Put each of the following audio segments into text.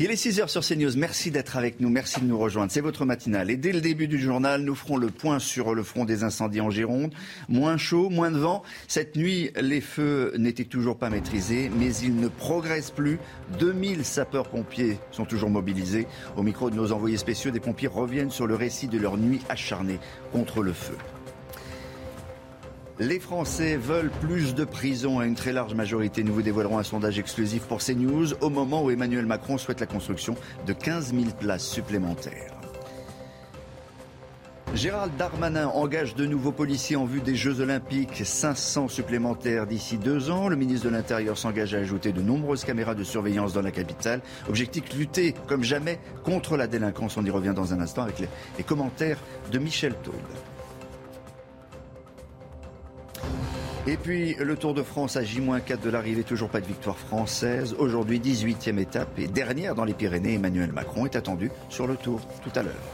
Il est 6h sur CNews. Merci d'être avec nous. Merci de nous rejoindre. C'est votre matinale. Et dès le début du journal, nous ferons le point sur le front des incendies en Gironde. Moins chaud, moins de vent. Cette nuit, les feux n'étaient toujours pas maîtrisés, mais ils ne progressent plus. 2000 sapeurs-pompiers sont toujours mobilisés. Au micro de nos envoyés spéciaux, des pompiers reviennent sur le récit de leur nuit acharnée contre le feu. Les Français veulent plus de prisons à une très large majorité. Nous vous dévoilerons un sondage exclusif pour CNews au moment où Emmanuel Macron souhaite la construction de 15 000 places supplémentaires. Gérald Darmanin engage de nouveaux policiers en vue des Jeux Olympiques, 500 supplémentaires d'ici deux ans. Le ministre de l'Intérieur s'engage à ajouter de nombreuses caméras de surveillance dans la capitale. Objectif lutter comme jamais contre la délinquance. On y revient dans un instant avec les, commentaires de Michel Taube. Et puis le Tour de France à J-4 de l'arrivée, toujours pas de victoire française. Aujourd'hui, 18e étape et dernière dans les Pyrénées. Emmanuel Macron est attendu sur le Tour tout à l'heure.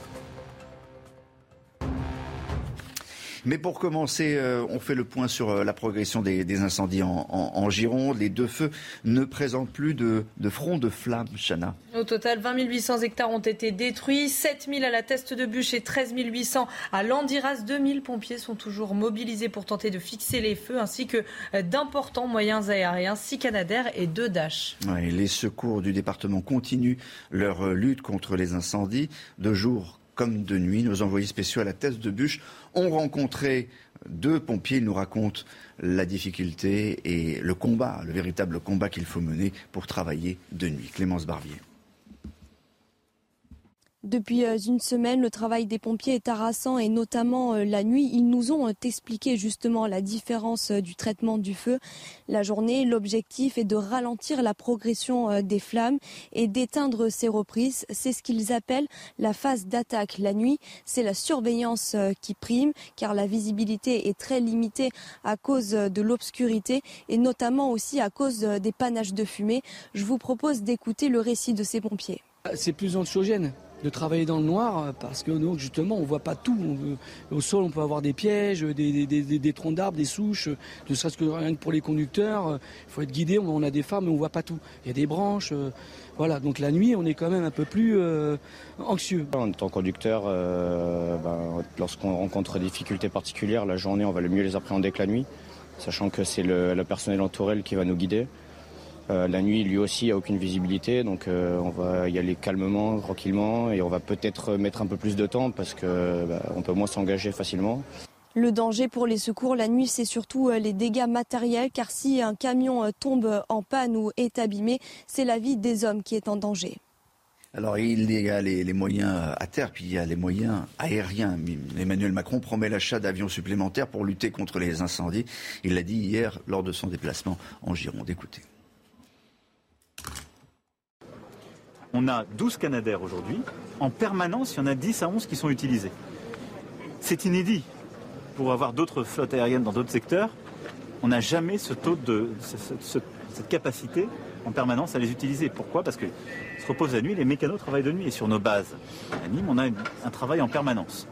Mais pour commencer, euh, on fait le point sur euh, la progression des, des incendies en, en- en Gironde. Les deux feux ne présentent plus de, de front de flamme, Chana. Au total, 20 800 hectares ont été détruits, 7 000 à la Teste de Bûche et 13 800 à Landiras. 2 000 pompiers sont toujours mobilisés pour tenter de fixer les feux, ainsi que euh, d'importants moyens aériens, 6 Canadair et 2 Dash. Ouais, les secours du département continuent leur lutte contre les incendies. De jour comme de nuit, nos envoyés spéciaux à la tête de bûche ont rencontré deux pompiers. Ils nous racontent la difficulté et le combat, le véritable combat qu'il faut mener pour travailler de nuit. Clémence Barbier. Depuis euh, une semaine, le travail des pompiers est harassant et notamment euh, la nuit. Ils nous ont euh, expliqué justement la différence du traitement du feu. La journée, l'objectif est de ralentir la progression des flammes et d'éteindre ces reprises. C'est ce qu'ils appellent la phase d'attaque. La nuit, c'est la surveillance qui prime car la visibilité est très limitée à cause de l'obscurité et notamment aussi à cause des panaches de fumée. Je vous propose d'écouter le récit de ces pompiers. C'est plus anxiogène de travailler dans le noir euh, parce que justement on voit pas tout. Au sol on peut avoir des pièges, des, troncs d'arbres, des souches, euh, ne serait-ce que rien que pour les conducteurs. euh, Il faut être guidé, on a des phares mais on voit pas tout. Il y a des branches. voilà, donc la nuit on est quand même un peu plus anxieux. En tant que conducteur, ben, lorsqu'on rencontre des difficultés particulières, la journée, on va le mieux les appréhender que la nuit, sachant que c'est le, le personnel entouré qui va nous guider. Euh, la nuit, lui aussi, a aucune visibilité, donc euh, on va y aller calmement, tranquillement, et on va peut-être mettre un peu plus de temps parce que bah, on peut moins s'engager facilement. Le danger pour les secours la nuit, c'est surtout euh, les dégâts matériels, car si un camion tombe en panne ou est abîmé, c'est la vie des hommes qui est en danger. Alors il y a les, les moyens à terre, puis il y a les moyens aériens. Emmanuel Macron promet l'achat d'avions supplémentaires pour lutter contre les incendies. Il l'a dit hier lors de son déplacement en Gironde. Écoutez. On a 12 Canadair aujourd'hui. En permanence, il y en a 10 à 11 qui sont utilisés. C'est inédit. Pour avoir d'autres flottes aériennes dans d'autres secteurs, on n'a jamais ce taux de ce- ce- ce- cette capacité en permanence à les utiliser. Pourquoi? Parce qu'ils se reposent la nuit, les mécanos travaillent de nuit. Et sur nos bases à Nîmes, on a un travail en permanence.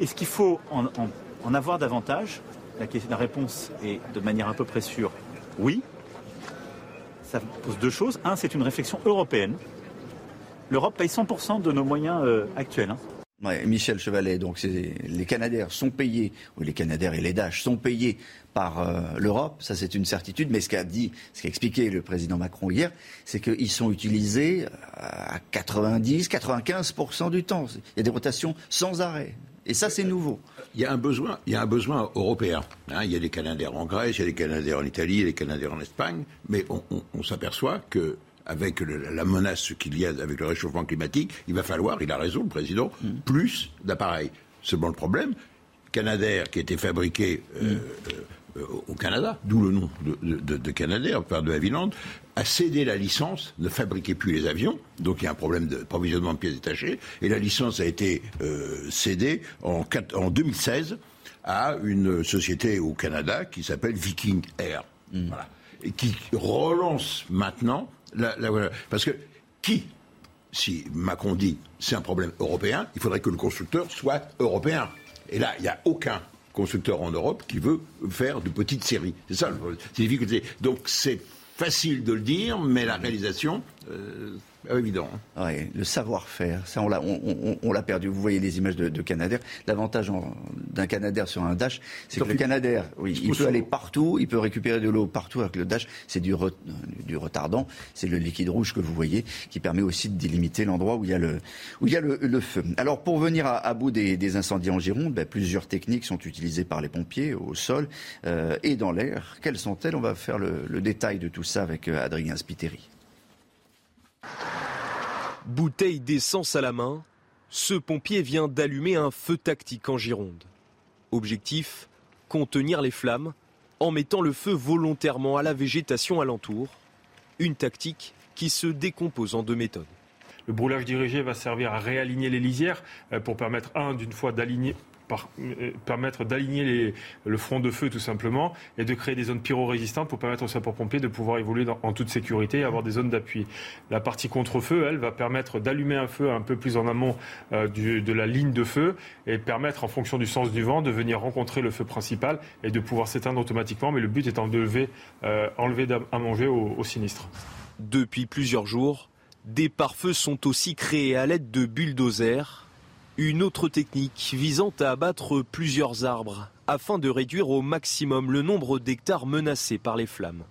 Est-ce qu'il faut en avoir davantage la, question- la réponse est de manière à peu près sûre, oui. Ça pose deux choses. Un, c'est une réflexion européenne. L'Europe paye 100% de nos moyens euh, actuels. hein. Ouais, Michel Chevalet, donc les Canadaires sont payés, ou les Canadaires et les Dash sont payés par euh, l'Europe, ça c'est une certitude, mais ce qu'a dit, ce qu'a expliqué le président Macron hier, c'est qu'ils sont utilisés à 90, 95% du temps. Il y a des rotations sans arrêt. Et ça c'est nouveau. Il y a un besoin, il y a un besoin européen. hein. il y a des Canadaires en Grèce, il y a des Canadaires en Italie, il y a des Canadaires en Espagne, mais on, on- on s'aperçoit que avec le- la menace qu'il y a avec le réchauffement climatique, il va falloir, il a raison, le président, plus d'appareils. Seulement le problème, Canadair qui était fabriqué euh, euh, au Canada, d'où le nom de, de, de Canadair, par de Havilland, a cédé la licence, ne fabriquait plus les avions, donc il y a un problème de provisionnement de pièces détachées, et la licence a été cédée en, en 2016 à une société au Canada qui s'appelle Viking Air. Voilà. Et qui relance maintenant parce que qui si Macron dit c'est un problème européen, il faudrait que le constructeur soit européen. Et là, il n'y a aucun constructeur en Europe qui veut faire de petites séries. C'est ça, c'est difficulté. Donc c'est facile de le dire, mais la réalisation, euh, évident. Hein. le savoir-faire, ça on l'a, on, l'a perdu. Vous voyez les images de, de Canadair. L'avantage d'un Canadair sur un Dash, c'est que le Canadair, oui, il peut aller partout, il peut récupérer de l'eau partout. Avec le Dash, c'est du, du retardant, c'est le liquide rouge que vous voyez, qui permet aussi de délimiter l'endroit où il y a le, où il y a le, feu. Alors pour venir à, bout des, incendies en Gironde, ben, plusieurs techniques sont utilisées par les pompiers au sol euh, et dans l'air. Quelles sont-elles? On va faire le, détail de tout ça avec euh, Adrien Spiteri. Bouteille d'essence à la main, ce pompier vient d'allumer un feu tactique en Gironde. Objectif contenir les flammes en mettant le feu volontairement à la végétation alentour. Une tactique qui se décompose en deux méthodes. Le brûlage dirigé va servir à réaligner les lisières euh, pour permettre, un, d'une fois d'aligner euh, permettre d'aligner le front de feu tout simplement et de créer des zones pyro-résistantes pour permettre aux sapeurs-pompiers de pouvoir évoluer en toute sécurité et avoir des zones d'appui. La partie contre-feu, elle, va permettre d'allumer un feu un peu plus en amont euh, de la ligne de feu et permettre, en fonction du sens du vent, de venir rencontrer le feu principal et de pouvoir s'éteindre automatiquement. Mais le but étant de lever, euh, enlever à manger au, au sinistre. Depuis plusieurs jours, des pare-feux sont aussi créés à l'aide de bulldozers une autre technique visant à abattre plusieurs arbres afin de réduire au maximum le nombre d'hectares menacés par les flammes.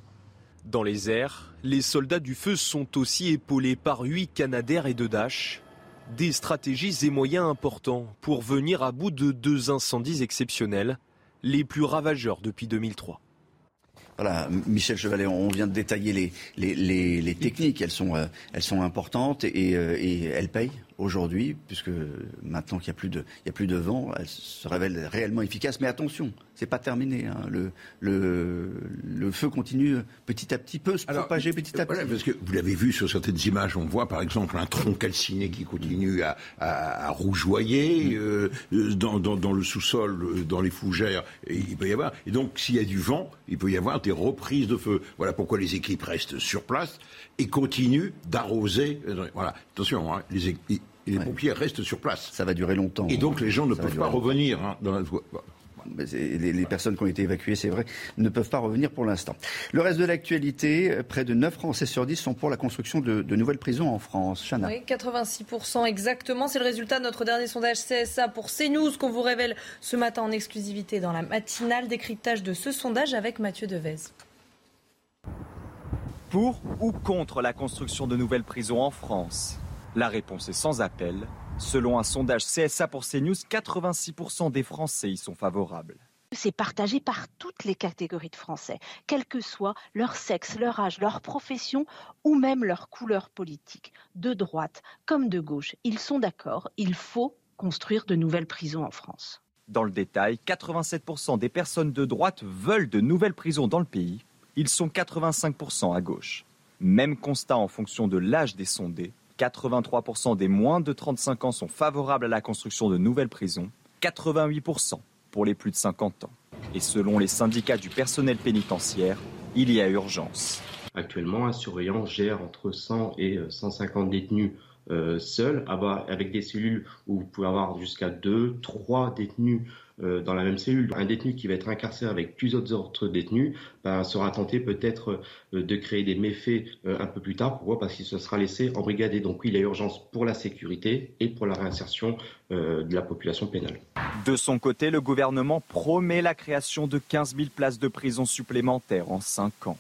Dans les airs, les soldats du feu sont aussi épaulés par huit Canadaires et deux Dash. Des stratégies et moyens importants pour venir à bout de deux incendies exceptionnels, les plus ravageurs depuis 2003. Voilà, Michel Chevalet, on vient de détailler les, techniques, elles sont, euh, elles sont importantes et, euh, et elles payent? Aujourd'hui, puisque maintenant qu'il n'y a, plus de, il y a plus de vent, elle se révèle réellement efficace. Mais attention, c'est pas terminé. Hein. Le, le, le, feu continue petit à petit, peut se propager petit à petit. parce que vous l'avez vu sur certaines images, on voit par exemple un tronc calciné qui continue à, à, rougeoyer mm. euh, dans, dans, dans, le sous-sol, euh, dans les fougères. Et il peut y avoir. Et donc, s'il y a du vent, il peut y avoir des reprises de feu. Voilà pourquoi les équipes restent sur place et continuent d'arroser. Euh, voilà, attention, hein, les, les pompiers restent sur place. Ça va durer longtemps. Et donc les gens ne peuvent pas revenir hein, dans la les, personnes qui ont été évacuées, c'est vrai, ne peuvent pas revenir pour l'instant. Le reste de l'actualité, près de 9 Français sur 10 sont pour la construction de, nouvelles prisons en France. Chana. Oui, 86% exactement. C'est le résultat de notre dernier sondage CSA pour CNews qu'on vous révèle ce matin en exclusivité dans la matinale. Décryptage de ce sondage avec Mathieu Devez. Pour ou contre la construction de nouvelles prisons en France? La réponse est sans appel. Selon un sondage CSA pour CNews, 86% des Français y sont favorables. C'est partagé par toutes les catégories de Français, quel que soit leur sexe, leur âge, leur profession ou même leur couleur politique, de droite comme de gauche. Ils sont d'accord, il faut construire de nouvelles prisons en France. Dans le détail, 87% des personnes de droite veulent de nouvelles prisons dans le pays ils sont 85% à gauche. Même constat en fonction de l'âge des sondés. 83% des moins de 35 ans sont favorables à la construction de nouvelles prisons, 88% pour les plus de 50 ans. Et selon les syndicats du personnel pénitentiaire, il y a urgence. Actuellement, un surveillant gère entre 100 et 150 détenus euh, seuls, avec des cellules où vous pouvez avoir jusqu'à 2, 3 détenus euh, dans la même cellule. Un détenu qui va être incarcéré avec plusieurs autres détenus ben, sera tenté peut-être euh, de créer des méfaits euh, un peu plus tard. Pourquoi? Parce qu'il se sera laissé embrigader. Donc oui, il y a urgence pour la sécurité et pour la réinsertion de la population pénale. De son côté, le gouvernement promet la création de 15 000 places de prison supplémentaires en 5 ans.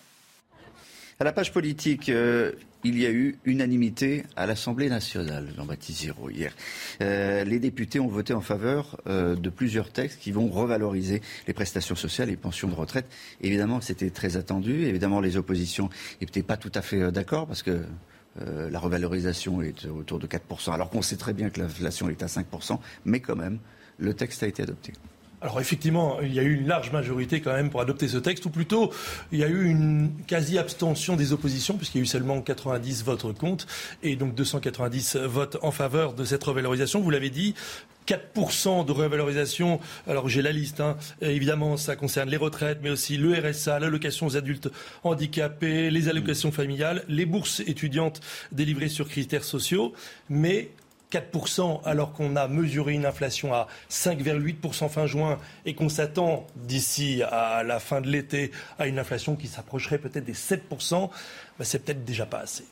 À la page politique, il y a eu unanimité à l'Assemblée nationale, Jean-Baptiste Giraud, hier. Euh, les députés ont voté en faveur euh, de plusieurs textes qui vont revaloriser les prestations sociales et les pensions de retraite. Évidemment, c'était très attendu. Évidemment, les oppositions n'étaient pas tout à fait euh, d'accord parce que la revalorisation est autour de 4%, alors qu'on sait très bien que l'inflation est à 5%, mais quand même, le texte a été adopté. Alors effectivement, il y a eu une large majorité quand même pour adopter ce texte, ou plutôt il y a eu une quasi-abstention des oppositions, puisqu'il y a eu seulement 90 votes contre, et donc 290 votes en faveur de cette revalorisation. Vous l'avez dit, 4% de revalorisation. Alors j'ai la liste, hein. évidemment ça concerne les retraites, mais aussi le RSA, l'allocation aux adultes handicapés, les allocations familiales, les bourses étudiantes délivrées sur critères sociaux. Mais 4%, alors qu'on a mesuré une inflation à 5,8% fin juin et qu'on s'attend d'ici à la fin de l'été à une inflation qui s'approcherait peut-être des 7%, bah, c'est peut-être déjà pas assez.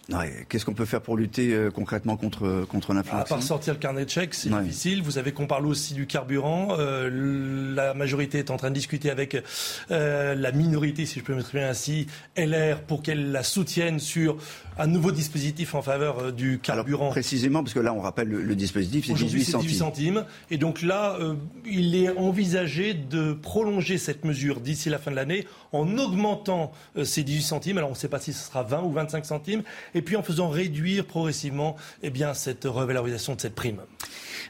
Qu'est-ce qu'on peut faire pour lutter euh, concrètement contre, l'inflation À part sortir le carnet de chèques, c'est difficile. Vous savez qu'on parle aussi du carburant. Euh, la majorité est en train de discuter avec euh, la minorité, si je peux m'exprimer ainsi, LR, pour qu'elle la soutienne sur un nouveau dispositif en faveur du carburant. précisément, parce que là, on rappelle le, dispositif, c'est 18 centimes. 18 centimes. Et donc là, il est envisagé de prolonger cette mesure d'ici la fin de l'année en augmentant ces 18 centimes. Alors on ne sait pas si ce sera 20 ou 25 centimes, et puis en faisant réduire progressivement eh bien, cette revalorisation de cette prime.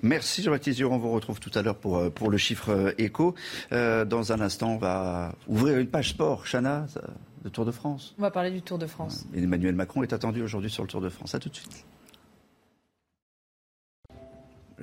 Merci Jean-Baptiste Durand. On vous retrouve tout à l'heure pour, euh, pour le chiffre euh, éco. Euh, dans un instant, on va ouvrir une page sport. Chana, le Tour de France. On va parler du Tour de France. Emmanuel Macron est attendu aujourd'hui sur le Tour de France. À tout de suite.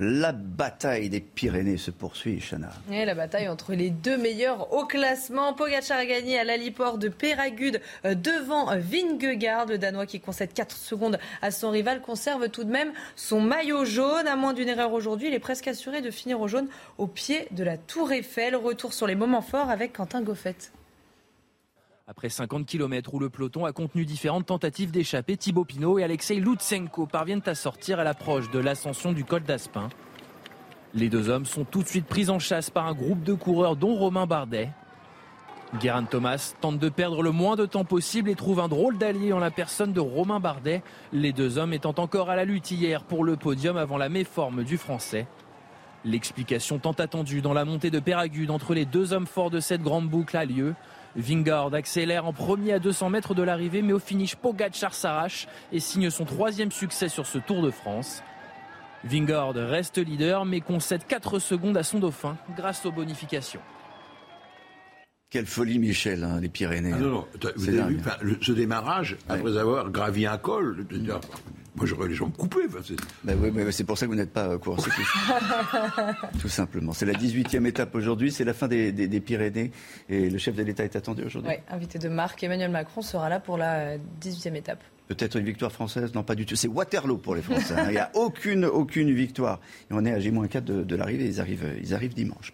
La bataille des Pyrénées se poursuit, Chana. Et la bataille entre les deux meilleurs au classement. Pogacar a gagné à l'aliport de Péragude euh, devant Vingegaard. Le Danois qui concède 4 secondes à son rival conserve tout de même son maillot jaune. À moins d'une erreur aujourd'hui, il est presque assuré de finir au jaune au pied de la Tour Eiffel. Retour sur les moments forts avec Quentin Goffet. Après 50 km où le peloton a contenu différentes tentatives d'échapper, Thibaut Pinot et Alexei Lutsenko parviennent à sortir à l'approche de l'ascension du col d'Aspin. Les deux hommes sont tout de suite pris en chasse par un groupe de coureurs dont Romain Bardet. Guérin Thomas tente de perdre le moins de temps possible et trouve un drôle d'allié en la personne de Romain Bardet, les deux hommes étant encore à la lutte hier pour le podium avant la méforme du français. L'explication tant attendue dans la montée de Péragude entre les deux hommes forts de cette grande boucle a lieu. Vingard accélère en premier à 200 mètres de l'arrivée, mais au finish, Pogacar s'arrache et signe son troisième succès sur ce Tour de France. Vingard reste leader, mais concède 4 secondes à son dauphin grâce aux bonifications. Quelle folie, Michel, hein, les Pyrénées. Ah non, non, vous avez vu ce démarrage, après avoir gravi un col, moi j'aurais les jambes coupées. Ben oui, mais c'est pour ça que vous n'êtes pas coureur Tout simplement. C'est la 18e étape aujourd'hui, c'est la fin des, Pyrénées et le chef de l'État est attendu aujourd'hui. Oui, invité de marque, Emmanuel Macron sera là pour la 18e étape. Peut-être une victoire française? Non, pas du tout. C'est Waterloo pour les Français. Hein. Il n'y a aucune, aucune victoire. Et on est à G-4 de, l'arrivée. Ils arrivent, ils arrivent dimanche.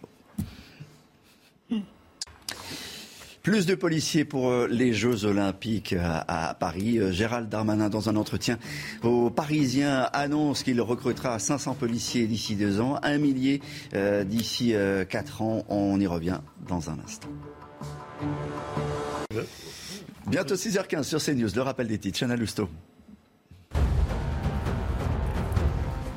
Plus de policiers pour euh, les Jeux Olympiques à, Paris. Euh, Gérald Darmanin, dans un entretien aux Parisiens, annonce qu'il recrutera 500 policiers d'ici deux ans, un millier euh, d'ici quatre ans. On y revient dans un instant. Bientôt 6h15 sur CNews, le rappel des titres. Chana Lousteau.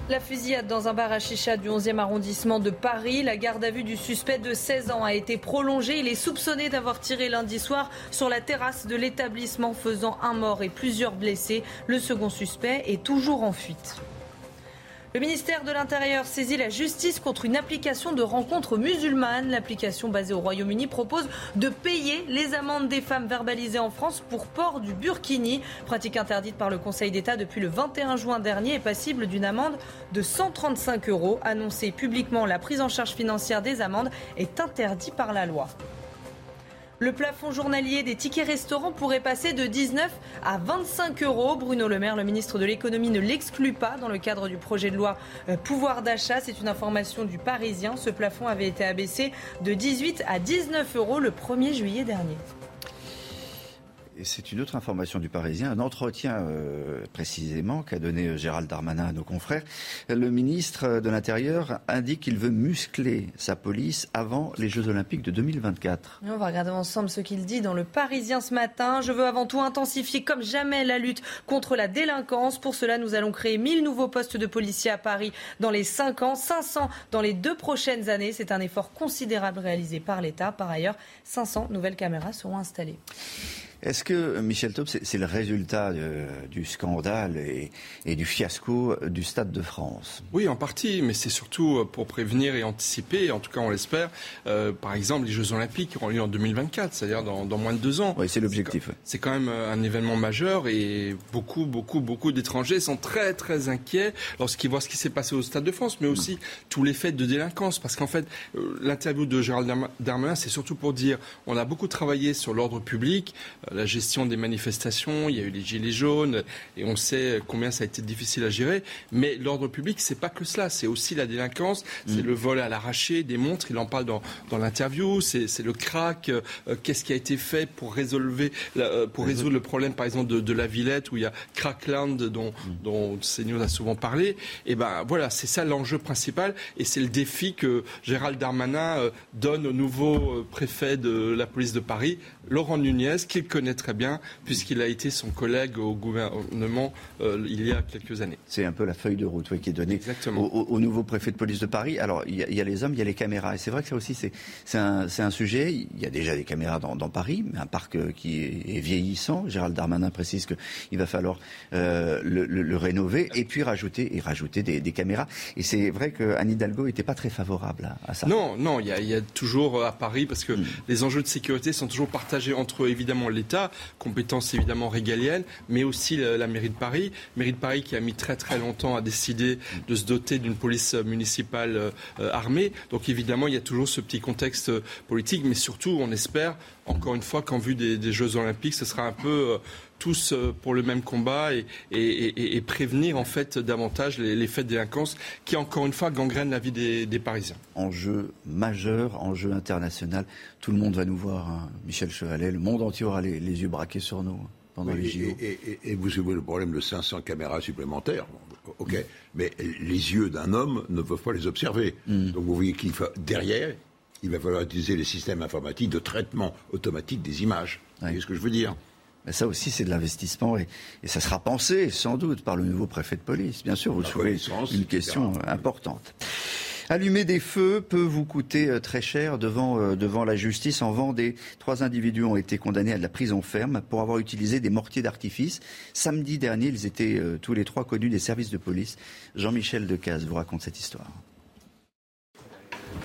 La fusillade dans un bar à chicha du 11e arrondissement de Paris. La garde à vue du suspect de 16 ans a été prolongée. Il est soupçonné d'avoir tiré lundi soir sur la terrasse de l'établissement, faisant un mort et plusieurs blessés. Le second suspect est toujours en fuite. Le ministère de l'Intérieur saisit la justice contre une application de rencontres musulmanes. L'application basée au Royaume-Uni propose de payer les amendes des femmes verbalisées en France pour port du burkini, pratique interdite par le Conseil d'État depuis le 21 juin dernier et passible d'une amende de 135 euros. Annoncée publiquement, la prise en charge financière des amendes est interdite par la loi. Le plafond journalier des tickets restaurants pourrait passer de 19 à 25 euros. Bruno Le Maire, le ministre de l'économie, ne l'exclut pas dans le cadre du projet de loi euh, pouvoir d'achat. C'est une information du Parisien. Ce plafond avait été abaissé de 18 à 19 euros le 1er juillet dernier. C'est une autre information du Parisien, un entretien euh, précisément qu'a donné euh, Gérald Darmanin à nos confrères. Le ministre de l'Intérieur indique qu'il veut muscler sa police avant les Jeux Olympiques de 2024. on va regarder ensemble ce qu'il dit dans le Parisien ce matin. Je veux avant tout intensifier comme jamais la lutte contre la délinquance. Pour cela, nous allons créer 1000 nouveaux postes de policiers à Paris dans les 5 ans, 500 dans les deux prochaines années. C'est un effort considérable réalisé par l'État. Par ailleurs, 500 nouvelles caméras seront installées. Est-ce que, Michel Taub, c'est le résultat du scandale et, du fiasco du Stade de France? Oui, en partie, mais c'est surtout pour prévenir et anticiper, en tout cas on l'espère, euh, par exemple les Jeux Olympiques qui auront lieu en 2024, c'est-à-dire dans, moins de deux ans. Oui, c'est l'objectif. C'est quand même euh, un événement majeur et beaucoup, beaucoup, beaucoup d'étrangers sont très, très inquiets lorsqu'ils voient ce qui s'est passé au Stade de France, mais aussi tous les faits de délinquance. Parce qu'en fait, euh, l'interview de Gérald Darmanin, c'est surtout pour dire on a beaucoup travaillé sur l'ordre public, la gestion des manifestations, il y a eu les gilets jaunes, et on sait combien ça a été difficile à gérer. Mais l'ordre public, c'est pas que cela, c'est aussi la délinquance, c'est mm. le vol à l'arraché des montres, il en parle dans, dans l'interview, c'est le crack, euh, qu'est-ce qui a été fait pour, résolver, euh, pour résoudre le problème, par exemple, de, de la Villette, où il y a Crackland, dont, mm. dont Seigneur a souvent parlé. Et ben voilà, c'est ça l'enjeu principal, et c'est le défi que Gérald Darmanin euh, donne au nouveau préfet de la police de Paris, Laurent Nunez, qu'il connaît très bien, puisqu'il a été son collègue au gouvernement il y a quelques années. C'est un peu la feuille de route qui est donnée au, nouveau préfet de police de Paris. Alors, il y, a, les hommes, il y a les caméras. Et c'est vrai que ça aussi, c'est un, un, sujet. Il y a déjà des caméras dans, Paris, mais un parc euh, qui est, vieillissant. Gérald Darmanin précise qu'il va falloir euh, le, rénover et puis rajouter, et rajouter des, caméras. Et c'est vrai qu'Anne Hidalgo n'était pas très favorable à, ça. Non, non, il y, a, toujours à Paris, parce que hmm. les enjeux de sécurité sont toujours partagés entre évidemment l'État, compétences évidemment régaliennes, mais aussi la, mairie de Paris. Mairie de Paris qui a mis très très longtemps à décider de se doter d'une police municipale euh, armée. Donc évidemment, il y a toujours ce petit contexte politique, mais surtout, on espère, encore une fois, qu'en vue des, Jeux Olympiques, ce sera un peu euh, tous pour le même combat et, prévenir en fait davantage les, faits de délinquance qui, encore une fois, gangrènent la vie des, Parisiens. Enjeu majeur, enjeu international. Tout le monde va nous voir, hein. Michel Chevalet. Le monde entier aura les, yeux braqués sur nous. Hein, pendant les JO. Et, vous avez le problème de 500 caméras supplémentaires ok, mais les yeux d'un homme ne peuvent pas les observer. Hmm. Donc vous voyez qu'il faut derrière, il va falloir utiliser les systèmes informatiques de traitement automatique des images. Vous voyez ce que je veux dire? Mais ça aussi, c'est de l'investissement et, ça sera pensé sans doute par le nouveau préfet de police. Bien sûr, vous soulevez une question importante. Allumer des feux peut vous coûter euh, très cher devant, euh, devant la justice. En Vendée, trois individus ont été condamnés à de la prison ferme pour avoir utilisé des mortiers d'artifice. Samedi dernier, ils étaient euh, tous les trois connus des services de police. Jean-Michel Decaze vous raconte cette histoire.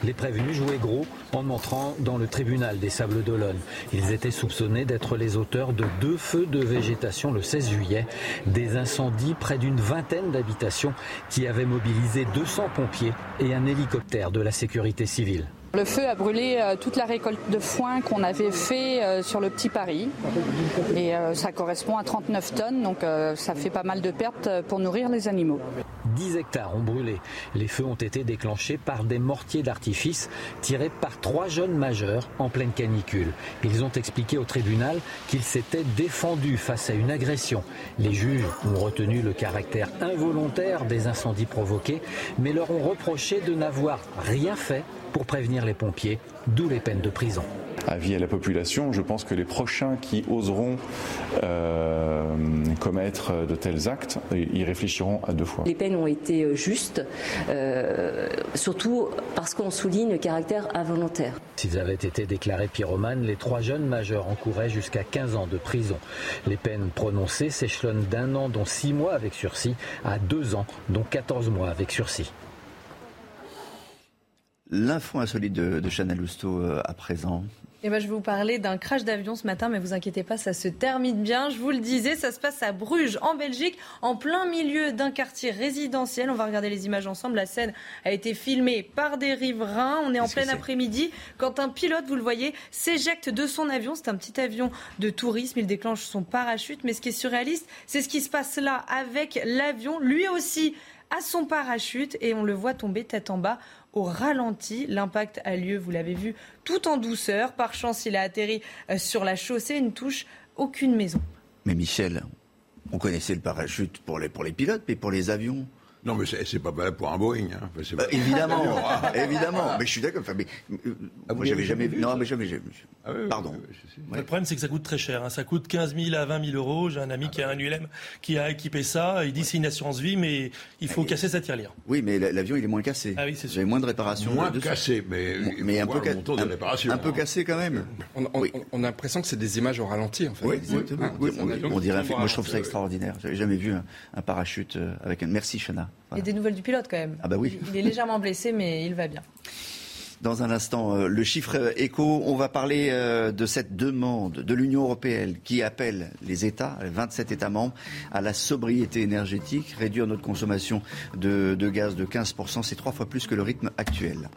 Les prévenus jouaient gros en entrant dans le tribunal des Sables d'Olonne. Ils étaient soupçonnés d'être les auteurs de deux feux de végétation le 16 juillet, des incendies près d'une vingtaine d'habitations qui avaient mobilisé 200 pompiers et un hélicoptère de la sécurité civile. Le feu a brûlé euh, toute la récolte de foin qu'on avait fait euh, sur le Petit Paris. Et euh, ça correspond à 39 tonnes, donc ça fait pas mal de pertes pour nourrir les animaux. 10 hectares ont brûlé. Les feux ont été déclenchés par des mortiers d'artifice tirés par trois jeunes majeurs en pleine canicule. Ils ont expliqué au tribunal qu'ils s'étaient défendus face à une agression. Les juges ont retenu le caractère involontaire des incendies provoqués, mais leur ont reproché de n'avoir rien fait pour prévenir les pompiers, d'où les peines de prison. Avis à la population, je pense que les prochains qui oseront euh, commettre de tels actes, y réfléchiront à deux fois. Les peines ont été euh, justes, euh, surtout parce qu'on souligne le caractère involontaire. S'ils avaient été déclarés pyromanes, les trois jeunes majeurs encouraient jusqu'à 15 ans de prison. Les peines prononcées s'échelonnent d'un an, dont six mois avec sursis, à deux ans, dont 14 mois avec sursis. L'info insolite de, de Chanel Lousteau euh, à présent. Eh ben, je vais vous parler d'un crash d'avion ce matin, mais vous inquiétez pas, ça se termine bien. Je vous le disais, ça se passe à Bruges, en Belgique, en plein milieu d'un quartier résidentiel. On va regarder les images ensemble. La scène a été filmée par des riverains. On est en plein après-midi quand un pilote, vous le voyez, s'éjecte de son avion. C'est un petit avion de tourisme. Il déclenche son parachute. Mais ce qui est surréaliste, c'est ce qui se passe là avec l'avion. Lui aussi à son parachute et on le voit tomber tête en bas au ralenti. L'impact a lieu, vous l'avez vu, tout en douceur. Par chance, il a atterri euh, sur la chaussée et ne touche aucune maison. Mais Michel, on connaissait le parachute pour les, pour les pilotes, mais pour les avions Non, mais c'est pas valable pour un Boeing. Hein. Bah, évidemment, évidemment. Mais je suis d'accord. Enfin, mais, euh, ah, moi, j'avais jamais vu. Non, mais jamais. Ah, Pardon. Le problème, c'est que ça coûte très cher. Hein. Ça coûte 15 000 à 20 000 euros. J'ai un ami qui a un ULM qui a équipé ça. Il dit c'est une assurance vie, mais il faut casser sa tirelire. Oui, mais l'avion, il est moins cassé. Ah oui, c'est sûr. Vous moins de réparations. Moins cassé, mais, mais un, peu de réparation, un, peu cassé quand même. On, a l'impression que c'est des images au ralenti, en fait. Oui, exactement. on, dirait Moi, je trouve ça extraordinaire. J'avais jamais vu un, parachute euh, avec un. Merci, Chana. Et des nouvelles du pilote quand même. Ah bah oui. Il est légèrement blessé, mais il va bien. Dans un instant, euh, le chiffre éco, on va parler euh, de cette demande de l'Union européenne qui appelle les États, les 27 États membres, à la sobriété énergétique, réduire notre consommation de, gaz de 15%, c'est trois fois plus que le rythme actuel.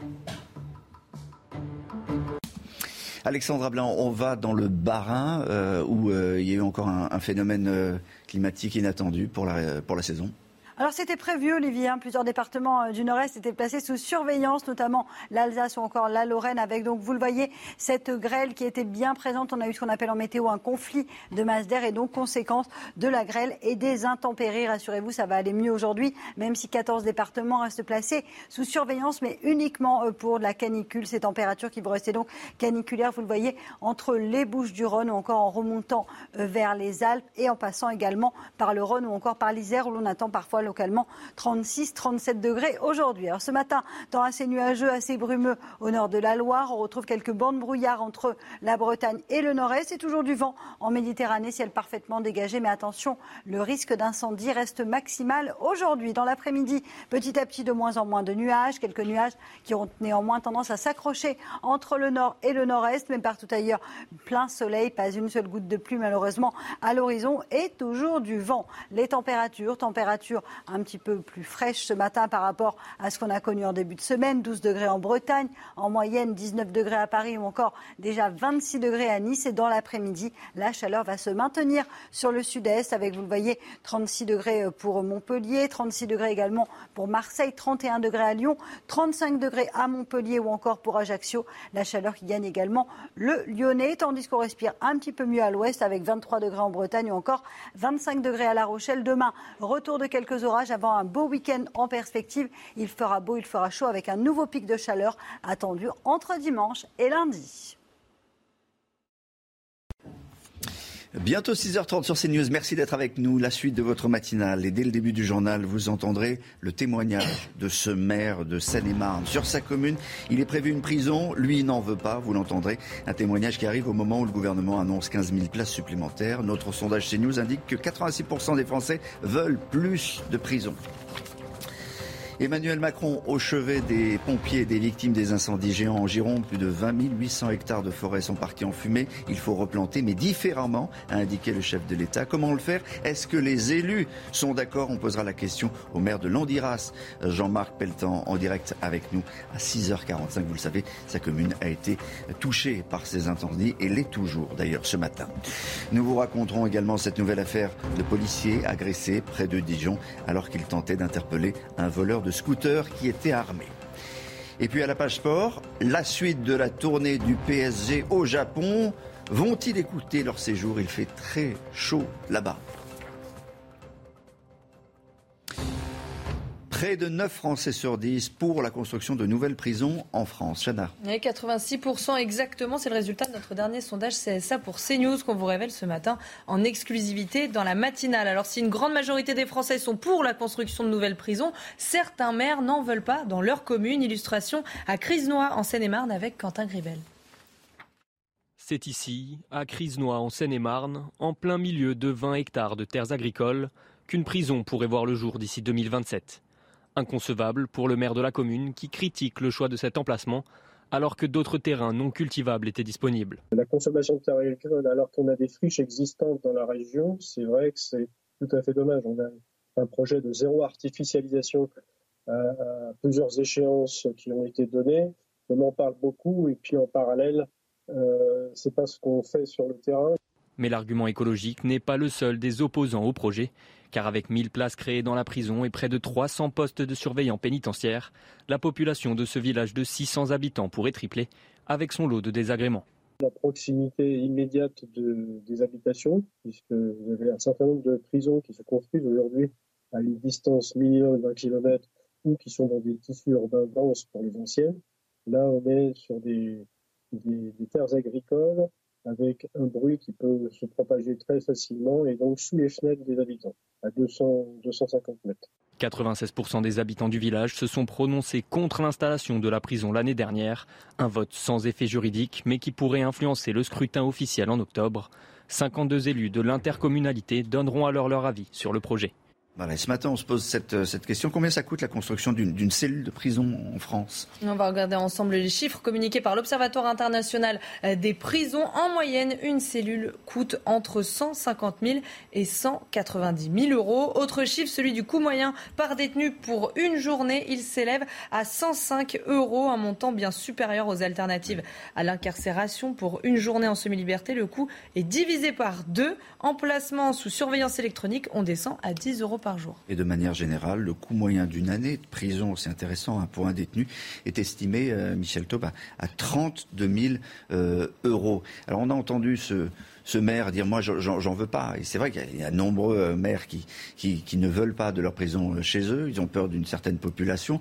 Alexandra Blanc, on va dans le Bas-Rhin euh, où il y a eu encore un, phénomène climatique inattendu pour la saison. Alors c'était prévu, Olivier. Hein. plusieurs départements euh, du Nord-Est étaient placés sous surveillance, notamment l'Alsace ou encore la Lorraine, avec donc, vous le voyez, cette grêle qui était bien présente. On a eu ce qu'on appelle en météo un conflit de masse d'air et donc conséquence de la grêle et des intempéries. Rassurez-vous, ça va aller mieux aujourd'hui, même si 14 départements restent placés sous surveillance, mais uniquement euh, pour la canicule. Ces températures qui vont rester donc caniculaires, vous le voyez, entre les Bouches du Rhône ou encore en remontant euh, vers les Alpes et en passant également par le Rhône ou encore par l'Isère où l'on attend parfois localement 36, 37 degrés aujourd'hui. Alors ce matin, temps assez nuageux, assez brumeux au nord de la Loire, on retrouve quelques bandes brouillard entre la Bretagne et le nord-est. C'est toujours du vent en Méditerranée, ciel parfaitement dégagé, mais attention, le risque d'incendie reste maximal aujourd'hui. Dans l'après-midi, petit à petit, de moins en moins de nuages, quelques nuages qui ont néanmoins tendance à s'accrocher entre le nord et le nord-est, mais partout ailleurs, plein soleil, pas une seule goutte de pluie malheureusement à l'horizon et toujours du vent. Les températures, températures un petit peu plus fraîche ce matin par rapport à ce qu'on a connu en début de semaine. 12 degrés en Bretagne, en moyenne 19 degrés à Paris ou encore déjà 26 degrés à Nice. Et dans l'après-midi, la chaleur va se maintenir sur le sud-est avec, vous le voyez, 36 degrés pour Montpellier, 36 degrés également pour Marseille, 31 degrés à Lyon, 35 degrés à Montpellier ou encore pour Ajaccio. La chaleur qui gagne également le Lyonnais, tandis qu'on respire un petit peu mieux à l'ouest avec 23 degrés en Bretagne ou encore 25 degrés à La Rochelle. Demain, retour de quelques avant un beau week-end en perspective. Il fera beau, il fera chaud avec un nouveau pic de chaleur attendu entre dimanche et lundi. Bientôt 6h30 sur CNews. Merci d'être avec nous. La suite de votre matinale. Et dès le début du journal, vous entendrez le témoignage de ce maire de Seine-et-Marne. Sur sa commune, il est prévu une prison. Lui, il n'en veut pas. Vous l'entendrez. Un témoignage qui arrive au moment où le gouvernement annonce 15 000 places supplémentaires. Notre sondage CNews indique que 86% des Français veulent plus de prison. Emmanuel Macron au chevet des pompiers et des victimes des incendies géants en Gironde. Plus de 20 800 hectares de forêt sont partis en fumée. Il faut replanter, mais différemment, a indiqué le chef de l'État. Comment le faire? Est-ce que les élus sont d'accord? On posera la question au maire de Landiras, Jean-Marc Pelletan, en direct avec nous à 6h45. Vous le savez, sa commune a été touchée par ces incendies et l'est toujours d'ailleurs ce matin. Nous vous raconterons également cette nouvelle affaire de policiers agressés près de Dijon alors qu'ils tentaient d'interpeller un voleur de scooters qui étaient armés. Et puis à la page sport, la suite de la tournée du PSG au Japon. Vont-ils écouter leur séjour? Il fait très chaud là-bas. Près de 9 Français sur 10 pour la construction de nouvelles prisons en France. Chana. Oui, 86% exactement, c'est le résultat de notre dernier sondage CSA pour CNews qu'on vous révèle ce matin en exclusivité dans la matinale. Alors si une grande majorité des Français sont pour la construction de nouvelles prisons, certains maires n'en veulent pas dans leur commune. Illustration à Crisnois en Seine-et-Marne avec Quentin Gribel. C'est ici, à Crisnois en Seine-et-Marne, en plein milieu de 20 hectares de terres agricoles, qu'une prison pourrait voir le jour d'ici 2027. Inconcevable pour le maire de la commune qui critique le choix de cet emplacement alors que d'autres terrains non cultivables étaient disponibles. La consommation de terres agricoles alors qu'on a des friches existantes dans la région, c'est vrai que c'est tout à fait dommage. On a un projet de zéro artificialisation à, plusieurs échéances qui ont été données. On en parle beaucoup et puis en parallèle, euh, c'est pas ce qu'on fait sur le terrain. Mais l'argument écologique n'est pas le seul des opposants au projet car avec 1000 places créées dans la prison et près de 300 postes de surveillants pénitentiaires, la population de ce village de 600 habitants pourrait tripler avec son lot de désagréments. La proximité immédiate des habitations, puisque vous avez un certain nombre de prisons qui se construisent aujourd'hui à une distance minimum d'un kilomètre ou qui sont dans des tissus urbains denses pour les anciennes. Là, on est sur des, terres agricoles avec un bruit qui peut se propager très facilement et donc sous les fenêtres des habitants, à 200, 250 mètres. 96% des habitants du village se sont prononcés contre l'installation de la prison l'année dernière, un vote sans effet juridique mais qui pourrait influencer le scrutin officiel en octobre. 52 élus de l'intercommunalité donneront alors leur avis sur le projet ce matin, on se pose cette, cette question. Combien ça coûte la construction d'une cellule de prison en France? On va regarder ensemble les chiffres communiqués par l'Observatoire international des prisons. En moyenne, une cellule coûte entre 150 000 et 190 000 euros. Autre chiffre, celui du coût moyen par détenu pour une journée. Il s'élève à 105 euros, un montant bien supérieur aux alternatives à l'incarcération. Pour une journée en semi-liberté, le coût est divisé par deux. Emplacement sous surveillance électronique, on descend à 10 euros par Et de manière générale, le coût moyen d'une année de prison, c'est intéressant hein, pour un détenu, est estimé, euh, Michel Taub, à, 32 000 euh, euros. Alors on a entendu ce, ce maire dire moi j'en veux pas. Et c'est vrai qu'il y, a nombreux euh, maires qui, qui, ne veulent pas de leur prison chez eux, ils ont peur d'une certaine population.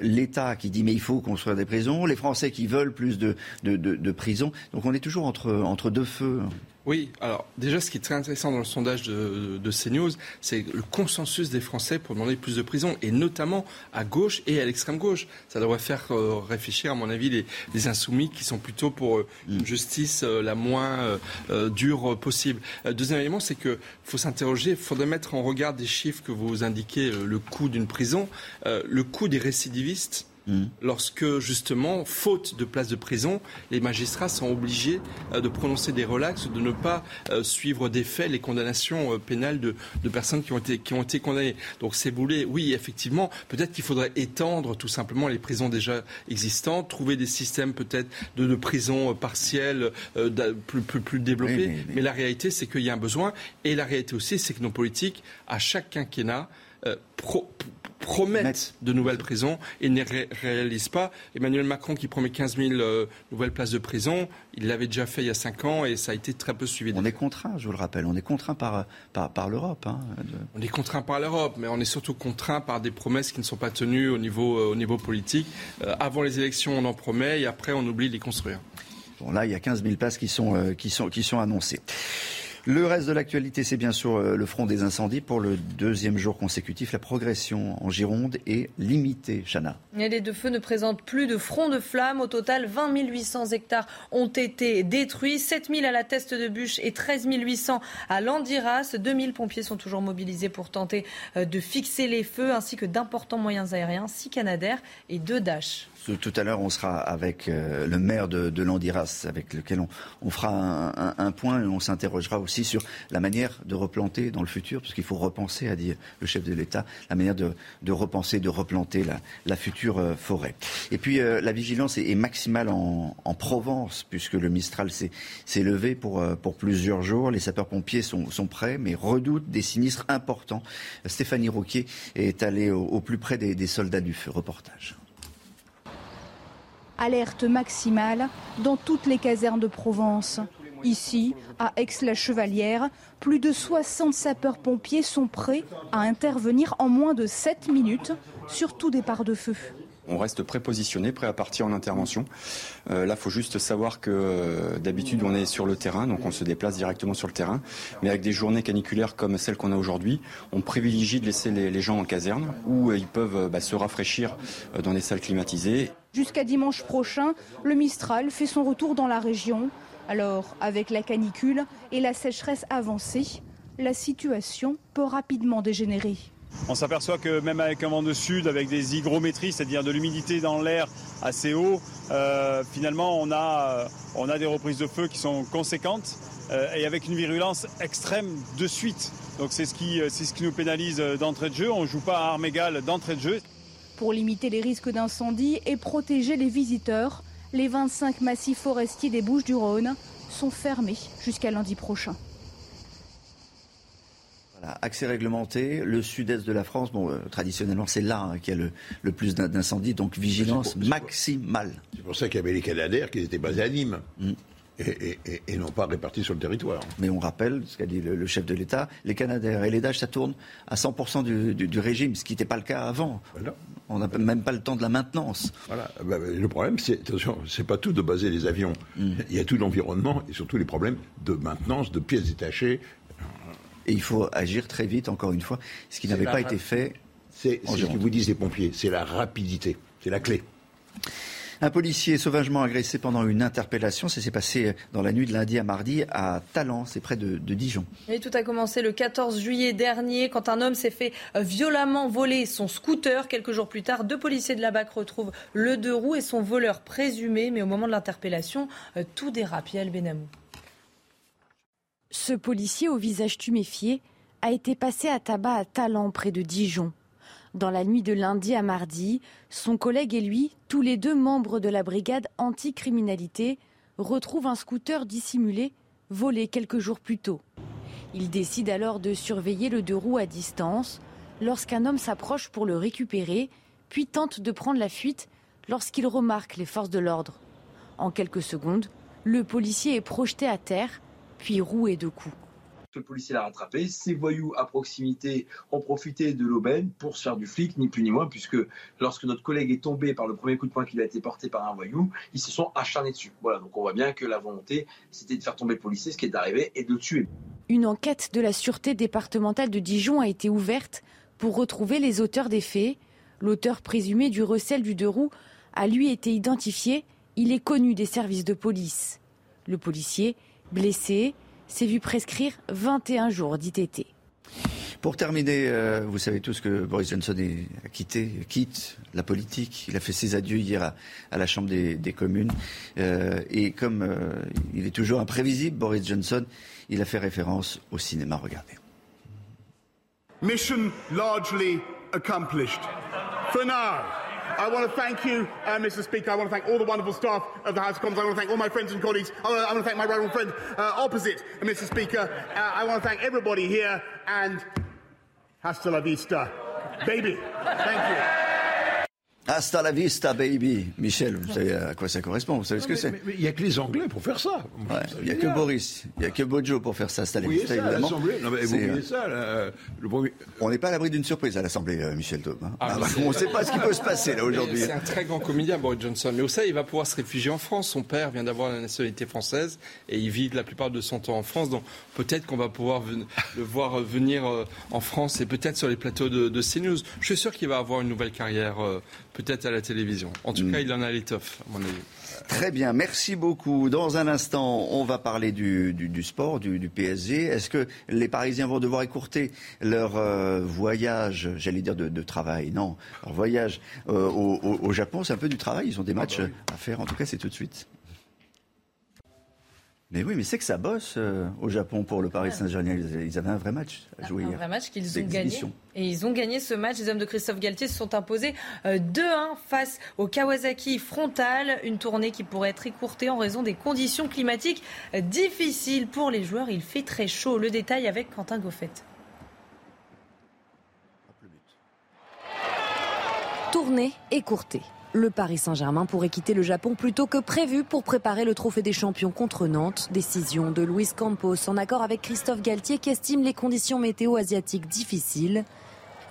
L'État qui dit mais il faut construire des prisons, les Français qui veulent plus de, de, de, de prisons. Donc on est toujours entre, entre deux feux. Oui, alors déjà ce qui est très intéressant dans le sondage de, de CNews, c'est le consensus des Français pour demander plus de prisons, et notamment à gauche et à l'extrême gauche. Ça devrait faire euh, réfléchir, à mon avis, les, les, insoumis qui sont plutôt pour euh, une mm. justice euh, la moins dure possible. deuxième élément, c'est qu'il faut s'interroger, il faudrait mettre en regard des chiffres que vous indiquez, le coût d'une prison, le coût des récidivistes Mm. Lorsque, justement, faute de place de prison, les magistrats sont obligés euh, de prononcer des relaxes, de ne pas euh, suivre des faits les condamnations euh, pénales de, personnes qui ont, été, qui ont été condamnées. Donc, c'est boulé, oui, effectivement, peut-être qu'il faudrait étendre tout simplement les prisons déjà existantes, trouver des systèmes peut-être de, de prison partielles plus, plus, plus développés. mais, la réalité, c'est qu'il y a un besoin. Et la réalité aussi, c'est que nos politiques, à chaque quinquennat, pro, promettent de nouvelles prisons et ne réalisent pas. Emmanuel Macron qui promet 15 000 euh, nouvelles places de prison, il l'avait déjà fait il y a 5 ans et ça a été très peu suivi. On est contraint, je vous le rappelle, on est contraint par, par, l'Europe. Hein, on est contraint par l'Europe, mais on est surtout contraint par des promesses qui ne sont pas tenues au niveau, euh, au niveau politique. Euh, avant les élections, on en promet et après, on oublie de les construire. Bon, là, il y a 15 000 places qui sont, qui sont, qui sont annoncées. Le reste de l'actualité, c'est bien sûr euh, le front des incendies. Pour le deuxième jour consécutif, la progression en Gironde est limitée. Chana. les deux feux ne présentent plus de front de flammes. Au total, 20 800 hectares ont été détruits, 7 000 à la Teste de Bûche et 13 800 à Landiras. 2 000 pompiers sont toujours mobilisés pour tenter euh, de fixer les feux, ainsi que d'importants moyens aériens, 6 Canadair et 2 Dash. Tout à l'heure, on sera avec euh, le maire de, Landiras, avec lequel on, fera un, point et on s'interrogera aussi sur la manière de replanter dans le futur, parce qu'il faut repenser, a dit le chef de l'État, la manière de, repenser, de replanter la, future euh, forêt. Et puis, euh, la vigilance est, maximale en, Provence, puisque le Mistral s'est levé pour, pour plusieurs jours. Les sapeurs-pompiers sont, prêts, mais redoutent des sinistres importants. Stéphanie Roquier est allée au, plus près des soldats du feu. Reportage alerte maximale dans toutes les casernes de Provence. Ici, à Aix-la-Chevalière, plus de 60 sapeurs-pompiers sont prêts à intervenir en moins de 7 minutes sur tout départ de feu. On reste prépositionné, prêt à partir en intervention. Euh, là, il faut juste savoir que euh, d'habitude, on est sur le terrain, donc on se déplace directement sur le terrain. Mais avec des journées caniculaires comme celles qu'on a aujourd'hui, on privilégie de laisser les, gens en caserne où euh, ils peuvent bah, se rafraîchir dans des salles climatisées. Jusqu'à dimanche prochain, le Mistral fait son retour dans la région. Alors, avec la canicule et la sécheresse avancée, la situation peut rapidement dégénérer. On s'aperçoit que même avec un vent de sud, avec des hygrométries, c'est-à-dire de l'humidité dans l'air assez haut, euh, finalement on a, euh, on a des reprises de feu qui sont conséquentes euh, et avec une virulence extrême de suite. Donc c'est ce, qui, ce qui nous pénalise d'entrée de jeu. On ne joue pas à armes égales d'entrée de jeu. Pour limiter les risques d'incendie et protéger les visiteurs, les 25 massifs forestiers des Bouches du Rhône sont fermés jusqu'à lundi prochain accès réglementé, le sud-est de la France, bon, euh, traditionnellement c'est là hein, qu'il y a le, plus d'incendies, donc vigilance maximale. C'est pour ça qu'il y avait les Canadaires qui étaient basés à Nîmes. Mm. et, non pas répartis sur le territoire. Mais on rappelle ce qu'a dit le, chef de l'État, les Canadaires et les Dash, ça tourne à 100% du, régime, ce qui n'était pas le cas avant. On n'a même pas le temps de la maintenance. Voilà. Bah, bah, le problème, c'est attention, c'est pas tout de baser les avions. Mm. Il y a tout l'environnement et surtout les problèmes de maintenance, de pièces détachées. Et il faut agir très vite, encore une fois, ce qui n'avait pas été fait. C'est ce que vous disent les pompiers, c'est la rapidité, c'est la clé. Un policier sauvagement agressé pendant une interpellation. Ça s'est passé dans la nuit de lundi à mardi à Talent, c'est près de, Dijon. Et tout a commencé le 14 juillet dernier quand un homme s'est fait euh, violemment voler son scooter. Quelques jours plus tard, deux policiers de la BAC retrouvent le deux roues et son voleur présumé. Mais au moment de l'interpellation, euh, tout dérape. Yael Benamou. Ce policier au visage tuméfié a été passé à tabac à Talent, près de Dijon. Dans la nuit de lundi à mardi, son collègue et lui, tous les deux membres de la brigade anticriminalité, retrouvent un scooter dissimulé volé quelques jours plus tôt. Ils décident alors de surveiller le deux roues à distance lorsqu'un homme s'approche pour le récupérer, puis tente de prendre la fuite lorsqu'il remarque les forces de l'ordre. En quelques secondes, le policier est projeté à terre, puis roué de coups le policier l'a rattrapé. Ces voyous à proximité ont profité de l'aubaine pour se faire du flic, ni plus ni moins, puisque lorsque notre collègue est tombé par le premier coup de poing qui a été porté par un voyou, ils se sont acharnés dessus. Voilà, donc on voit bien que la volonté, c'était de faire tomber le policier, ce qui est arrivé, et de le tuer. Une enquête de la sûreté départementale de Dijon a été ouverte pour retrouver les auteurs des faits. L'auteur présumé du recel du deux roues a lui été identifié. Il est connu des services de police. Le policier, blessé, s'est vu prescrire 21 jours d'ITT. Pour terminer, euh, vous savez tous que Boris Johnson a quitté, quitte la politique. Il a fait ses adieux hier à, la Chambre des, communes. Euh, et comme euh, il est toujours imprévisible, Boris Johnson, il a fait référence au cinéma. Regardez. Mission largely accomplished. For now. I want to thank you, uh, Mr. Speaker. I want to thank all the wonderful staff of the House of Commons. I want to thank all my friends and colleagues. I want to, I want to thank my right friend uh, opposite, Mr. Speaker. Uh, I want to thank everybody here and hasta la vista, baby. Thank you. Hasta la vista, baby. Michel, vous savez à quoi ça correspond Vous savez ce que c'est Il n'y a que les Anglais pour faire ça. Il n'y a que Boris, il n'y a que Bojo pour faire ça, hasta la vista, évidemment. Non, mais vous voyez ça, On n'est pas à l'abri d'une surprise à l'Assemblée, euh, Michel Taube. Hein. Ah, ah, on ne sait pas ce qui peut se passer là aujourd'hui. C'est un très grand comédien, Boris Johnson. Mais au ça, il va pouvoir se réfugier en France. Son père vient d'avoir la nationalité française et il vit la plupart de son temps en France. Donc peut-être qu'on va pouvoir le voir venir euh, en France et peut-être sur les plateaux de, de CNews. Je suis sûr qu'il va avoir une nouvelle carrière euh, peut-être à la télévision. En tout cas, il en a l'étoffe, à mon avis. Très bien, merci beaucoup. Dans un instant, on va parler du, sport, du, PSG. Est-ce que les Parisiens vont devoir écourter leur euh, voyage, j'allais dire de, travail, non, leur voyage euh, au, au, Japon, c'est un peu du travail, ils ont des matchs ah bah à faire, en tout cas c'est tout de suite. Mais oui, mais c'est que ça bosse euh, au Japon pour le Paris Saint-Germain. Ils avaient un vrai match à jouer hier. Un vrai match qu'ils ont gagné. Et ils ont gagné ce match. Les hommes de Christophe Galtier se sont imposés 2-1 euh, face au Kawasaki Frontal. Une tournée qui pourrait être écourtée en raison des conditions climatiques difficiles pour les joueurs. Il fait très chaud. Le détail avec Quentin Goffet. Tournée écourtée le Paris Saint-Germain pourrait quitter le Japon plus tôt que prévu pour préparer le trophée des champions contre Nantes. Décision de Luis Campos en accord avec Christophe Galtier qui estime les conditions météo asiatiques difficiles.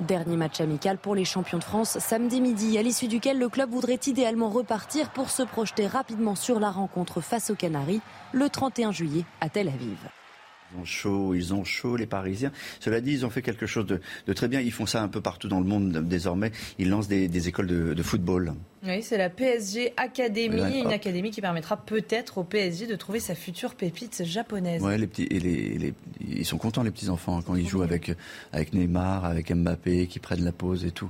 Dernier match amical pour les champions de France samedi midi, à l'issue duquel le club voudrait idéalement repartir pour se projeter rapidement sur la rencontre face aux Canaries le 31 juillet à Tel Aviv. Ils ont chaud, ils ont chaud, les Parisiens. Cela dit, ils ont fait quelque chose de, très bien. Ils font ça un peu partout dans le monde désormais. Ils lancent des, écoles de, football. Oui, c'est la PSG Academy, une académie qui permettra peut-être au PSG de trouver sa future pépite japonaise. Ouais, les petits, et les, ils sont contents les petits enfants quand ils jouent avec avec Neymar, avec Mbappé, qui prennent la pause et tout.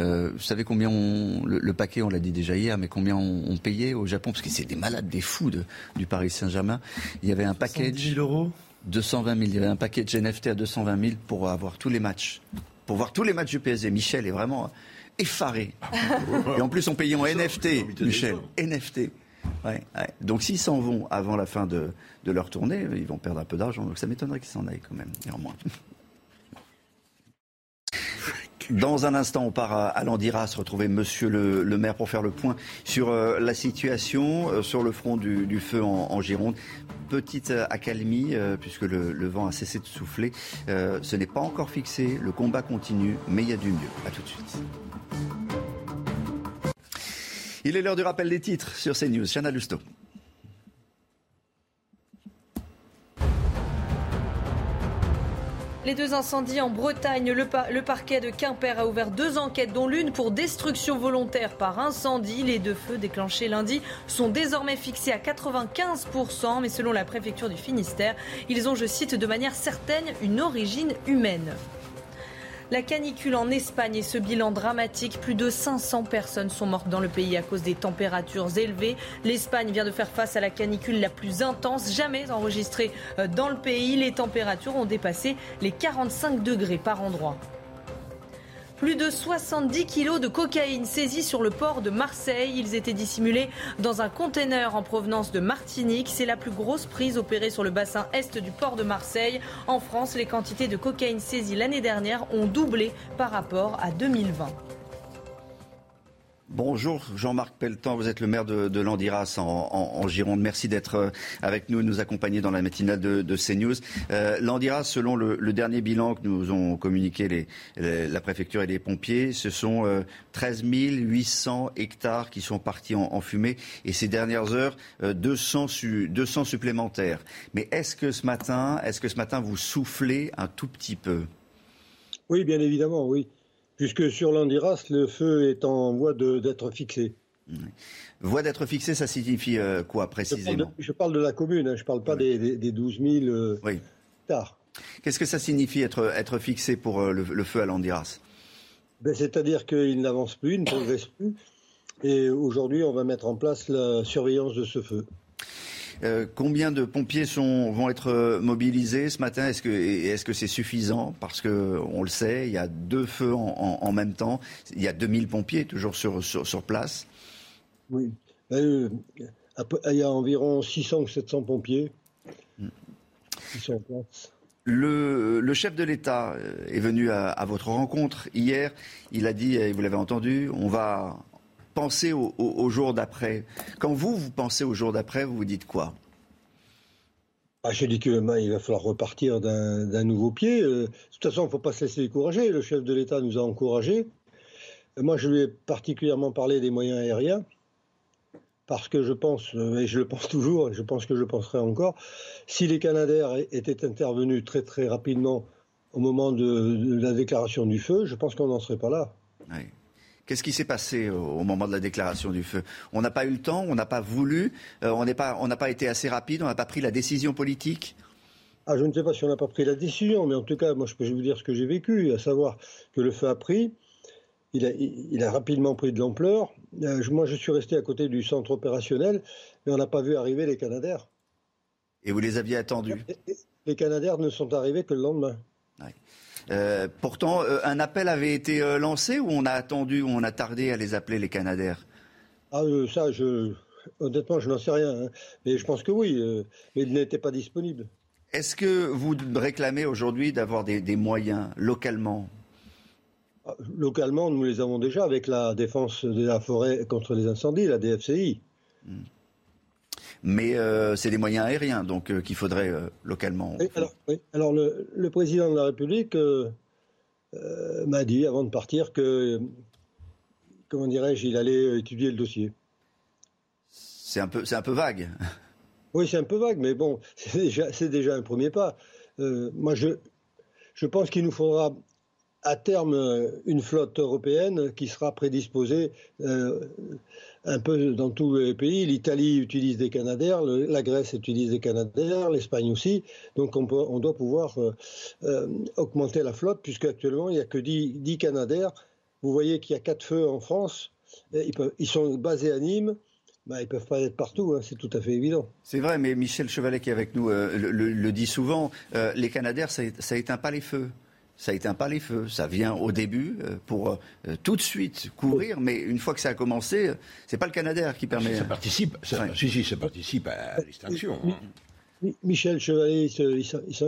Euh, vous savez combien on, le, paquet, on l'a dit déjà hier, mais combien on, payait au Japon? Parce que c'est des malades, des fous du Paris Saint-Germain. Il y avait un package. 000 euros? 220 000. Il y avait un paquet de NFT à 220 000 pour avoir tous les matchs. Pour voir tous les matchs du PSG. Michel est vraiment effaré. Et en plus, on paye en NFT, Michel. NFT. Donc s'ils s'en vont avant la fin de, de, leur tournée, ils vont perdre un peu d'argent. Donc ça m'étonnerait qu'ils s'en aillent quand même, néanmoins. Dans un instant, on part à Landiras retrouver Monsieur le, maire pour faire le point sur euh, la situation euh, sur le front du, feu en, Gironde. Petite euh, accalmie puisque le, vent a cessé de souffler. ce n'est pas encore fixé, le combat continue, mais il y a du mieux. À tout de suite. Il est l'heure du rappel des titres sur CNews. Chana Lusto. Les deux incendies en Bretagne, le, parquet de Quimper a ouvert deux enquêtes, dont l'une pour destruction volontaire par incendie. Les deux feux déclenchés lundi sont désormais fixés à 95%, mais selon la préfecture du Finistère, ils ont, je cite, de manière certaine une origine humaine. La canicule en Espagne et ce bilan dramatique, plus de 500 personnes sont mortes dans le pays à cause des températures élevées. L'Espagne vient de faire face à la canicule la plus intense jamais enregistrée euh, dans le pays. Les températures ont dépassé les 45 degrés par endroit. Plus de 70 kilos de cocaïne saisis sur le port de Marseille. Ils étaient dissimulés dans un conteneur en provenance de Martinique. C'est la plus grosse prise opérée sur le bassin est du port de Marseille. En France, les quantités de cocaïne saisies l'année dernière ont doublé par rapport à 2020. Bonjour Jean-Marc Pelletan, vous êtes le maire de, Landiras en, Gironde. Merci d'être euh, avec nous et de nous accompagner dans la matinale de, CNews. Euh, Landiras, selon le, dernier bilan que nous ont communiqué la préfecture et les pompiers, ce sont 13 euh, 800 hectares qui sont partis en, fumée et ces dernières heures, 200, 200 supplémentaires. Mais est-ce que est-ce que ce matin vous soufflez un tout petit peu? Oui, bien évidemment, oui puisque sur l'Andiras, le feu est en voie d'être fixé. Voie d'être fixé, ça signifie euh, quoi précisément je parle, de, la commune, hein, je ne parle pas des, 12 000 euh, hectares. Qu'est-ce que ça signifie être, être fixé pour euh, le, feu à l'Andiras? Ben, C'est-à-dire qu'il n'avance plus, il ne progresse plus. Et aujourd'hui, on va mettre en place la surveillance de ce feu. Euh, combien de pompiers sont, vont être euh, mobilisés ce matin? Est-ce que est-ce que c'est suffisant? Parce que on le sait, il y a deux feux en, même temps. Il y a 2000 pompiers toujours sur, sur, place. Oui. Euh, il y a environ 600 ou 700 pompiers qui sont en place. Le, le, chef de l'État est venu à, à, votre rencontre hier. Il a dit, et vous l'avez entendu, on va pensez au, jour d'après Quand vous, vous pensez au jour d'après, vous vous dites quoi? Ah, je dis que il va falloir repartir d'un nouveau pied. Euh, de toute façon, il ne faut pas se laisser décourager. Le chef de l'État nous a encouragés. Moi, je lui ai particulièrement parlé des moyens aériens parce que je pense, euh, et je le pense toujours, et je pense que je le penserai encore, si les Canadaires étaient intervenus très très rapidement au moment de, la déclaration du feu, je pense qu'on n'en serait pas là. Oui. Qu'est-ce qui s'est passé au moment de la déclaration du feu? On n'a pas eu le temps, on n'a pas voulu, euh, on n'a pas, été assez rapide, on n'a pas pris la décision politique? Ah, je ne sais pas si on n'a pas pris la décision, mais en tout cas, moi, je peux vous dire ce que j'ai vécu, à savoir que le feu a pris, il a, rapidement pris de l'ampleur. Euh, moi, je suis resté à côté du centre opérationnel, mais on n'a pas vu arriver les Canadaires. Et vous les aviez attendus? Les Canadaires ne sont arrivés que le lendemain. Euh, pourtant, euh, un appel avait été euh, lancé ou on a attendu, ou on a tardé à les appeler les Canadaires? Ah, ça, je, honnêtement, je n'en sais rien. Hein. Mais je pense que oui, mais ils n'étaient pas disponibles. Est-ce que vous réclamez aujourd'hui d'avoir des, moyens localement? Ah, Localement, nous les avons déjà avec la défense de la forêt contre les incendies, la DFCI. Hmm mais euh, c'est des moyens aériens donc euh, qu'il faudrait euh, localement. alors, le, président de la République m'a dit avant de partir que, comment dirais-je, il allait étudier le dossier. C'est un peu, c'est un peu vague. Oui, c'est un peu vague, mais bon, c'est déjà, c'est déjà un premier pas. moi, je, je pense qu'il nous faudra à terme une flotte européenne qui sera prédisposée un peu dans tous les pays. L'Italie utilise des Canadaires, la Grèce utilise des Canadaires, l'Espagne aussi. Donc on, doit pouvoir euh, euh, augmenter la flotte, puisque actuellement il n'y a que 10, 10 Canadaires. Vous voyez qu'il y a quatre feux en France. Ils, sont basés à Nîmes. Bah, ils ne peuvent pas être partout, hein, c'est tout à fait évident. C'est vrai, mais Michel Chevalet qui est avec nous euh, le, dit souvent, les Canadaires, ça, ça éteint pas les feux ça éteint pas les feux. Ça vient au début euh, pour euh, tout de suite courir, mais une fois que ça a commencé, c'est pas le Canadair qui permet. Ça participe, ça, si, ça participe à l'extinction. Hein. Michel Chevalier,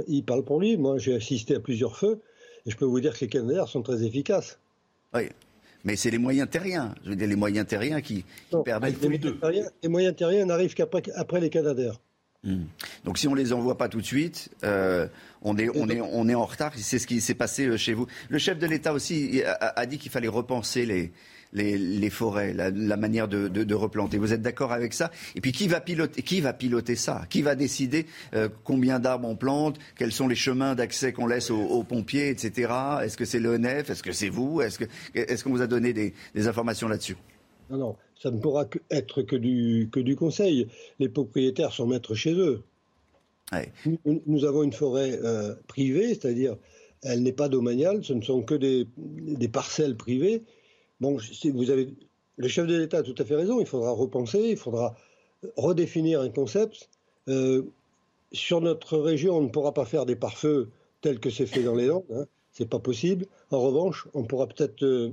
il, parle pour lui. Moi, j'ai assisté à plusieurs feux, et je peux vous dire que les Canadaires sont très efficaces. Oui. Mais c'est les moyens terriens. Je veux dire, les moyens terriens qui, permettent. Les moyens, terriens, les moyens terriens n'arrivent qu'après après les Canadaires. Hmm. Donc si on les envoie pas tout de suite, euh, on, est, on, est, on est en retard. C'est ce qui s'est passé euh, chez vous. Le chef de l'État aussi a, dit qu'il fallait repenser les, les, forêts, la, manière de, replanter. Vous êtes d'accord avec ça? Et puis qui va piloter, qui va piloter ça? Qui va décider euh, combien d'arbres on plante? Quels sont les chemins d'accès qu'on laisse aux, pompiers, etc. Est-ce que c'est l'ONF Est-ce que c'est vous? Est-ce qu'on est vous a donné des informations là-dessus? Non, non ça ne pourra être que du, que du conseil. Les propriétaires sont maîtres chez eux. Nous, avons une forêt euh, privée, c'est-à-dire elle n'est pas domaniale, ce ne sont que des, des parcelles privées. Bon, si vous avez, le chef de l'État a tout à fait raison, il faudra repenser, il faudra redéfinir un concept. Euh, sur notre région, on ne pourra pas faire des pare-feux tels que c'est fait dans les Landes, hein, c'est pas possible. En revanche, on pourra peut-être euh,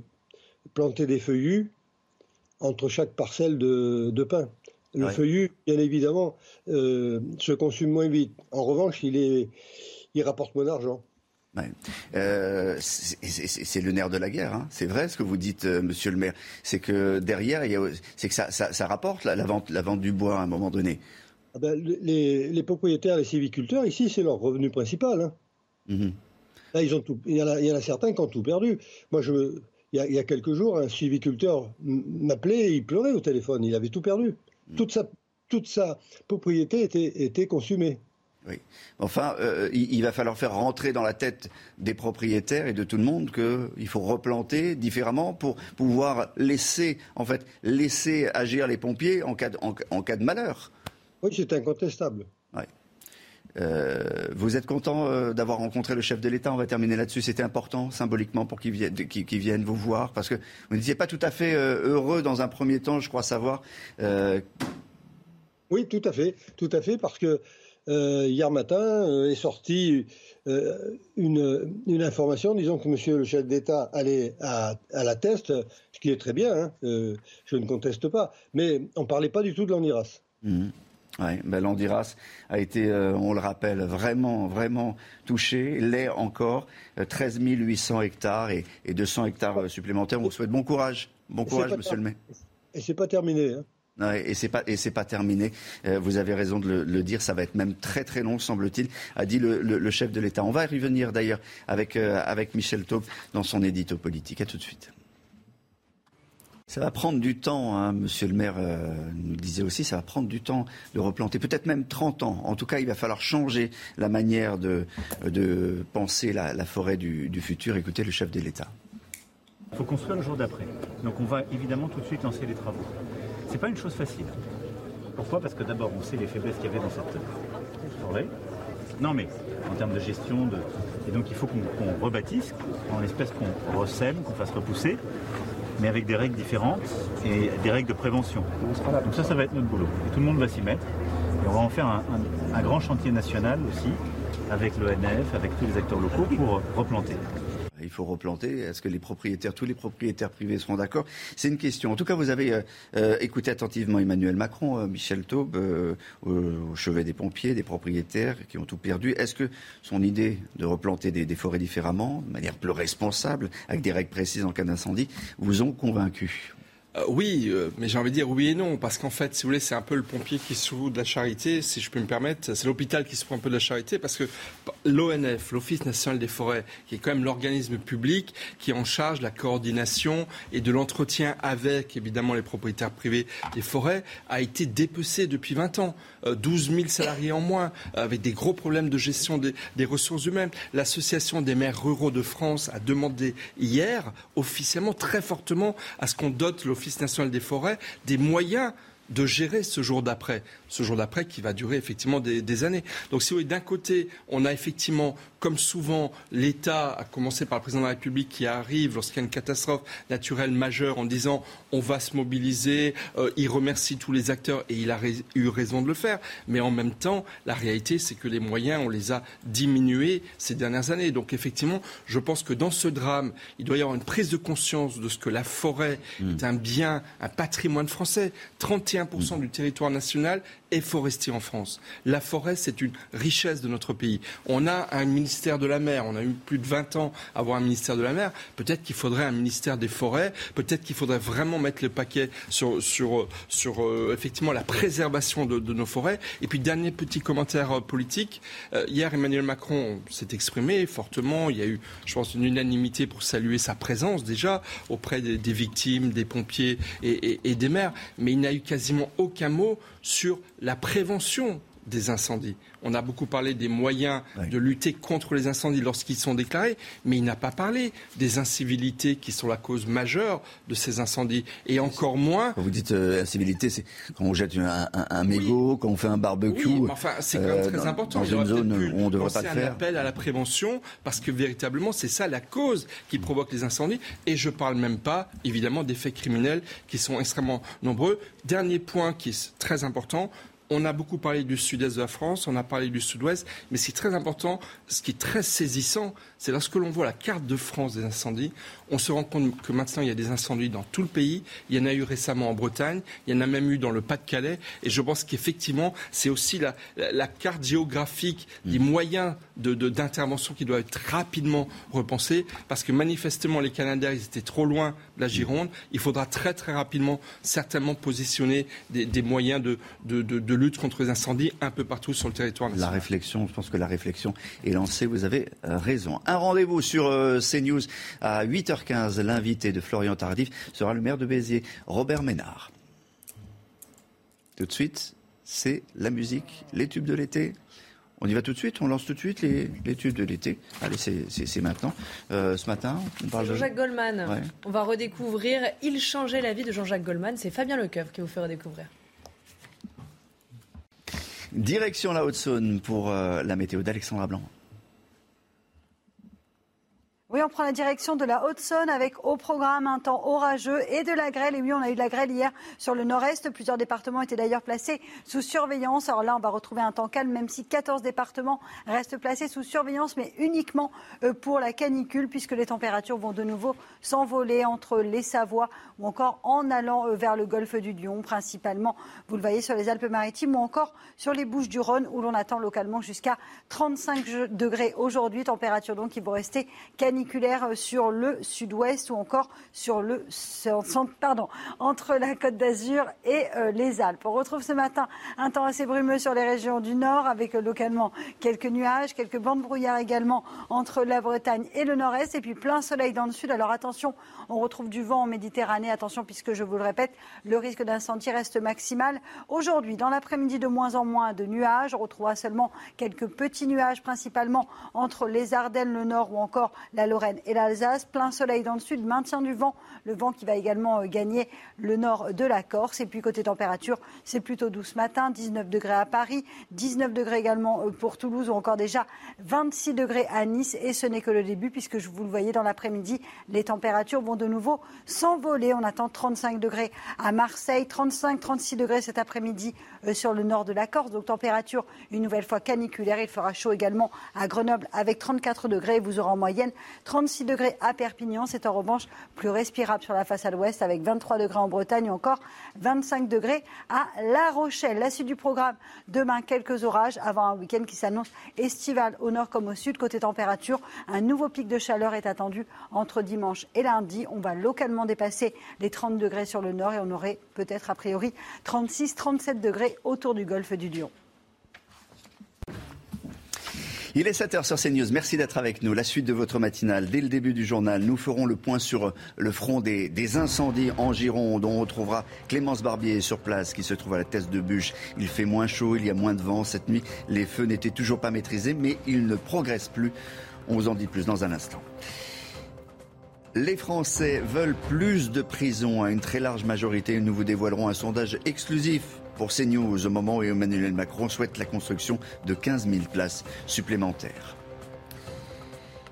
planter des feuillus entre chaque parcelle de, de pain. Le feuillu, bien évidemment, euh, se consume moins vite. En revanche, il, est, il rapporte moins d'argent. Ouais. Euh, c'est le nerf de la guerre. Hein. C'est vrai ce que vous dites, euh, Monsieur le Maire. C'est que derrière, c'est que ça, ça, ça rapporte la, la, vente, la vente du bois à un moment donné. Ah ben, les, les, propriétaires, les civiculteurs, ici, c'est leur revenu principal. Hein. Mmh Là, ils ont tout, il, y en a, il y en a certains qui ont tout perdu. Moi, je, il y, a, quelques jours, un suiviculteur m'appelait et il pleurait au téléphone. Il avait tout perdu. Mm. Toute, sa, toute sa propriété était, était consumée. Oui. Enfin, euh, il, va falloir faire rentrer dans la tête des propriétaires et de tout le monde qu'il faut replanter différemment pour pouvoir laisser, en fait, laisser agir les pompiers en cas de, en cas de malheur. Oui, c'est incontestable. Euh, vous êtes content euh, d'avoir rencontré le chef de l'État? On va terminer là-dessus. C'était important symboliquement pour qu'il vienne, vous voir parce que vous n'étiez pas tout à fait euh, heureux dans un premier temps, je crois savoir. Oui, tout à fait, tout à fait, parce que hier matin est sortie une, information disant que Monsieur le chef d'État allait à, la test, ce qui est très bien. Hein, je ne conteste pas, mais on ne parlait pas du tout de l'Andiras. Mmh. Oui, ben Landiras a été, euh, on le rappelle, vraiment, vraiment touché. L'est encore, 13 euh, 800 hectares et, 200 hectares euh, supplémentaires. On vous souhaite bon courage. Bon courage, monsieur le maire. Et c'est pas terminé. Hein. et c'est pas et c'est pas terminé. vous avez raison de le, dire. Ça va être même très très long, semble-t-il, a dit le, chef de l'État. On va y revenir d'ailleurs avec avec Michel Taube dans son édito politique. À tout de suite. Ça va prendre du temps, hein, monsieur le maire euh, nous disait aussi, ça va prendre du temps de replanter, peut-être même 30 ans. En tout cas, il va falloir changer la manière de, penser la, forêt du, futur. Écoutez le chef de l'État. Il faut construire le jour d'après. Donc on va évidemment tout de suite lancer les travaux. Ce n'est pas une chose facile. Pourquoi? Parce que d'abord, on sait les faiblesses qu'il y avait dans cette forêt. Non mais en termes de gestion, de... et donc il faut qu'on rebâtisse, en espèce qu'on ressème, qu'on fasse repousser mais avec des règles différentes et des règles de prévention. Donc ça, ça va être notre boulot. Et tout le monde va s'y mettre. Et on va en faire un, un grand chantier national aussi, avec l'ONF, avec tous les acteurs locaux, pour replanter. Il faut replanter. Est-ce que les propriétaires, tous les propriétaires privés seront d'accord? C'est une question. En tout cas, vous avez euh, euh, écouté attentivement Emmanuel Macron, euh, Michel Taube, au chevet des pompiers, des propriétaires qui ont tout perdu. Est-ce que son idée de replanter des, des, forêts différemment, de manière plus responsable, avec des règles précises en cas d'incendie, vous ont convaincu? Euh, oui, euh, mais j'ai envie de dire oui et non, parce qu'en fait, si vous voulez, c'est un peu le pompier qui se fout de la charité, si je peux me permettre, c'est l'hôpital qui se fout un peu de la charité, parce que l'ONF, l'Office national des forêts, qui est quand même l'organisme public qui est en charge de la coordination et de l'entretien avec, évidemment, les propriétaires privés des forêts, a été dépecé depuis 20 ans. 12 euh, 000 salariés en moins, avec des gros problèmes de gestion des, ressources humaines. L'association des maires ruraux de France a demandé hier, officiellement, très fortement, à ce qu'on dote l'Office national des forêts des moyens de gérer ce jour d'après, ce jour d'après qui va durer effectivement des, années. Donc si vous voulez, d'un côté, on a effectivement, comme souvent, l'État, à commencer par le président de la République, qui arrive lorsqu'il y a une catastrophe naturelle majeure en disant on va se mobiliser, euh, il remercie tous les acteurs et il a eu raison de le faire. Mais en même temps, la réalité, c'est que les moyens, on les a diminués ces dernières années. Donc effectivement, je pense que dans ce drame, il doit y avoir une prise de conscience de ce que la forêt mmh. est un bien, un patrimoine français. 31 51% du territoire national est forestier en France. La forêt, c'est une richesse de notre pays. On a un ministère de la mer, on a eu plus de 20 ans à avoir un ministère de la mer. Peut-être qu'il faudrait un ministère des forêts, peut-être qu'il faudrait vraiment mettre le paquet sur, sur, sur euh, effectivement la préservation de, nos forêts. Et puis, dernier petit commentaire euh, politique. Euh, hier, Emmanuel Macron s'est exprimé fortement. Il y a eu, je pense, une unanimité pour saluer sa présence déjà auprès des, victimes, des pompiers et, et des maires. Mais il n'a eu quasiment aucun mot sur la prévention des incendies. On a beaucoup parlé des moyens de lutter contre les incendies lorsqu'ils sont déclarés, mais il n'a pas parlé des incivilités qui sont la cause majeure de ces incendies. Et encore moins. Quand vous dites euh, incivilité, c'est quand on jette un, mégot, quand on fait un barbecue. Oui, mais enfin, c'est quand même euh, très important. Dans une zone où on devrait pas le faire. un appel à la prévention, parce que véritablement, c'est ça la cause qui provoque les incendies. Et je ne parle même pas, évidemment, des faits criminels qui sont extrêmement nombreux. Dernier point qui est très important, on a beaucoup parlé du sud-est de la France, on a parlé du sud-ouest, mais ce qui est très important, ce qui est très saisissant, c'est lorsque l'on voit la carte de France des incendies, on se rend compte que maintenant il y a des incendies dans tout le pays. Il y en a eu récemment en Bretagne, il y en a même eu dans le Pas-de-Calais. Et je pense qu'effectivement, c'est aussi la, carte géographique des mm. moyens d'intervention qui doivent être rapidement repensés, parce que manifestement les Canadiens ils étaient trop loin de la Gironde. Il faudra très très rapidement certainement positionner des, moyens de, de, lutte contre les incendies un peu partout sur le territoire national. La réflexion, je pense que la réflexion est lancée. Vous avez euh, raison. Un rendez-vous sur euh, CNews à 8h15. L'invité de Florian Tardif sera le maire de Béziers, Robert Ménard. Tout de suite, c'est la musique, les tubes de l'été. On y va tout de suite, on lance tout de suite les, tubes de l'été. Allez, c'est maintenant. Euh, ce matin, on parle de... Jean-Jacques Goldman. On va redécouvrir Il changeait la vie de Jean-Jacques Goldman. C'est Fabien Lecoeuf qui vous fait redécouvrir. Direction la Haute-Saône pour euh, la météo d'Alexandra Blanc. Oui, on prend la direction de la Haute-Saône avec au programme un temps orageux et de la grêle. Et oui, on a eu de la grêle hier sur le nord-est. Plusieurs départements étaient d'ailleurs placés sous surveillance. Alors là, on va retrouver un temps calme, même si 14 départements restent placés sous surveillance, mais uniquement euh, pour la canicule, puisque les températures vont de nouveau s'envoler entre les Savoies ou encore en allant euh, vers le golfe du Lion, principalement, vous le voyez, sur les Alpes-Maritimes ou encore sur les Bouches du Rhône, où l'on attend localement jusqu'à 35 degrés aujourd'hui. Température donc qui vont rester canicule sur le sud-ouest ou encore sur le pardon, entre la Côte d'Azur et euh, les Alpes. On retrouve ce matin un temps assez brumeux sur les régions du nord avec euh, localement quelques nuages, quelques bandes brouillard également entre la Bretagne et le nord-est et puis plein soleil dans le sud. Alors attention, on retrouve du vent en Méditerranée. Attention puisque je vous le répète, le risque d'incendie reste maximal. Aujourd'hui, dans l'après-midi, de moins en moins de nuages. On retrouvera seulement quelques petits nuages principalement entre les Ardennes, le nord ou encore la Lorraine et l'Alsace. Plein soleil dans le sud, maintien du vent. Le vent qui va également euh, gagner le nord de la Corse. Et puis côté température, c'est plutôt doux ce matin. 19 degrés à Paris, 19 degrés également euh, pour Toulouse ou encore déjà 26 degrés à Nice. Et ce n'est que le début puisque vous le voyez dans l'après-midi, les températures vont de nouveau s'envoler. On attend 35 degrés à Marseille, 35-36 degrés cet après-midi sur le nord de la Corse. Donc température une nouvelle fois caniculaire. Il fera chaud également à Grenoble avec 34 degrés. Vous aurez en moyenne 36 degrés à Perpignan. C'est en revanche plus respirable sur la façade ouest avec 23 degrés en Bretagne ou encore 25 degrés à La Rochelle. La suite du programme, demain quelques orages avant un week-end qui s'annonce estival au nord comme au sud. Côté température, un nouveau pic de chaleur est attendu entre dimanche et lundi. On va localement dépasser les 30 degrés sur le nord et on aurait peut-être a priori 36-37 degrés autour du golfe du Lion. Il est 7h sur CNews. Merci d'être avec nous. La suite de votre matinale. Dès le début du journal, nous ferons le point sur le front des, incendies en Gironde. On retrouvera Clémence Barbier sur place qui se trouve à la tête de bûche. Il fait moins chaud, il y a moins de vent. Cette nuit, les feux n'étaient toujours pas maîtrisés, mais ils ne progressent plus. On vous en dit plus dans un instant. Les Français veulent plus de prisons à une très large majorité. Nous vous dévoilerons un sondage exclusif pour CNews au moment où Emmanuel Macron souhaite la construction de 15 000 places supplémentaires.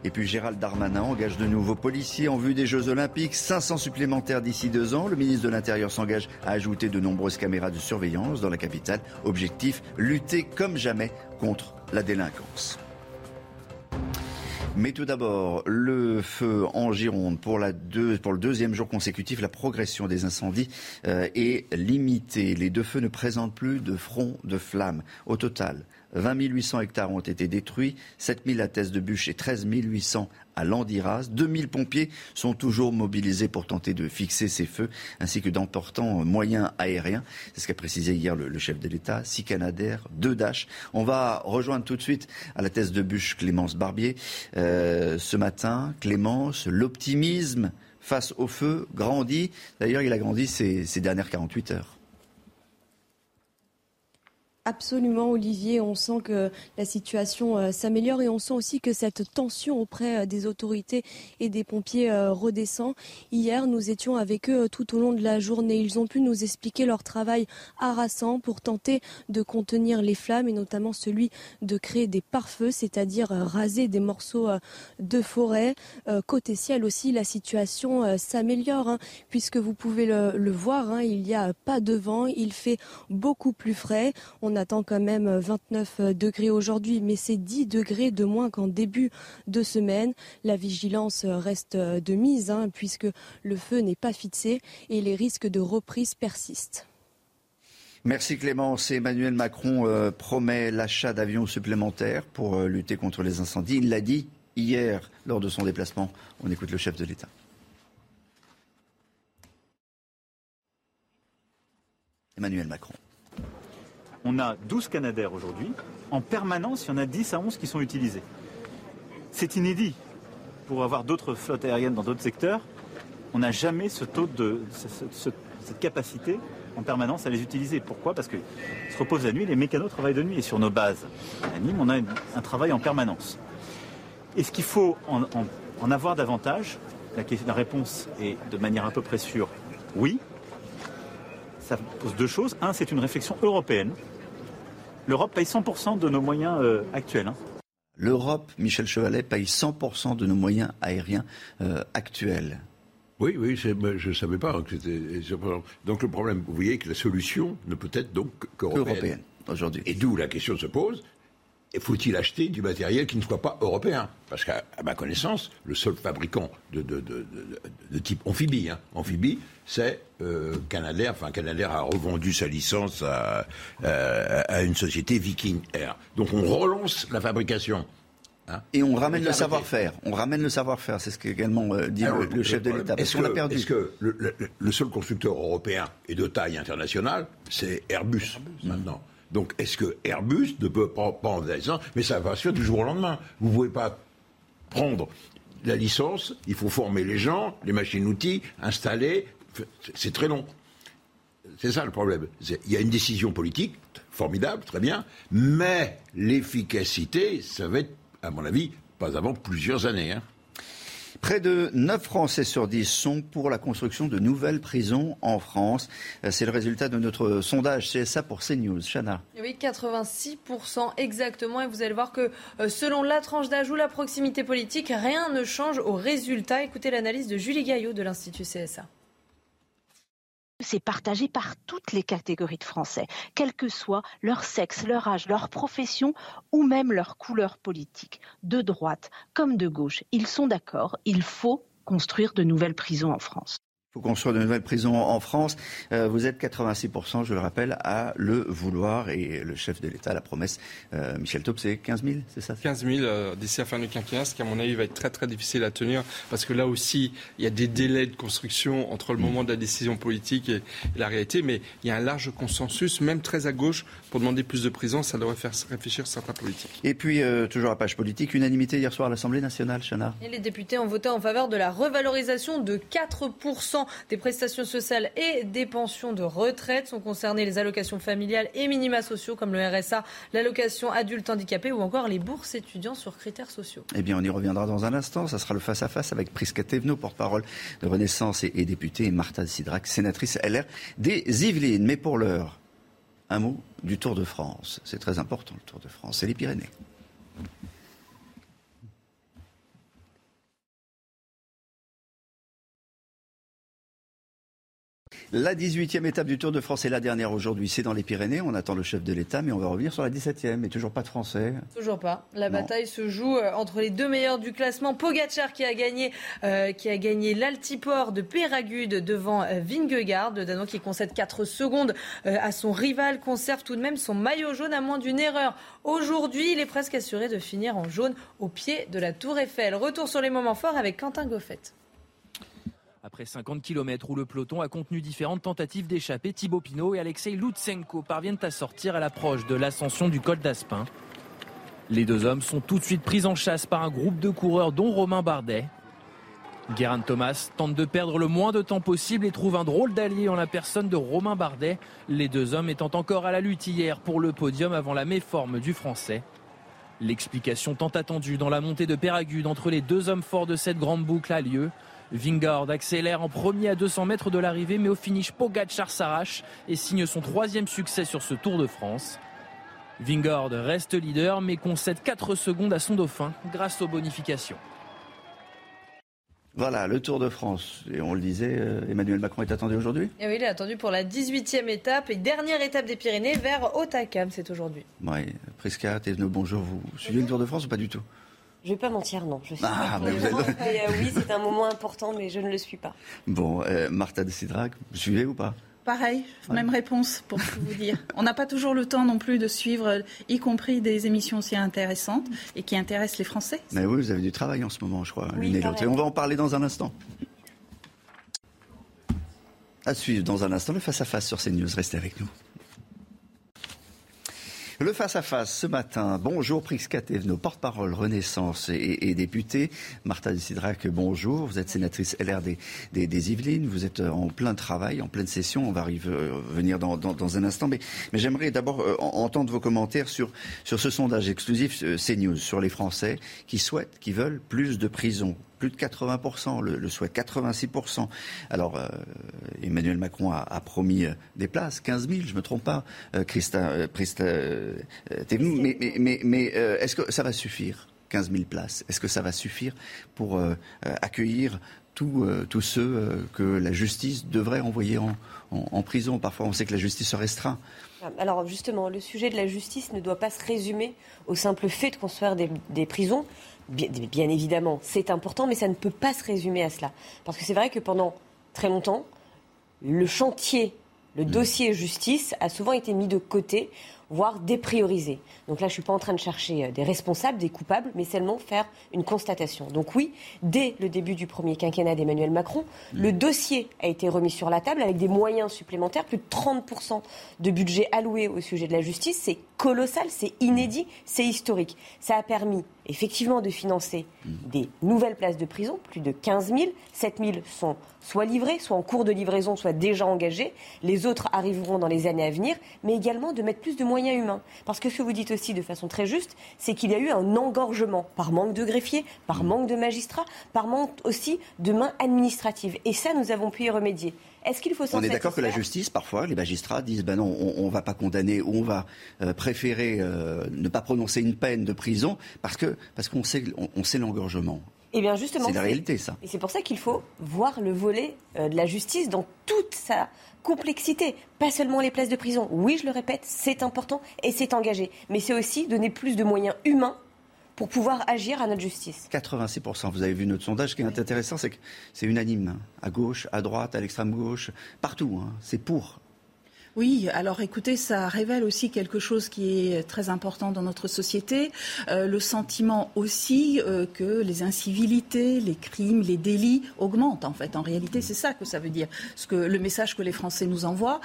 Et puis Gérald Darmanin engage de nouveaux policiers en vue des Jeux Olympiques. 500 supplémentaires d'ici deux ans. Le ministre de l'Intérieur s'engage à ajouter de nombreuses caméras de surveillance dans la capitale. Objectif, lutter comme jamais contre la délinquance. Mais tout d'abord, le feu en Gironde pour, le deuxième jour consécutif, la progression des incendies euh, est limitée. Les deux feux ne présentent plus de front de flammes. Au total, 20 800 hectares ont été détruits, 7 000 à Thèse de Bûche et 13 800 à Landiras. 2000 pompiers sont toujours mobilisés pour tenter de fixer ces feux, ainsi que d'importants moyens aériens. C'est ce qu'a précisé hier le, chef de l'État. Six Canadair, deux Dash. On va rejoindre tout de suite à la thèse de bûche Clémence Barbier. Euh, ce matin, Clémence, l'optimisme face au feu grandit. D'ailleurs, il a grandi ces, ces dernières 48 heures. Absolument, Olivier. On sent que la situation euh, s'améliore et on sent aussi que cette tension auprès euh, des autorités et des pompiers euh, redescend. Hier, nous étions avec eux tout au long de la journée. Ils ont pu nous expliquer leur travail harassant pour tenter de contenir les flammes et notamment celui de créer des pare-feux, c'est-à-dire raser des morceaux de forêt. Côté ciel aussi, la situation s'améliore hein, puisque vous pouvez le, voir. Hein, il n'y a pas de vent, il fait beaucoup plus frais. Attend quand même 29 degrés aujourd'hui, mais c'est 10 degrés de moins qu'en début de semaine. La vigilance reste de mise, hein, puisque le feu n'est pas fixé et les risques de reprise persistent. Merci Clémence. Emmanuel Macron euh, promet l'achat d'avions supplémentaires pour euh, lutter contre les incendies. Il l'a dit hier lors de son déplacement. On écoute le chef de l'État. Emmanuel Macron on a 12 Canadair aujourd'hui. En permanence, il y en a 10 à 11 qui sont utilisés. C'est inédit. Pour avoir d'autres flottes aériennes dans d'autres secteurs, on n'a jamais ce taux de cette capacité en permanence à les utiliser. Pourquoi? Parce qu'ils se reposent la nuit, les mécanos travaillent de nuit. Et sur nos bases à Nîmes, on a un travail en permanence. Est-ce qu'il faut en, avoir davantage la, la réponse est de manière à peu près sûre, oui. Ça pose deux choses. Un, c'est une réflexion européenne l'Europe paye 100% de nos moyens euh, actuels. Hein. L'Europe, Michel Chevalet, paye 100% de nos moyens aériens euh, actuels. Oui, oui, je ne savais pas que c'était. Donc le problème, vous voyez que la solution ne peut être donc qu'européenne. aujourd'hui. Et d'où la question se pose faut-il acheter du matériel qui ne soit pas européen? Parce qu'à ma connaissance, le seul fabricant de, type amphibie, hein, amphibie c'est euh, Canadair. Enfin, Canadair a revendu sa licence à, une société Viking Air. Donc on relance la fabrication. Hein. Et on ramène le savoir-faire. On ramène le savoir-faire. C'est ce qu'également euh, dit le, chef de l'État. Est-ce qu'on a perdu Est-ce que le, seul constructeur européen et de taille internationale, c'est Airbus, maintenant? Donc, est-ce que Airbus ne peut pas prendre la Mais ça va se faire du jour au lendemain. Vous ne pouvez pas prendre la licence, il faut former les gens, les machines-outils, installer. C'est très long. C'est ça le problème. Il y a une décision politique, formidable, très bien, mais l'efficacité, ça va être, à mon avis, pas avant plusieurs années. Hein. Près de 9 Français sur 10 sont pour la construction de nouvelles prisons en France. C'est le résultat de notre sondage CSA pour CNews. Chana. Oui, 86% exactement. Et vous allez voir que euh, selon la tranche d'âge ou la proximité politique, rien ne change au résultat. Écoutez l'analyse de Julie Gaillot de l'Institut CSA c'est partagé par toutes les catégories de Français, quel que soit leur sexe, leur âge, leur profession ou même leur couleur politique, de droite comme de gauche. Ils sont d'accord, il faut construire de nouvelles prisons en France faut construire de nouvelles prisons en France. Euh, vous êtes 86%, je le rappelle, à le vouloir. Et le chef de l'État, la promesse, euh, Michel Taub, c'est 15 000, c'est ça? 15 000 euh, d'ici la fin du quinquennat, ce qui, à mon avis, va être très très difficile à tenir. Parce que là aussi, il y a des délais de construction entre le moment de la décision politique et, la réalité. Mais il y a un large consensus, même très à gauche, pour demander plus de prisons. Ça devrait faire réfléchir certains politiques. Et puis, toujours à page politique, unanimité hier soir à l'Assemblée nationale, Chana? Et les députés ont voté en faveur de la revalorisation de 4% des prestations sociales et des pensions de retraite. Sont concernées les allocations familiales et minima sociaux comme le RSA, l'allocation adulte handicapé ou encore les bourses étudiants sur critères sociaux. Eh bien, on y reviendra dans un instant. Ça sera le face-à-face avec Prisca Thévenot, porte-parole de Renaissance et, députée, et Martha Sidrac, sénatrice LR des Yvelines. Mais pour l'heure, un mot du Tour de France. C'est très important, le Tour de France. C'est les Pyrénées. La 18e étape du Tour de France est la dernière aujourd'hui. C'est dans les Pyrénées. On attend le chef de l'État, mais on va revenir sur la 17e. Et toujours pas de Français. Toujours pas. La bataille se joue euh, entre les deux meilleurs du classement. Pogacar qui a gagné, euh, qui a gagné l'Altiport de Péragude devant euh, Vingegaard. Le Danois qui concède 4 secondes à son rival conserve tout de même son maillot jaune à moins d'une erreur. Aujourd'hui, il est presque assuré de finir en jaune au pied de la Tour Eiffel. Retour sur les moments forts avec Quentin Goffet. Après 50 km où le peloton a contenu différentes tentatives d'échapper, Thibaut Pinot et Alexei Lutsenko parviennent à sortir à l'approche de l'ascension du col d'Aspin. Les deux hommes sont tout de suite pris en chasse par un groupe de coureurs dont Romain Bardet. Guérin Thomas tente de perdre le moins de temps possible et trouve un drôle d'allié en la personne de Romain Bardet, les deux hommes étant encore à la lutte hier pour le podium avant la méforme du français. L'explication tant attendue dans la montée de Péragude entre les deux hommes forts de cette grande boucle a lieu. Vingard accélère en premier à 200 mètres de l'arrivée, mais au finish, Pogacar s'arrache et signe son troisième succès sur ce Tour de France. Vingard reste leader, mais concède 4 secondes à son dauphin grâce aux bonifications. Voilà, le Tour de France. Et on le disait, euh, Emmanuel Macron est attendu aujourd'hui? Eh Oui, il est attendu pour la 18e étape et dernière étape des Pyrénées vers Otakam, c'est aujourd'hui. Oui, Prisca, bonjour. Vous suivez le Tour de France ou pas du tout? Je ne vais pas mentir, non. Je suis ah, mais vous êtes... Euh, oui, c'est un moment important, mais je ne le suis pas. Bon, euh, Martha de Sidrac, vous suivez ou pas? Pareil, même réponse pour tout vous dire. On n'a pas toujours le temps non plus de suivre, y compris des émissions aussi intéressantes et qui intéressent les Français. Mais oui, vous avez du travail en ce moment, je crois, l'une et l'autre. Et on va en parler dans un instant. À suivre dans un instant le face-à-face sur CNews. Restez avec nous. Le face-à-face ce matin. Bonjour Prisca Thévenot, porte-parole Renaissance et, député. Martha Sidrac, bonjour. Vous êtes sénatrice LR des, Yvelines. Vous êtes en plein travail, en pleine session. On va revenir dans, un instant. Mais, j'aimerais d'abord euh, entendre vos commentaires sur, sur ce sondage exclusif euh, CNews sur les Français qui souhaitent, qui veulent plus de prisons plus de 80%, le, le souhait 86%. Alors, euh, Emmanuel Macron a, promis euh, des places, 15 000, je ne me trompe pas, euh, Christa, mais, mais, mais, est-ce que ça va suffire 15 000 places? Est-ce que ça va suffire pour accueillir tous ceux que la justice devrait envoyer en, prison? Parfois, on sait que la justice se restreint. Alors justement, le sujet de la justice ne doit pas se résumer au simple fait de construire des prisons. Bien, évidemment, c'est important, mais ça ne peut pas se résumer à cela. Parce que c'est vrai que pendant très longtemps, le chantier, le mm. dossier justice a souvent été mis de côté voire déprioriser. Donc là, je ne suis pas en train de chercher euh, des responsables, des coupables, mais seulement faire une constatation. Donc oui, dès le début du premier quinquennat d'Emmanuel Macron, mm. le dossier a été remis sur la table avec des moyens supplémentaires, plus de 30% de budget alloué au sujet de la justice. C'est colossal, c'est inédit, c'est historique. Ça a permis effectivement de financer mm. des nouvelles places de prison, plus de 15 000. 7 000 sont soit livrées, soit en cours de livraison, soit déjà engagées. Les autres arriveront dans les années à venir, mais également de mettre plus de moyens humains. Parce que ce que vous dites aussi de façon très juste, c'est qu'il y a eu un engorgement par manque de greffiers, par mm. manque de magistrats, par manque aussi de mains administratives. Et ça, nous avons pu y remédier. Est-ce qu'il faut On est d'accord que la justice, parfois, les magistrats disent ben non, on ne va pas condamner ou on va euh, préférer euh, ne pas prononcer une peine de prison parce que parce qu'on sait on, sait l'engorgement. Eh bien justement, c'est la réalité ça. Et c'est pour ça qu'il faut voir le volet euh, de la justice dans toute sa complexité, pas seulement les places de prison. Oui, je le répète, c'est important et c'est engagé, mais c'est aussi donner plus de moyens humains pour pouvoir agir à notre justice. 86%. Vous avez vu notre sondage. Ce qui est intéressant, c'est que c'est unanime. Hein. À gauche, à droite, à l'extrême gauche, partout. Hein. C'est pour. Oui, alors écoutez, ça révèle aussi quelque chose qui est très important dans notre société, euh, le sentiment aussi euh, que les incivilités, les crimes, les délits augmentent en fait. En réalité, c'est ça que ça veut dire. Ce que le message que les Français nous envoient,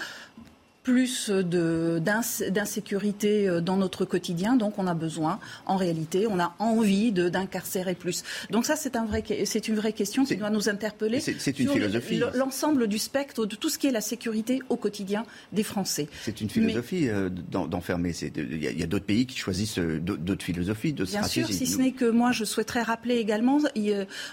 plus d'insécurité euh, dans notre quotidien. Donc, on a besoin, en réalité, on a envie d'incarcérer plus. Donc, ça, c'est un vrai, une vraie question qui doit nous interpeller. C'est une philosophie. L'ensemble du spectre de tout ce qui est la sécurité au quotidien des Français. C'est une philosophie euh, d'enfermer. Il y a, d'autres pays qui choisissent euh, d'autres philosophies, d'autres stratégies. Bien sûr, si ce n'est que moi, je souhaiterais rappeler également,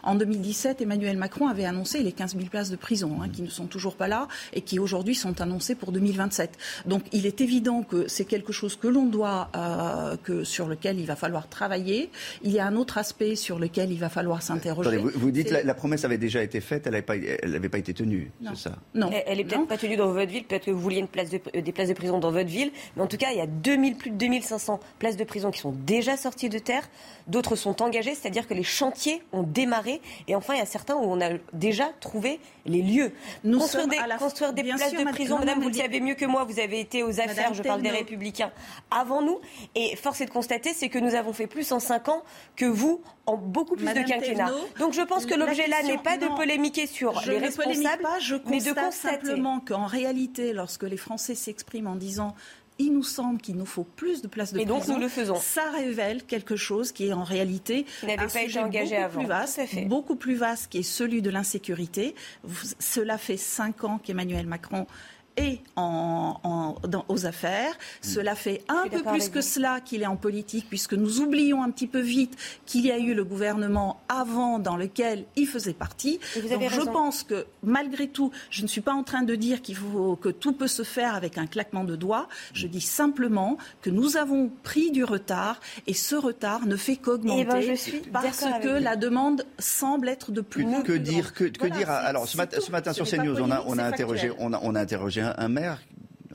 en 2017, Emmanuel Macron avait annoncé les 15 000 places de prison, hein, qui ne sont toujours pas là et qui aujourd'hui sont annoncées pour 2027. 1987. Donc il est évident que c'est quelque chose que l'on doit, euh, que sur lequel il va falloir travailler. Il y a un autre aspect sur lequel il va falloir s'interroger. Vous, vous, dites la, la promesse avait déjà été faite, elle n'avait pas, elle pas été tenue, c'est ça? Non. Elle, n'est peut-être pas tenue dans votre ville, peut-être que vous vouliez une place de, des places de prison dans votre ville, mais en tout cas il y a 2000, plus de 2500 places de prison qui sont déjà sorties de terre, d'autres sont engagées, c'est-à-dire que les chantiers ont démarré, et enfin il y a certains où on a déjà trouvé les lieux. Nous construire des, la... construire des places de prison, madame, vous le savez mieux que moi, vous avez été aux affaires, je parle des républicains, avant nous, et force est de constater, c'est que nous avons fait plus en 5 ans que vous en beaucoup plus de quinquennats. Donc je pense que l'objet là n'est pas de polémiquer sur les responsables, pas, je mais de constater simplement qu'en réalité, lorsque les Français s'expriment en disant il nous semble qu'il nous faut plus de places de et donc nous le faisons. Ça révèle quelque chose qui est en réalité un pas sujet engagé beaucoup avant. plus vaste, beaucoup plus vaste, qui est celui de l'insécurité. Cela fait cinq ans qu'Emmanuel Macron et en, dans, aux affaires. Mm. Cela fait un peu plus que cela qu'il est en politique, puisque nous oublions un petit peu vite qu'il y a eu le gouvernement avant dans lequel il faisait partie. Donc je pense que malgré tout, je ne suis pas en train de dire qu'il faut que tout peut se faire avec un claquement de doigts. Je dis simplement que nous avons pris du retard et ce retard ne fait qu'augmenter eh ben, parce que la demande semble être de plus. Que, que dire que, que dire Alors ce matin, ce matin sur CNews, on a, on a interrogé, on a, on a interrogé un, maire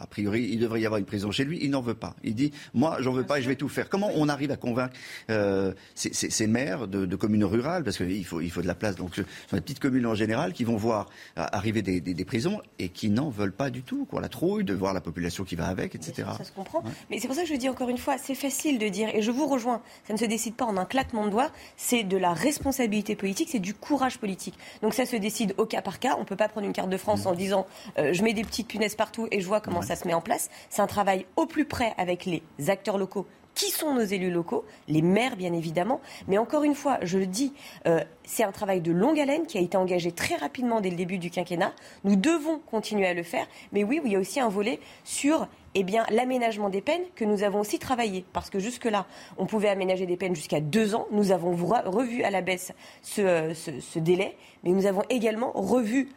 a priori, il devrait y avoir une prison chez lui. Il n'en veut pas. Il dit Moi, j'en veux pas et je vais tout faire. Comment on arrive à convaincre euh, ces, maires de, communes rurales? Parce qu'il faut, il faut de la place. Donc, ce sont des petites communes en général qui vont voir arriver des, prisons et qui n'en veulent pas du tout. Quoi. La trouille, de voir la population qui va avec, etc. ça se comprend. Mais c'est pour ça que je dis encore une fois c'est facile de dire, et je vous rejoins, ça ne se décide pas en un claquement de doigts. C'est de la responsabilité politique, c'est du courage politique. Donc, ça se décide au cas par cas. On ne peut pas prendre une carte de France mmh. en disant euh, Je mets des petites punaises partout et je vois comment ça se met en place. C'est un travail au plus près avec les acteurs locaux qui sont nos élus locaux, les maires bien évidemment. Mais encore une fois, je le dis, euh, c'est un travail de longue haleine qui a été engagé très rapidement dès le début du quinquennat. Nous devons continuer à le faire. Mais oui, il y a aussi un volet sur eh bien, l'aménagement des peines que nous avons aussi travaillé. Parce que jusque-là, on pouvait aménager des peines jusqu'à deux ans. Nous avons revu à la baisse ce, ce délai. Mais nous avons également revu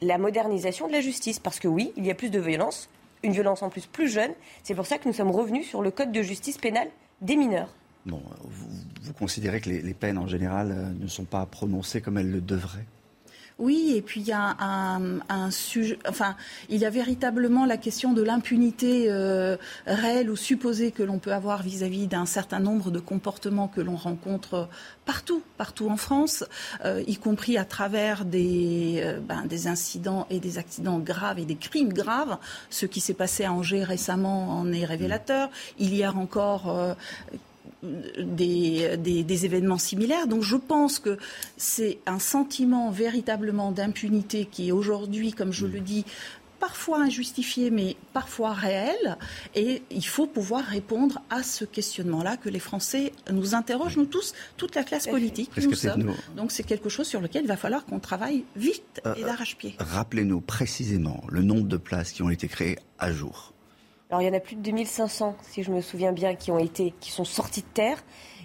la modernisation de la justice. Parce que oui, il y a plus de violence, une violence en plus plus jeune. C'est pour ça que nous sommes revenus sur le code de justice pénale des mineurs. Bon, vous, considérez que les, peines en général euh, ne sont pas prononcées comme elles le devraient? Oui, et puis il y a un, sujet, enfin, il y a véritablement la question de l'impunité euh, réelle ou supposée que l'on peut avoir vis-à-vis d'un certain nombre de comportements que l'on rencontre partout, partout en France, euh, y compris à travers des, euh, ben, des incidents et des accidents graves et des crimes graves. Ce qui s'est passé à Angers récemment en est révélateur. Il y a encore des, des, événements similaires. Donc je pense que c'est un sentiment véritablement d'impunité qui est aujourd'hui, comme je le dis, parfois injustifié, mais parfois réel. Et il faut pouvoir répondre à ce questionnement-là que les Français nous interrogent, nous tous, toute la classe politique. Nous sommes. Donc c'est quelque chose sur lequel il va falloir qu'on travaille vite et euh, d'arrache-pied. Rappelez-nous précisément le nombre de places qui ont été créées à jour. Alors il y en a plus de 2500, si je me souviens bien, qui ont été, qui sont sortis de terre.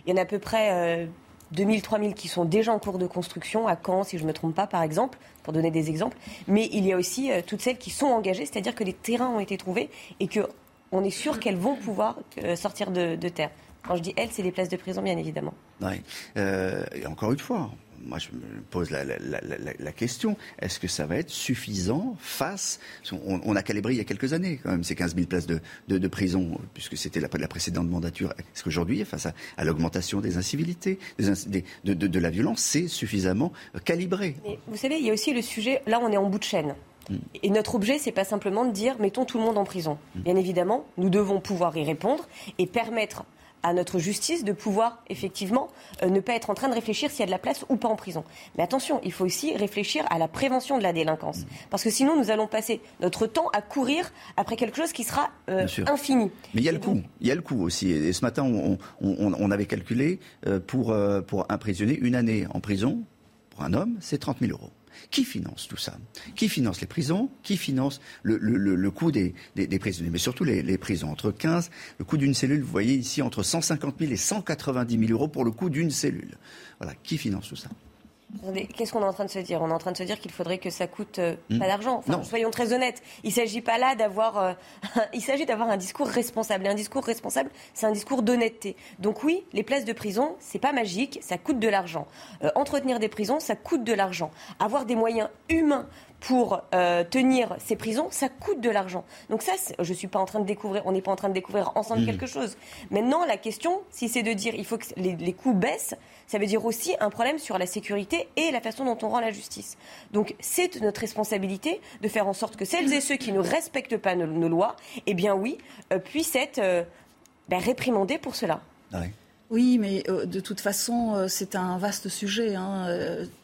Il y en a à peu près euh, 2000, 3000 qui sont déjà en cours de construction, à Caen, si je ne me trompe pas, par exemple, pour donner des exemples. Mais il y a aussi euh, toutes celles qui sont engagées, c'est-à-dire que les terrains ont été trouvés et qu'on est sûr qu'elles vont pouvoir euh, sortir de, terre. Quand je dis elles, c'est les places de prison, bien évidemment. Oui. Euh, et encore une fois, moi je me pose la, question, est-ce que ça va être suffisant face... On, a calibré il y a quelques années quand même ces 15 000 places de, prison, puisque c'était la, la, précédente mandature. Est-ce qu'aujourd'hui, face à, l'augmentation des incivilités, de, la violence, c'est suffisamment calibré? Vous savez, il y a aussi le sujet, là on est en bout de chaîne. Mm. Et notre objet, c'est pas simplement de dire mettons tout le monde en prison. Mm. Bien évidemment, nous devons pouvoir y répondre et permettre à notre justice de pouvoir effectivement euh, ne pas être en train de réfléchir s'il y a de la place ou pas en prison. Mais attention, il faut aussi réfléchir à la prévention de la délinquance. Parce que sinon, nous allons passer notre temps à courir après quelque chose qui sera euh, infini. Mais il y a le coût. Il y a le coût aussi. Et ce matin, on, avait calculé euh, pour, pour un prisonnier, une année en prison, pour un homme, c'est 30 000 euros. Qui finance tout ça? Qui finance les prisons? Qui finance le, coût des, prisonniers? Mais surtout les, prisons. Entre 15, le coût d'une cellule, vous voyez ici, entre 150 000 et 190 000 euros pour le coût d'une cellule. Voilà, qui finance tout ça? Qu'est-ce qu'on est en train de se dire? On est en train de se dire qu'il faudrait que ça coûte euh, hmm. pas d'argent. Enfin, soyons très honnêtes. Il s'agit pas là d'avoir. Euh, il s'agit d'avoir un discours responsable. Et un discours responsable, c'est un discours d'honnêteté. Donc oui, les places de prison, c'est pas magique, ça coûte de l'argent. Euh, entretenir des prisons, ça coûte de l'argent. Avoir des moyens humains pour euh, tenir ces prisons, ça coûte de l'argent. Donc ça, je suis pas en train de découvrir, on n'est pas en train de découvrir ensemble mmh. quelque chose. Maintenant, la question, si c'est de dire il faut que les, coûts baissent, ça veut dire aussi un problème sur la sécurité et la façon dont on rend la justice. Donc c'est notre responsabilité de faire en sorte que celles et ceux qui ne respectent pas nos, lois, eh bien oui, euh, puissent être euh, ben, réprimandés pour cela. Oui, mais de toute façon, c'est un vaste sujet. Hein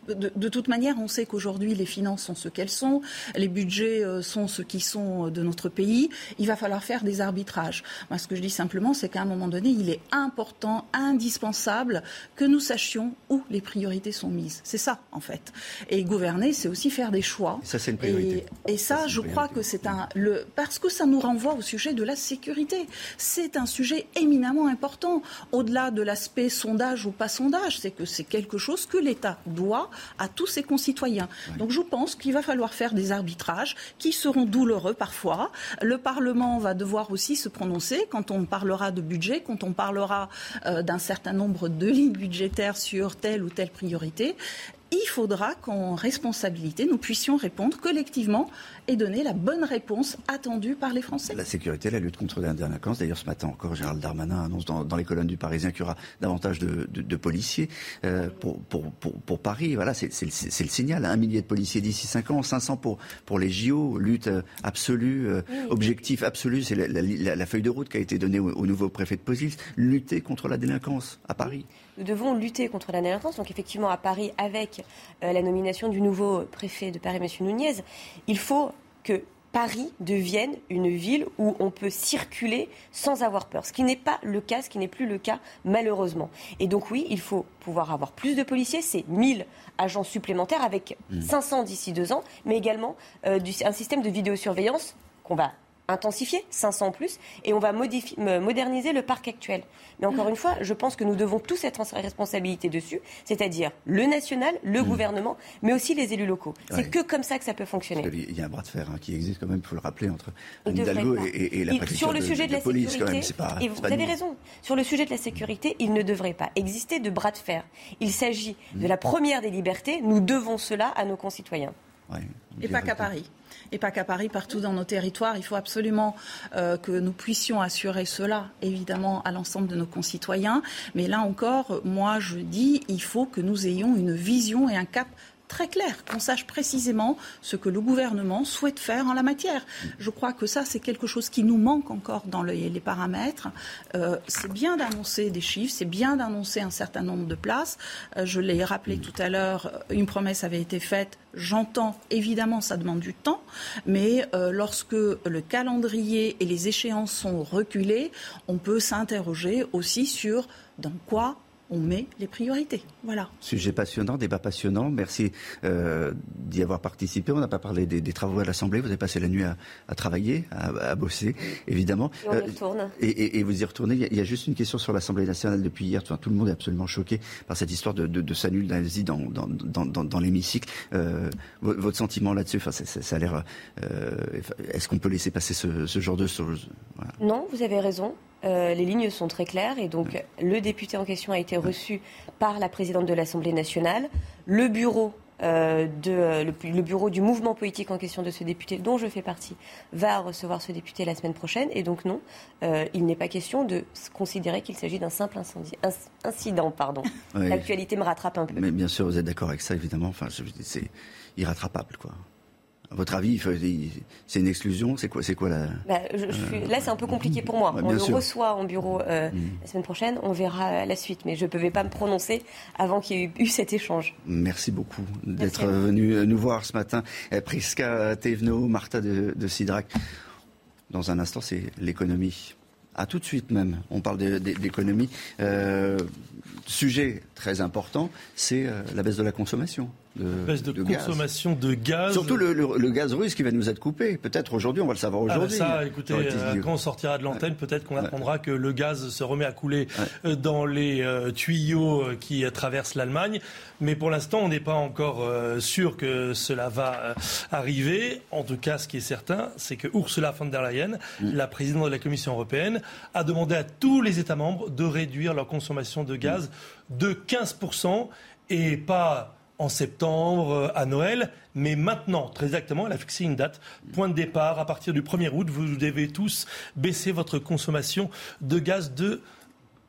de, toute manière, on sait qu'aujourd'hui, les finances sont ce qu'elles sont, les budgets euh, sont ce qui sont de notre pays. Il va falloir faire des arbitrages. Moi, ce que je dis simplement, c'est qu'à un moment donné, il est important, indispensable que nous sachions où les priorités sont mises. C'est ça, en fait. Et gouverner, c'est aussi faire des choix. Ça, c'est une priorité. Et, ça, je crois que c'est un. Le, parce que ça nous renvoie au sujet de la sécurité. C'est un sujet éminemment important. Au-delà de l'aspect sondage ou pas sondage, c'est que c'est quelque chose que l'État doit à tous ses concitoyens. Donc je pense qu'il va falloir faire des arbitrages qui seront douloureux parfois. Le Parlement va devoir aussi se prononcer quand on parlera de budget, quand on parlera euh, d'un certain nombre de lignes budgétaires sur telle ou telle priorité il faudra qu'en responsabilité, nous puissions répondre collectivement et donner la bonne réponse attendue par les Français. La sécurité, la lutte contre la délinquance. D'ailleurs, ce matin encore, Gérald Darmanin annonce dans, les colonnes du Parisien qu'il y aura davantage de, policiers euh, pour, pour, pour, Paris. Voilà, c'est le, signal. Un millier de policiers d'ici 5 ans, 500 pour, pour les JO. Lutte euh, absolue, euh, objectif absolu. C'est la, feuille de route qui a été donnée au, nouveau préfet de police. Lutter contre la délinquance à Paris. Nous devons lutter contre la délinquance. Donc effectivement, à Paris, avec la nomination du nouveau préfet de Paris, M. Nunez, il faut que Paris devienne une ville où on peut circuler sans avoir peur. Ce qui n'est pas le cas, ce qui n'est plus le cas malheureusement. Et donc oui, il faut pouvoir avoir plus de policiers, c'est 1000 agents supplémentaires avec 500 mmh. d'ici deux ans, mais également euh, un système de vidéosurveillance qu'on va intensifier, 500 plus, et on va moderniser le parc actuel. Mais encore une fois, je pense que nous devons tous être en responsabilité dessus, c'est-à-dire le national, le mmh. gouvernement, mais aussi les élus locaux. C'est que comme ça que ça peut fonctionner. Il y a un bras de fer hein, qui existe quand même, il faut le rappeler, entre Hidalgo et, et, la préfecture Sur le de, sujet de, la, police, sécurité, et vous avez raison, sur le sujet de la sécurité, il ne devrait pas exister de bras de fer. Il s'agit de mmh. la première des libertés, nous devons cela à nos concitoyens. Et pas qu'à Paris et pas qu'à Paris, partout dans nos territoires. Il faut absolument euh, que nous puissions assurer cela, évidemment, à l'ensemble de nos concitoyens. Mais là encore, moi, je dis, il faut que nous ayons une vision et un cap très clair, qu'on sache précisément ce que le gouvernement souhaite faire en la matière. Je crois que ça, c'est quelque chose qui nous manque encore dans les, paramètres. Euh, c'est bien d'annoncer des chiffres, c'est bien d'annoncer un certain nombre de places. Euh, je l'ai rappelé tout à l'heure, une promesse avait été faite. J'entends, évidemment, ça demande du temps, mais euh, lorsque le calendrier et les échéances sont reculés, on peut s'interroger aussi sur dans quoi on met les priorités. Voilà. Sujet passionnant, débat passionnant. Merci euh, d'y avoir participé. On n'a pas parlé des, travaux à l'Assemblée. Vous avez passé la nuit à, travailler, à, bosser, évidemment. Et on y euh, retourne. et, vous y retournez. Il y, a, juste une question sur l'Assemblée nationale depuis hier. tout le monde est absolument choqué par cette histoire de, de, de Nazi dans, dans, l'hémicycle. Euh, votre sentiment là-dessus, enfin, ça, a l'air. Est-ce qu'on peut laisser passer ce, genre de choses? Non, vous avez raison. Euh, les lignes sont très claires et donc le député en question a été reçu par la présidente de l'Assemblée nationale. Le bureau euh, de, le, bureau du mouvement politique en question de ce député, dont je fais partie, va recevoir ce député la semaine prochaine. Et donc non, euh, il n'est pas question de considérer qu'il s'agit d'un simple incendie, incident. Pardon. L'actualité me rattrape un peu. Mais bien sûr, vous êtes d'accord avec ça, évidemment. Enfin, c'est irrattrapable, quoi. Votre avis, c'est une exclusion C'est quoi, c'est quoi la bah, Là, c'est un peu compliqué pour moi. on le reçoit en bureau euh, mm. la semaine prochaine. On verra la suite, mais je ne pouvais pas me prononcer avant qu'il y ait eu cet échange. Merci beaucoup d'être venu nous voir ce matin. Priska Tevno, Martha de, de Sidrac. Dans un instant, c'est l'économie. À tout de suite même. On parle d'économie. Euh, sujet très important, c'est euh, la baisse de la consommation. De, baisse de, consommation de gaz. Surtout le, gaz russe qui va nous être coupé. Peut-être aujourd'hui, on va le savoir ah, aujourd'hui. ça, écoutez, euh, quand on sortira de l'antenne, peut-être qu'on apprendra que le gaz se remet à couler euh, dans les euh, tuyaux qui traversent l'Allemagne. Mais pour l'instant, on n'est pas encore sûr que cela va arriver. En tout cas, ce qui est certain, c'est que Ursula von der Leyen, mm. la présidente de la Commission européenne, a demandé à tous les États membres de réduire leur consommation de gaz de 15% et pas en septembre, euh, à Noël, mais maintenant, très exactement, elle a fixé une date, point de départ, à partir du 1er août, vous devez tous baisser votre consommation de gaz de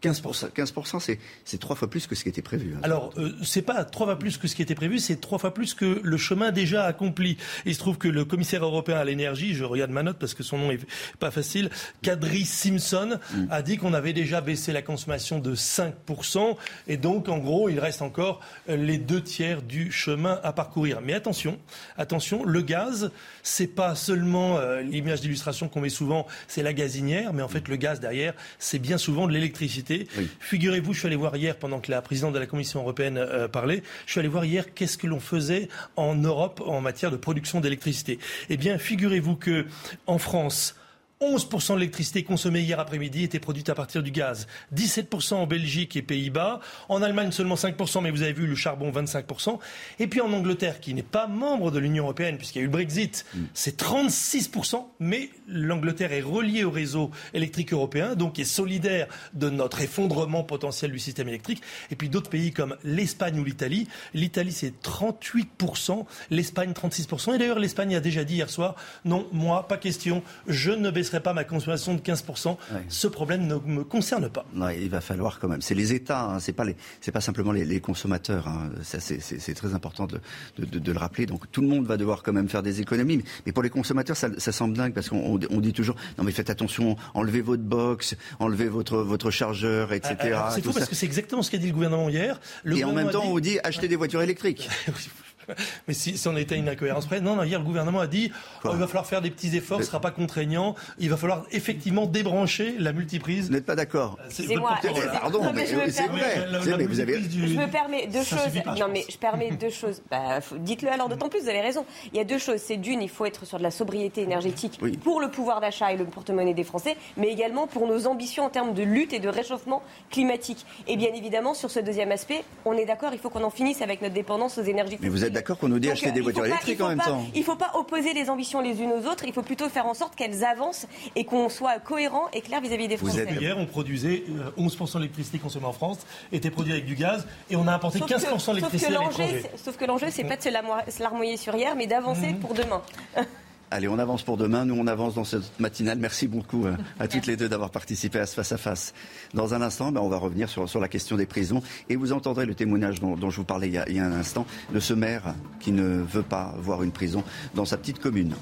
15%, 15% c'est trois fois plus que ce qui était prévu. Hein. Alors, euh, c'est pas trois fois plus que ce qui était prévu, c'est trois fois plus que le chemin déjà accompli. Il se trouve que le commissaire européen à l'énergie, je regarde ma note parce que son nom est pas facile, Kadri Simpson, mm. a dit qu'on avait déjà baissé la consommation de 5%. Et donc, en gros, il reste encore les deux tiers du chemin à parcourir. Mais attention, attention, le gaz, c'est pas seulement euh, l'image d'illustration qu'on met souvent, c'est la gazinière, mais en fait, le gaz derrière, c'est bien souvent de l'électricité Figurez-vous, je suis allé voir hier, pendant que la présidente de la Commission européenne euh, parlait, je suis allé voir hier qu'est-ce que l'on faisait en Europe en matière de production d'électricité. Eh bien, figurez-vous que en France, 11% de l'électricité consommée hier après-midi était produite à partir du gaz. 17% en Belgique et Pays-Bas. En Allemagne, seulement 5%, mais vous avez vu le charbon, 25%. Et puis en Angleterre, qui n'est pas membre de l'Union européenne, puisqu'il y a eu le Brexit, mm. c'est 36%, mais l'Angleterre est reliée au réseau électrique européen, donc est solidaire de notre effondrement potentiel du système électrique. Et puis d'autres pays comme l'Espagne ou l'Italie. L'Italie, c'est 38%, l'Espagne, 36%. Et d'ailleurs, l'Espagne a déjà dit hier soir, non, moi, pas question, je ne baisserai pas ma consommation de 15%. Ce problème ne me concerne pas. il va falloir quand même. C'est les États, hein, c'est pas c'est pas simplement les, consommateurs. Hein. c'est, très important de, le rappeler. Donc tout le monde va devoir quand même faire des économies. Mais, pour les consommateurs, ça, semble dingue parce qu'on dit toujours non mais faites attention, enlevez votre box, enlevez votre votre chargeur, etc. Ah, c'est fou parce que c'est exactement ce qu'a dit le gouvernement hier. Et en même temps, on vous dit achetez des voitures électriques. Mais si, si on était une incohérence près, non, non, hier le gouvernement a dit oh, il va falloir faire des petits efforts, ce ne sera pas contraignant, il va falloir effectivement débrancher la multiprise. Vous n'êtes pas d'accord C'est moi. Pardon, mais, c'est vrai. vous avez... Je me permets deux choses. non, mais je permets deux choses. Bah, dites-le alors d'autant plus, vous avez raison. Il y a deux choses. C'est d'une, il faut être sur de la sobriété énergétique pour le pouvoir d'achat et le porte-monnaie des Français, mais également pour nos ambitions en termes de lutte et de réchauffement climatique. Et bien évidemment, sur ce deuxième aspect, on est d'accord, il faut qu'on en finisse avec notre dépendance aux énergies fossiles d'accord qu'on nous dit acheter des voitures électriques en même temps. Il ne faut pas opposer les ambitions les unes aux autres. Il faut plutôt faire en sorte qu'elles avancent et qu'on soit cohérent et clair vis-à-vis des Français. Hier, on produisait 11% de l'électricité consommée en France était produite avec du gaz et on a apporté 15% de l'électricité à Sauf que l'enjeu, c'est pas de se larmoyer sur hier, mais d'avancer mhm. pour demain. Allez, on avance pour demain. Nous, on avance dans cette matinale. Merci beaucoup euh, à, toutes les deux d'avoir participé à ce face-à-face. Dans un instant, ben, on va revenir sur, la question des prisons. Et vous entendrez le témoignage dont, je vous parlais il y, a, il y, a, un instant de ce maire qui ne veut pas voir une prison dans sa petite commune.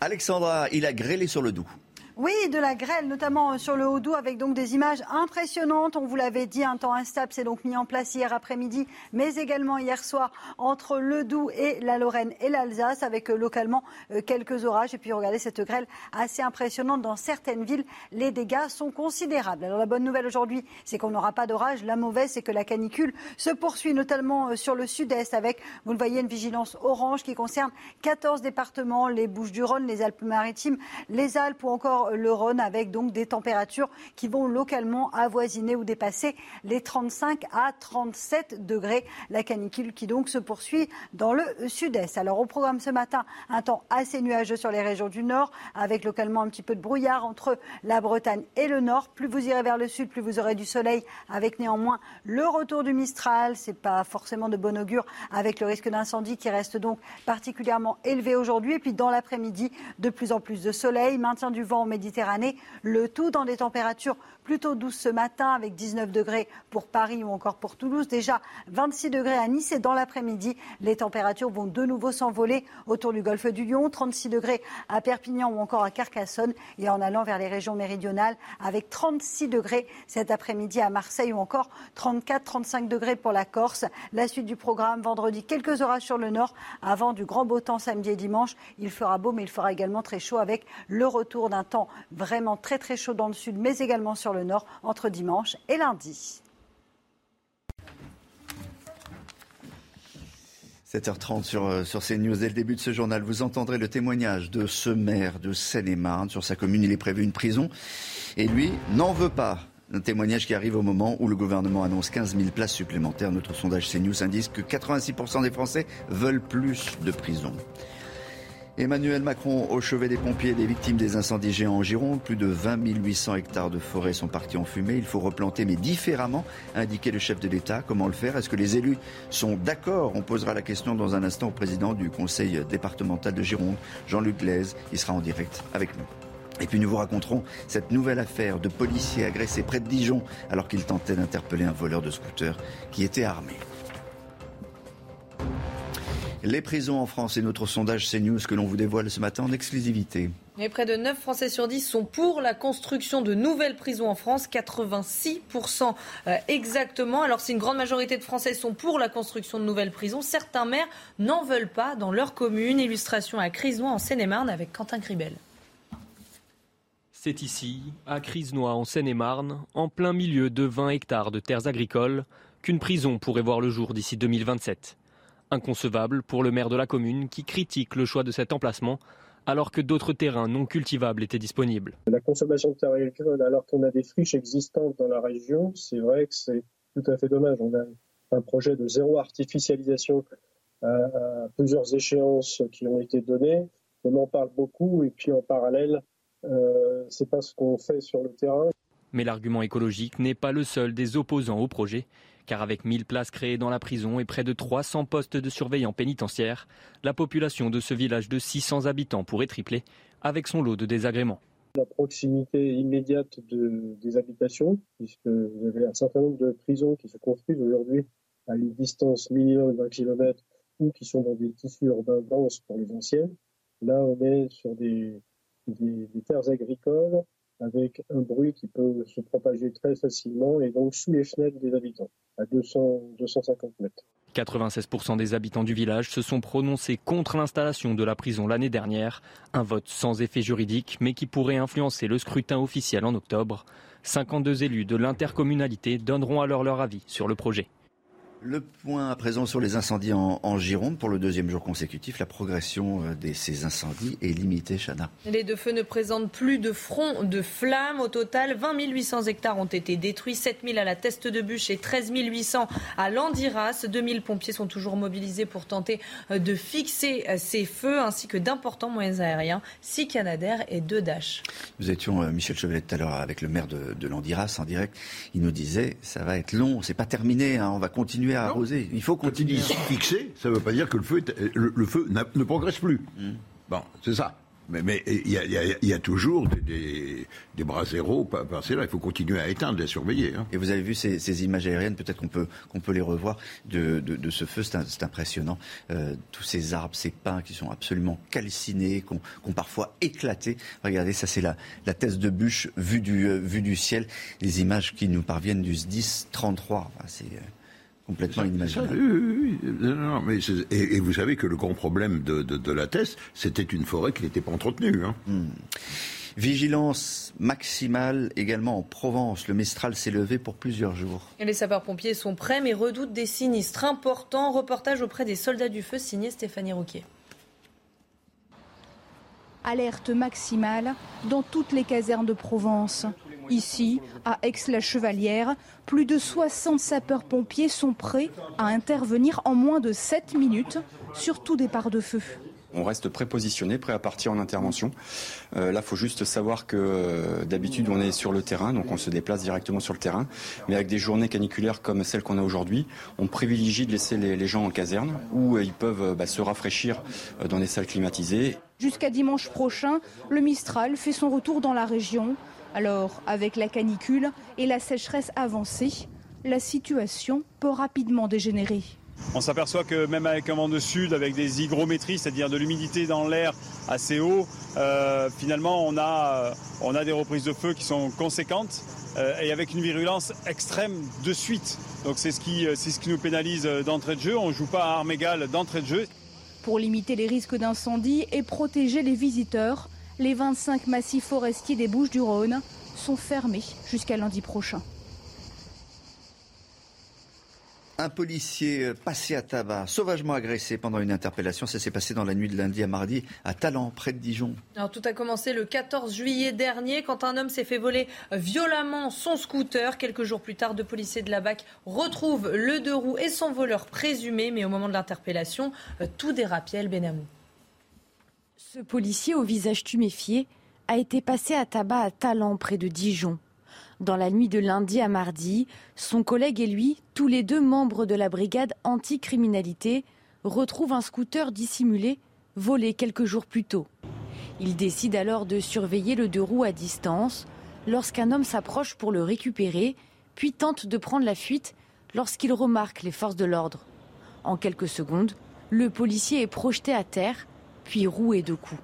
Alexandra, il a grêlé sur le doux. Oui, de la grêle, notamment euh, sur le Haut-Doubs, avec donc des images impressionnantes. On vous l'avait dit, un temps instable s'est donc mis en place hier après-midi, mais également hier soir entre le Doubs et la Lorraine et l'Alsace, avec euh, localement euh, quelques orages. Et puis regardez cette grêle assez impressionnante dans certaines villes. Les dégâts sont considérables. Alors la bonne nouvelle aujourd'hui, c'est qu'on n'aura pas d'orage. La mauvaise, c'est que la canicule se poursuit, notamment sur le sud-est, avec, vous le voyez, une vigilance orange qui concerne 14 départements, les Bouches-du-Rhône, les Alpes-Maritimes, les Alpes ou encore le Rhône avec donc des températures qui vont localement avoisiner ou dépasser les 35 à 37 degrés. La canicule qui donc se poursuit dans le sud-est. Alors au programme ce matin, un temps assez nuageux sur les régions du nord avec localement un petit peu de brouillard entre la Bretagne et le nord. Plus vous irez vers le sud, plus vous aurez du soleil avec néanmoins le retour du Mistral. C'est pas forcément de bon augure avec le risque d'incendie qui reste donc particulièrement élevé aujourd'hui. Et puis dans l'après-midi, de plus en plus de soleil, maintien du vent Méditerranée, le tout dans des températures plutôt douces ce matin avec 19 degrés pour Paris ou encore pour Toulouse, déjà 26 degrés à Nice et dans l'après-midi, les températures vont de nouveau s'envoler autour du golfe du Lion, 36 degrés à Perpignan ou encore à Carcassonne et en allant vers les régions méridionales avec 36 degrés cet après-midi à Marseille ou encore 34-35 degrés pour la Corse. La suite du programme, vendredi, quelques orages sur le nord avant du grand beau temps samedi et dimanche. Il fera beau mais il fera également très chaud avec le retour d'un temps vraiment très très chaud dans le sud, mais également sur le nord entre dimanche et lundi. 7h30 sur, euh, sur CNews. Dès le début de ce journal, vous entendrez le témoignage de ce maire de Seine-et-Marne. Sur sa commune, il est prévu une prison. Et lui n'en veut pas. Un témoignage qui arrive au moment où le gouvernement annonce 15 000 places supplémentaires. Notre sondage CNews indique que 86% des Français veulent plus de prisons. Emmanuel Macron au chevet des pompiers des victimes des incendies géants en Gironde. Plus de 20 800 hectares de forêt sont partis en fumée. Il faut replanter, mais différemment, a indiqué le chef de l'État. Comment le faire? Est-ce que les élus sont d'accord? On posera la question dans un instant au président du conseil départemental de Gironde, Jean-Luc Glaise. Il sera en direct avec nous. Et puis nous vous raconterons cette nouvelle affaire de policiers agressés près de Dijon alors qu'ils tentaient d'interpeller un voleur de scooter qui était armé. Les prisons en France et notre sondage CNews que l'on vous dévoile ce matin en exclusivité. Et près de 9 Français sur 10 sont pour la construction de nouvelles prisons en France, 86% euh, exactement. Alors si une grande majorité de Français sont pour la construction de nouvelles prisons, certains maires n'en veulent pas dans leur commune. Illustration à Crisnois en Seine-et-Marne avec Quentin Cribel. C'est ici, à Crisnois en Seine-et-Marne, en plein milieu de 20 hectares de terres agricoles, qu'une prison pourrait voir le jour d'ici 2027. Inconcevable pour le maire de la commune qui critique le choix de cet emplacement alors que d'autres terrains non cultivables étaient disponibles. La consommation de terres agricoles alors qu'on a des friches existantes dans la région, c'est vrai que c'est tout à fait dommage. On a un projet de zéro artificialisation à, plusieurs échéances qui ont été données. On en parle beaucoup et puis en parallèle, euh, c'est pas ce qu'on fait sur le terrain. Mais l'argument écologique n'est pas le seul des opposants au projet car avec 1000 places créées dans la prison et près de 300 postes de surveillants pénitentiaires, la population de ce village de 600 habitants pourrait tripler avec son lot de désagréments. La proximité immédiate des habitations, puisque vous avez un certain nombre de prisons qui se construisent aujourd'hui à une distance minimum d'un kilomètre ou qui sont dans des tissus urbains denses pour les anciennes. Là, on est sur des terres agricoles avec un bruit qui peut se propager très facilement et donc sous les fenêtres des habitants, à 200, 250 mètres. 96% des habitants du village se sont prononcés contre l'installation de la prison l'année dernière, un vote sans effet juridique mais qui pourrait influencer le scrutin officiel en octobre. 52 élus de l'intercommunalité donneront alors leur avis sur le projet. Le point à présent sur les incendies en, Gironde. Pour le deuxième jour consécutif, la progression euh, de ces incendies est limitée, Chana. Les deux feux ne présentent plus de front de flammes. Au total, 20 800 hectares ont été détruits, 7 000 à la Teste de Bûche et 13 800 à Landiras. 2 000 pompiers sont toujours mobilisés pour tenter euh, de fixer euh, ces feux, ainsi que d'importants moyens aériens, 6 Canadair et 2 Dash. Nous étions, Michel Chevelet, tout à l'heure avec le maire de, Landiras en direct. Il nous disait, ça va être long, c'est pas terminé, hein. on va continuer à arroser. Il faut continuer. Quand fixé, ça ne veut pas dire que le feu, le, feu ne progresse plus. Hmm. Bon, c'est ça. Mais il y, a toujours des, bras zéros passés là. Il faut continuer à éteindre, à surveiller. Hein. Et vous avez vu ces, images aériennes, peut-être qu'on peut, qu'on peut les revoir, de, ce feu. C'est impressionnant. Euh, tous ces arbres, ces pins qui sont absolument calcinés, qui ont, parfois éclaté. Regardez, ça c'est la, la thèse de bûche vue du, euh, vue du ciel. Les images qui nous parviennent du SDIS 33. c'est... Euh, complètement inimaginable. Oui, oui, non, mais et, vous savez que le grand problème de, la Thèse, c'était une forêt qui n'était pas entretenue. Hein. Hmm. Vigilance maximale également en Provence. Le Mistral s'est levé pour plusieurs jours. Et les sapeurs-pompiers sont prêts mais redoutent des sinistres importants. Reportage auprès des soldats du feu signé Stéphanie Rouquier. Alerte maximale dans toutes les casernes de Provence. Ici, à Aix-la-Chevalière, plus de 60 sapeurs-pompiers sont prêts à intervenir en moins de 7 minutes sur tout départ de feu. On reste prépositionné, prêt à partir en intervention. Euh, là, il faut juste savoir que euh, d'habitude, on est sur le terrain, donc on se déplace directement sur le terrain. Mais avec des journées caniculaires comme celles qu'on a aujourd'hui, on privilégie de laisser les, gens en caserne où euh, ils peuvent bah, se rafraîchir dans des salles climatisées. Jusqu'à dimanche prochain, le Mistral fait son retour dans la région. Alors, avec la canicule et la sécheresse avancée, la situation peut rapidement dégénérer. On s'aperçoit que même avec un vent de sud, avec des hygrométries, c'est-à-dire de l'humidité dans l'air assez haut, euh, finalement on a, euh, on a des reprises de feu qui sont conséquentes euh, et avec une virulence extrême de suite. Donc c'est ce, qui, ce qui nous pénalise d'entrée de jeu. On ne joue pas à armes égales d'entrée de jeu. Pour limiter les risques d'incendie et protéger les visiteurs, les 25 massifs forestiers des Bouches du Rhône sont fermés jusqu'à lundi prochain. Un policier passé à tabac, sauvagement agressé pendant une interpellation. Ça s'est passé dans la nuit de lundi à mardi à Talent, près de Dijon. Alors, tout a commencé le 14 juillet dernier quand un homme s'est fait voler violemment son scooter. Quelques jours plus tard, deux policiers de la BAC retrouvent le deux roues et son voleur présumé. Mais au moment de l'interpellation, euh, tout dérapiel Benamou. Ce policier au visage tuméfié a été passé à tabac à Talent, près de Dijon. Dans la nuit de lundi à mardi, son collègue et lui, tous les deux membres de la brigade anticriminalité, retrouvent un scooter dissimulé, volé quelques jours plus tôt. Ils décident alors de surveiller le deux roues à distance lorsqu'un homme s'approche pour le récupérer, puis tente de prendre la fuite lorsqu'il remarque les forces de l'ordre. En quelques secondes, le policier est projeté à terre, puis roué de coups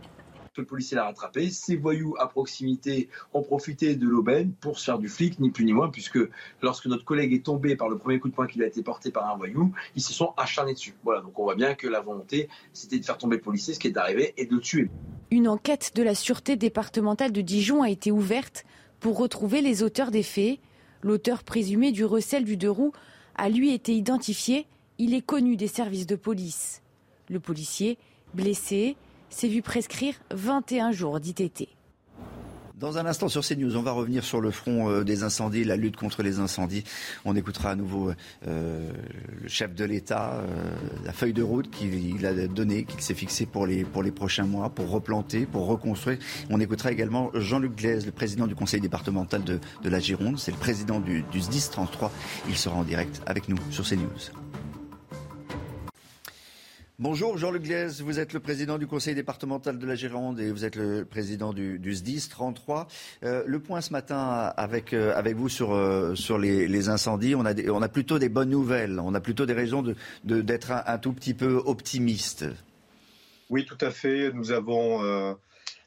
le policier l'a rattrapé. Ces voyous à proximité ont profité de l'aubaine pour se faire du flic, ni plus ni moins, puisque lorsque notre collègue est tombé par le premier coup de poing qu'il a été porté par un voyou, ils se sont acharnés dessus. Voilà, donc on voit bien que la volonté, c'était de faire tomber le policier, ce qui est arrivé, et de le tuer. Une enquête de la sûreté départementale de Dijon a été ouverte pour retrouver les auteurs des faits. L'auteur présumé du recel du deux roues a lui été identifié. Il est connu des services de police. Le policier, blessé, s'est vu prescrire 21 jours d'ITT. Dans un instant sur CNews, on va revenir sur le front euh, des incendies, la lutte contre les incendies. On écoutera à nouveau euh, le chef de l'État, euh, la feuille de route qu'il a donnée, qu'il s'est fixée pour les, pour les prochains mois, pour replanter, pour reconstruire. On écoutera également Jean-Luc Glaise, le président du conseil départemental de, de la Gironde. C'est le président du, du SDIS 33. Il sera en direct avec nous sur CNews. Bonjour Jean-Luc Glaise, vous êtes le président du conseil départemental de la Gironde et vous êtes le président du, SDIS 33. Euh, le point ce matin avec, euh, avec vous sur, euh, sur les, incendies, on a, on a plutôt des bonnes nouvelles, on a plutôt des raisons d'être de, d'être un, tout petit peu optimiste. Oui, tout à fait. Nous avons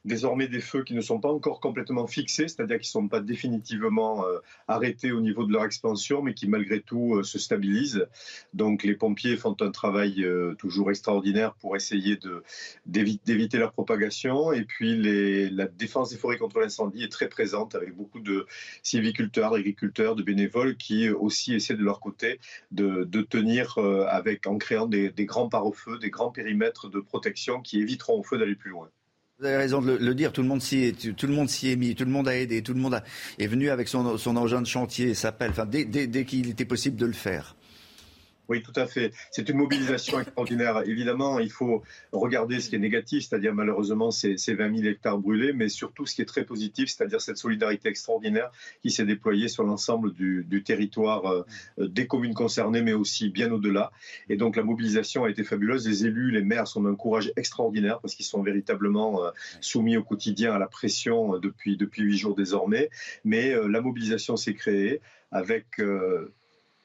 désormais des feux qui ne sont pas encore complètement fixés, c'est-à-dire qui ne sont pas définitivement euh, arrêtés au niveau de leur expansion, mais qui malgré tout euh, se stabilisent. Donc les pompiers font un travail euh, toujours extraordinaire pour essayer d'éviter leur propagation. Et puis la défense des forêts contre l'incendie est très présente avec beaucoup de sylviculteurs, d'agriculteurs, de bénévoles qui aussi essaient de leur côté de, tenir avec, en créant des, grands pare-feux, des grands périmètres de protection qui éviteront au feu d'aller plus loin. Vous avez raison de le, dire, tout le monde s'y est, tout le monde s'y est mis, tout le monde a aidé, tout le monde est venu avec son, engin de chantier, s'appelle, enfin, dès qu'il était possible de le faire. Oui, tout à fait. C'est une mobilisation extraordinaire. Évidemment, il faut regarder ce qui est négatif, c'est-à-dire malheureusement ces, 20 000 hectares brûlés, mais surtout ce qui est très positif, c'est-à-dire cette solidarité extraordinaire qui s'est déployée sur l'ensemble du, territoire euh, des communes concernées, mais aussi bien au-delà. Et donc la mobilisation a été fabuleuse. Les élus, les maires sont d'un courage extraordinaire parce qu'ils sont véritablement euh, soumis au quotidien à la pression euh, depuis depuis huit jours désormais. Mais la mobilisation s'est créée avec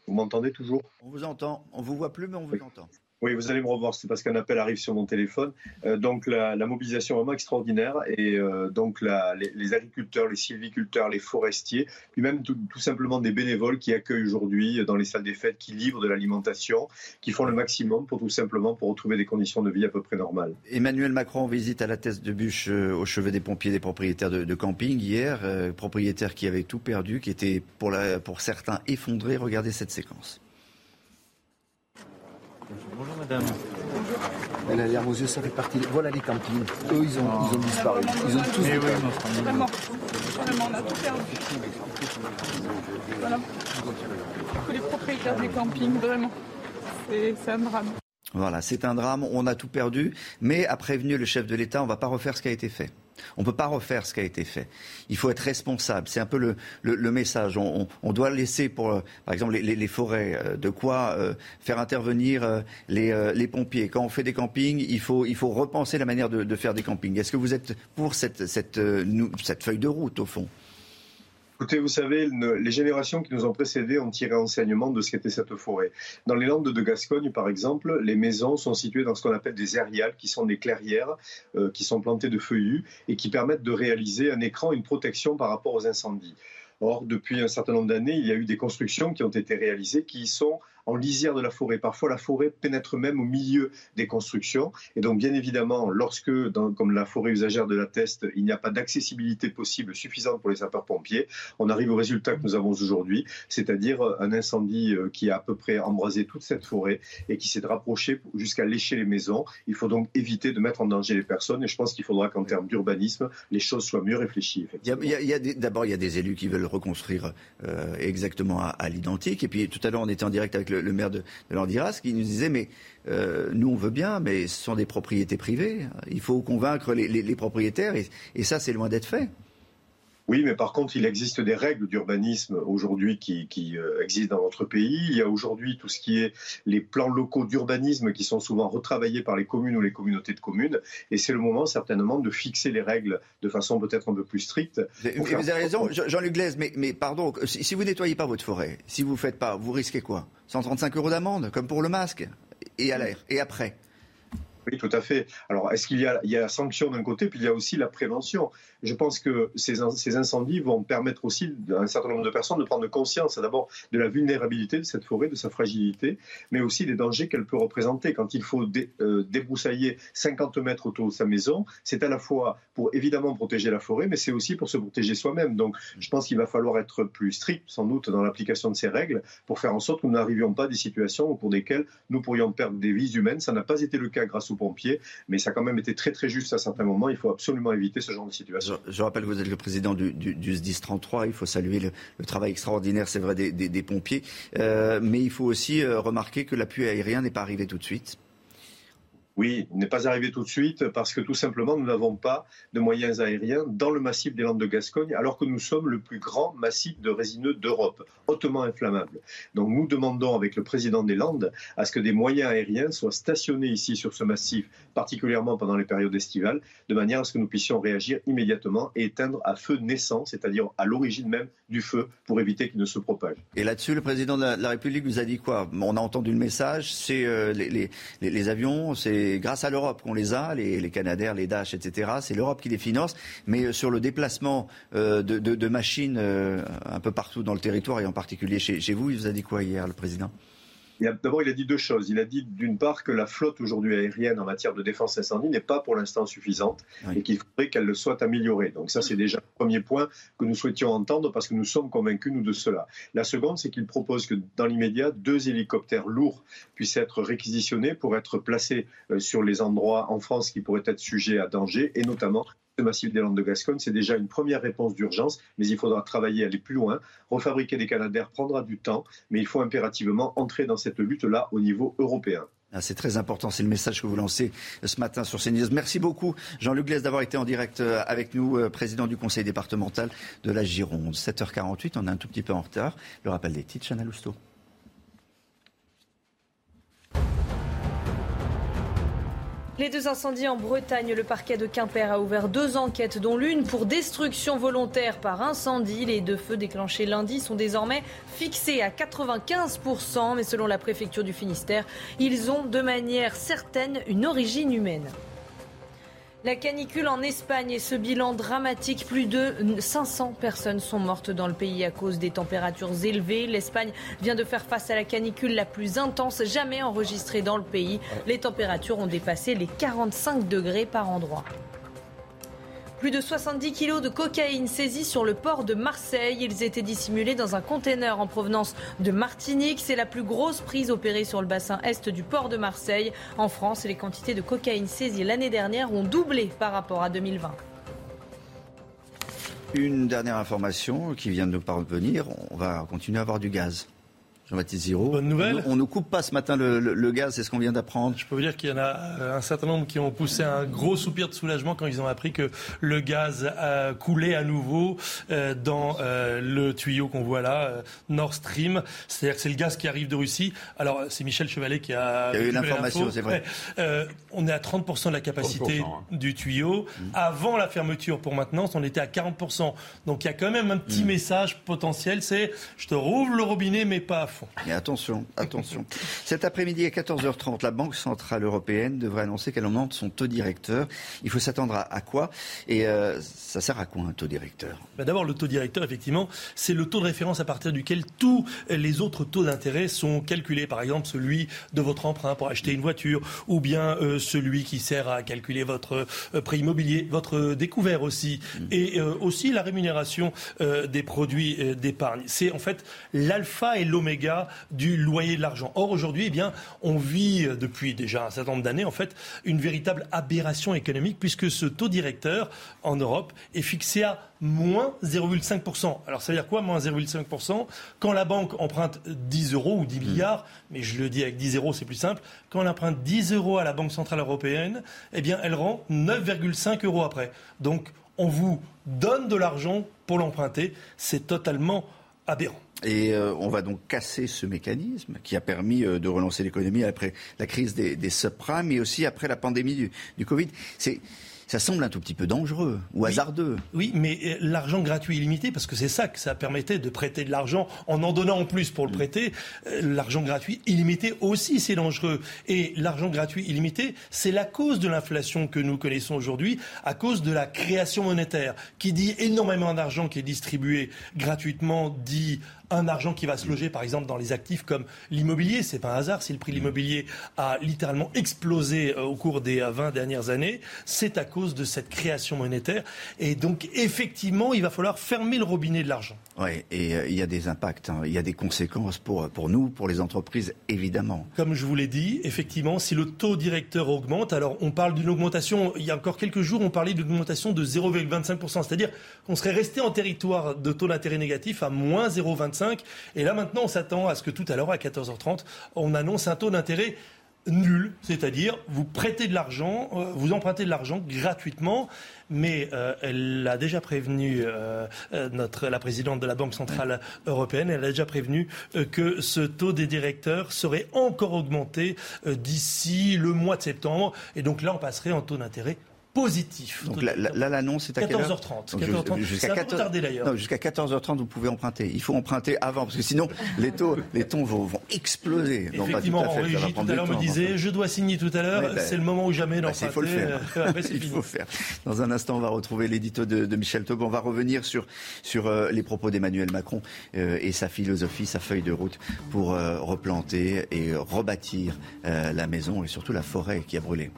vous m'entendez toujours? On vous entend. On vous voit plus, mais on vous entend. Oui, vous allez me revoir, c'est parce qu'un appel arrive sur mon téléphone. Euh, donc la, mobilisation est vraiment extraordinaire et euh, donc les, agriculteurs, les sylviculteurs, les forestiers, puis même tout, simplement des bénévoles qui accueillent aujourd'hui dans les salles des fêtes, qui livrent de l'alimentation, qui font le maximum pour tout simplement pour retrouver des conditions de vie à peu près normales. Emmanuel Macron visite à la tête de bûche euh, au chevet des pompiers des propriétaires de, camping hier, propriétaires qui avaient tout perdu, qui étaient pour, pour certains effondrés. Regardez cette séquence. Bonjour madame. Bonjour. Elle a l'air vos yeux, ça fait partie. Voilà les campings. Eux, ils ont, ils ont disparu. Ils ont tous disparu. vraiment, vraiment, on a tout perdu. Voilà. Que les propriétaires des campings, vraiment. C'est un drame. Voilà, c'est un drame, on a tout perdu, mais a prévenu le chef de l'État, on ne va pas refaire ce qui a été fait. On ne peut pas refaire ce qui a été fait. Il faut être responsable. C'est un peu le, message. On, doit laisser, pour, par exemple, les, forêts, euh, de quoi euh, faire intervenir euh, les, pompiers. Quand on fait des campings, il faut, repenser la manière de, faire des campings. Est-ce que vous êtes pour cette feuille de route, au fond? Écoutez, vous savez, les générations qui nous ont précédés ont tiré enseignement de ce qu'était cette forêt. Dans les Landes de Gascogne, par exemple, les maisons sont situées dans ce qu'on appelle des aériales, qui sont des clairières euh, qui sont plantées de feuillus et qui permettent de réaliser un écran, une protection par rapport aux incendies. Or, depuis un certain nombre d'années, il y a eu des constructions qui ont été réalisées qui sont en lisière de la forêt. Parfois, la forêt pénètre même au milieu des constructions. Et donc, bien évidemment, lorsque, comme la forêt usagère de la Teste, il n'y a pas d'accessibilité possible suffisante pour les sapeurs-pompiers, on arrive au résultat que nous avons aujourd'hui, c'est-à-dire un incendie euh, qui a à peu près embrasé toute cette forêt et qui s'est rapproché jusqu'à lécher les maisons. Il faut donc éviter de mettre en danger les personnes et je pense qu'il faudra qu'en termes d'urbanisme, les choses soient mieux réfléchies. D'abord, il y a des élus qui veulent reconstruire euh, exactement à, l'identique. Et puis tout à l'heure, on était en direct avec le, maire de, Landiras qui nous disait mais euh, nous, on veut bien, mais ce sont des propriétés privées. Il faut convaincre les, propriétaires, et ça, c'est loin d'être fait. Oui, mais par contre, il existe des règles d'urbanisme aujourd'hui qui, euh, existent dans notre pays. Il y a aujourd'hui tout ce qui est les plans locaux d'urbanisme qui sont souvent retravaillés par les communes ou les communautés de communes. Et c'est le moment certainement de fixer les règles de façon peut-être un peu plus stricte. Vous, avez raison, Jean-Luc Glaise, mais, mais, pardon, si, vous nettoyez pas votre forêt, si vous ne faites pas, vous risquez quoi? 135 euros d'amende, comme pour le masque, et à l'air, et après? Oui, tout à fait. Alors, est-ce qu'il y a, il y a la sanction d'un côté, puis il y a aussi la prévention Je pense que ces, ces incendies vont permettre aussi à un certain nombre de personnes de prendre conscience, d'abord, de la vulnérabilité de cette forêt, de sa fragilité, mais aussi des dangers qu'elle peut représenter. Quand il faut euh, débroussailler 50 mètres autour de sa maison, c'est à la fois pour évidemment protéger la forêt, mais c'est aussi pour se protéger soi-même. Donc, je pense qu'il va falloir être plus strict, sans doute, dans l'application de ces règles, pour faire en sorte que nous n'arrivions pas à des situations au cours desquelles nous pourrions perdre des vies humaines. Ça n'a pas été le cas grâce au pompiers, mais ça a quand même été très très juste à certains moments. Il faut absolument éviter ce genre de situation. Je, rappelle que vous êtes le président du, du, SDIS 33. Il faut saluer le, travail extraordinaire, c'est vrai, des, pompiers. Euh, mais il faut aussi euh, remarquer que l'appui aérien n'est pas arrivé tout de suite. Oui, il n'est pas arrivé tout de suite parce que tout simplement, nous n'avons pas de moyens aériens dans le massif des Landes de Gascogne, alors que nous sommes le plus grand massif de résineux d'Europe, hautement inflammable. Donc nous demandons avec le président des Landes à ce que des moyens aériens soient stationnés ici sur ce massif, particulièrement pendant les périodes estivales, de manière à ce que nous puissions réagir immédiatement et éteindre à feu naissant, c'est-à-dire à, l'origine même du feu, pour éviter qu'il ne se propage. Et là-dessus, le président de la, République nous a dit quoi? On a entendu le message, c'est euh, les, les avions, c'est grâce à l'Europe qu'on les a, les, les Canadair, les Dash, etc. C'est l'Europe qui les finance. Mais euh, sur le déplacement euh, de, machines euh, un peu partout dans le territoire, et en particulier chez vous, il vous a dit quoi hier, le président? D'abord, il a dit deux choses. Il a dit d'une part que la flotte aujourd'hui aérienne en matière de défense incendie n'est pas pour l'instant suffisante et qu'il faudrait qu'elle soit améliorée. Donc ça, c'est déjà le premier point que nous souhaitions entendre parce que nous sommes convaincus, nous, de cela. La seconde, c'est qu'il propose que dans l'immédiat, deux hélicoptères lourds puissent être réquisitionnés pour être placés euh, sur les endroits en France qui pourraient être sujets à danger et notamment le massif des Landes de Gascogne, c'est déjà une première réponse d'urgence, mais il faudra travailler, aller plus loin. Refabriquer des Canadaires prendra du temps, mais il faut impérativement entrer dans cette lutte-là au niveau européen. Ah, c'est très important, c'est le message que vous lancez ce matin sur CNews. Merci beaucoup Jean-Luc Glaise d'avoir été en direct euh, avec nous, euh, président du conseil départemental de la Gironde. 7h48, on est un tout petit peu en retard. Le rappel des titres, Chana Lousteau. Les deux incendies en Bretagne, le parquet de Quimper a ouvert deux enquêtes, dont l'une pour destruction volontaire par incendie. Les deux feux déclenchés lundi sont désormais fixés à 95%, mais selon la préfecture du Finistère, ils ont de manière certaine une origine humaine. La canicule en Espagne et ce bilan dramatique, plus de 500 personnes sont mortes dans le pays à cause des températures élevées. L'Espagne vient de faire face à la canicule la plus intense jamais enregistrée dans le pays. Les températures ont dépassé les 45 degrés par endroit. Plus de 70 kilos de cocaïne saisis sur le port de Marseille. Ils étaient dissimulés dans un conteneur en provenance de Martinique. C'est la plus grosse prise opérée sur le bassin est du port de Marseille. En France, les quantités de cocaïne saisies l'année dernière ont doublé par rapport à 2020. Une dernière information qui vient de nous parvenir. On va continuer à avoir du gaz. Jean-Baptiste Ziro. Bonne nouvelle. On ne coupe pas ce matin le, gaz, c'est ce qu'on vient d'apprendre. Je peux vous dire qu'il y en a euh, un certain nombre qui ont poussé un gros soupir de soulagement quand ils ont appris que le gaz a coulé à nouveau euh, dans euh, le tuyau qu'on voit là, Nord Stream. C'est-à-dire que c'est le gaz qui arrive de Russie. Alors, c'est Michel Chevalet qui a, eu l'information, c'est vrai. on est à 30% de la capacité hein. du tuyau. Mmh. Avant la fermeture pour maintenance, on était à 40%. Donc, il y a quand même un petit mmh. message potentiel, c'est je te rouvre le robinet, mais pas fond. Mais attention, attention. Cet après-midi à 14h30, la Banque Centrale Européenne devrait annoncer qu'elle augmente son taux directeur. Il faut s'attendre à, quoi? Et euh, ça sert à quoi un taux directeur? Ben D'abord, le taux directeur, effectivement, c'est le taux de référence à partir duquel tous les autres taux d'intérêt sont calculés. Par exemple, celui de votre emprunt pour acheter une voiture, ou bien euh, celui qui sert à calculer votre euh, prix immobilier, votre découvert aussi, mm. et aussi la rémunération des produits d'épargne. C'est en fait l'alpha et l'oméga du loyer de l'argent. Or, aujourd'hui, eh bien, on vit depuis déjà un certain nombre d'années, en fait, une véritable aberration économique, puisque ce taux directeur en Europe est fixé à moins 0,5%. Alors ça veut dire quoi, moins 0,5% Quand la banque emprunte 10 euros ou 10 mmh. milliards, mais je le dis avec 10 euros, c'est plus simple, quand elle emprunte 10 euros à la Banque Centrale Européenne, eh bien elle rend 9,5 euros après. Donc on vous donne de l'argent pour l'emprunter, c'est totalement Et euh, on va donc casser ce mécanisme qui a permis euh, de relancer l'économie après la crise des, des subprimes et aussi après la pandémie du, du Covid. C'est ça semble un tout petit peu dangereux ou hasardeux. Oui, mais euh, l'argent gratuit illimité, parce que c'est ça que ça permettait de prêter de l'argent en en donnant en plus pour le mm. prêter. Euh, l'argent gratuit illimité aussi, c'est dangereux. Et l'argent gratuit illimité, c'est la cause de l'inflation que nous connaissons aujourd'hui, à cause de la création monétaire, qui dit énormément d'argent qui est distribué gratuitement, dit un argent qui va se loger, par exemple, dans les actifs comme l'immobilier. C'est pas un hasard si le prix de l'immobilier a littéralement explosé euh, au cours des 20 dernières années. C'est à cause de cette création monétaire. Et donc, effectivement, il va falloir fermer le robinet de l'argent. Oui, et euh, il y a des impacts, hein. il y a des conséquences pour, pour nous, pour les entreprises, évidemment. Comme je vous l'ai dit, effectivement, si le taux directeur augmente, alors on parle d'une augmentation, il y a encore quelques jours, on parlait d'une augmentation de 0,25%, c'est-à-dire qu'on serait resté en territoire de taux d'intérêt négatif à moins 0,25%. Et là, maintenant, on s'attend à ce que tout à l'heure, à 14h30, on annonce un taux d'intérêt nul, c'est-à-dire vous prêtez de l'argent, euh, vous empruntez de l'argent gratuitement, mais euh, elle a déjà prévenu euh, notre la présidente de la Banque centrale européenne, elle a déjà prévenu que ce taux des directeurs serait encore augmenté d'ici le mois de septembre, et donc là on passerait en taux d'intérêt positif. Donc là, l'annonce est à 14h30. 14h30. Jusqu'à 14... jusqu'à 14h30, vous pouvez emprunter. Il faut emprunter avant, parce que sinon, les taux, les taux vont, vont exploser. Effectivement, non, Régie, tout à l'heure me disait, je dois signer tout à l'heure, ben, c'est le moment ou jamais d'emprunter. il faut le faire. il faut faire. Dans un instant, on va retrouver l'édito de, de, Michel Taub. On va revenir sur, sur euh, les propos d'Emmanuel Macron euh, et sa philosophie, sa feuille de route pour euh, replanter et rebâtir la maison et surtout la forêt qui a brûlé.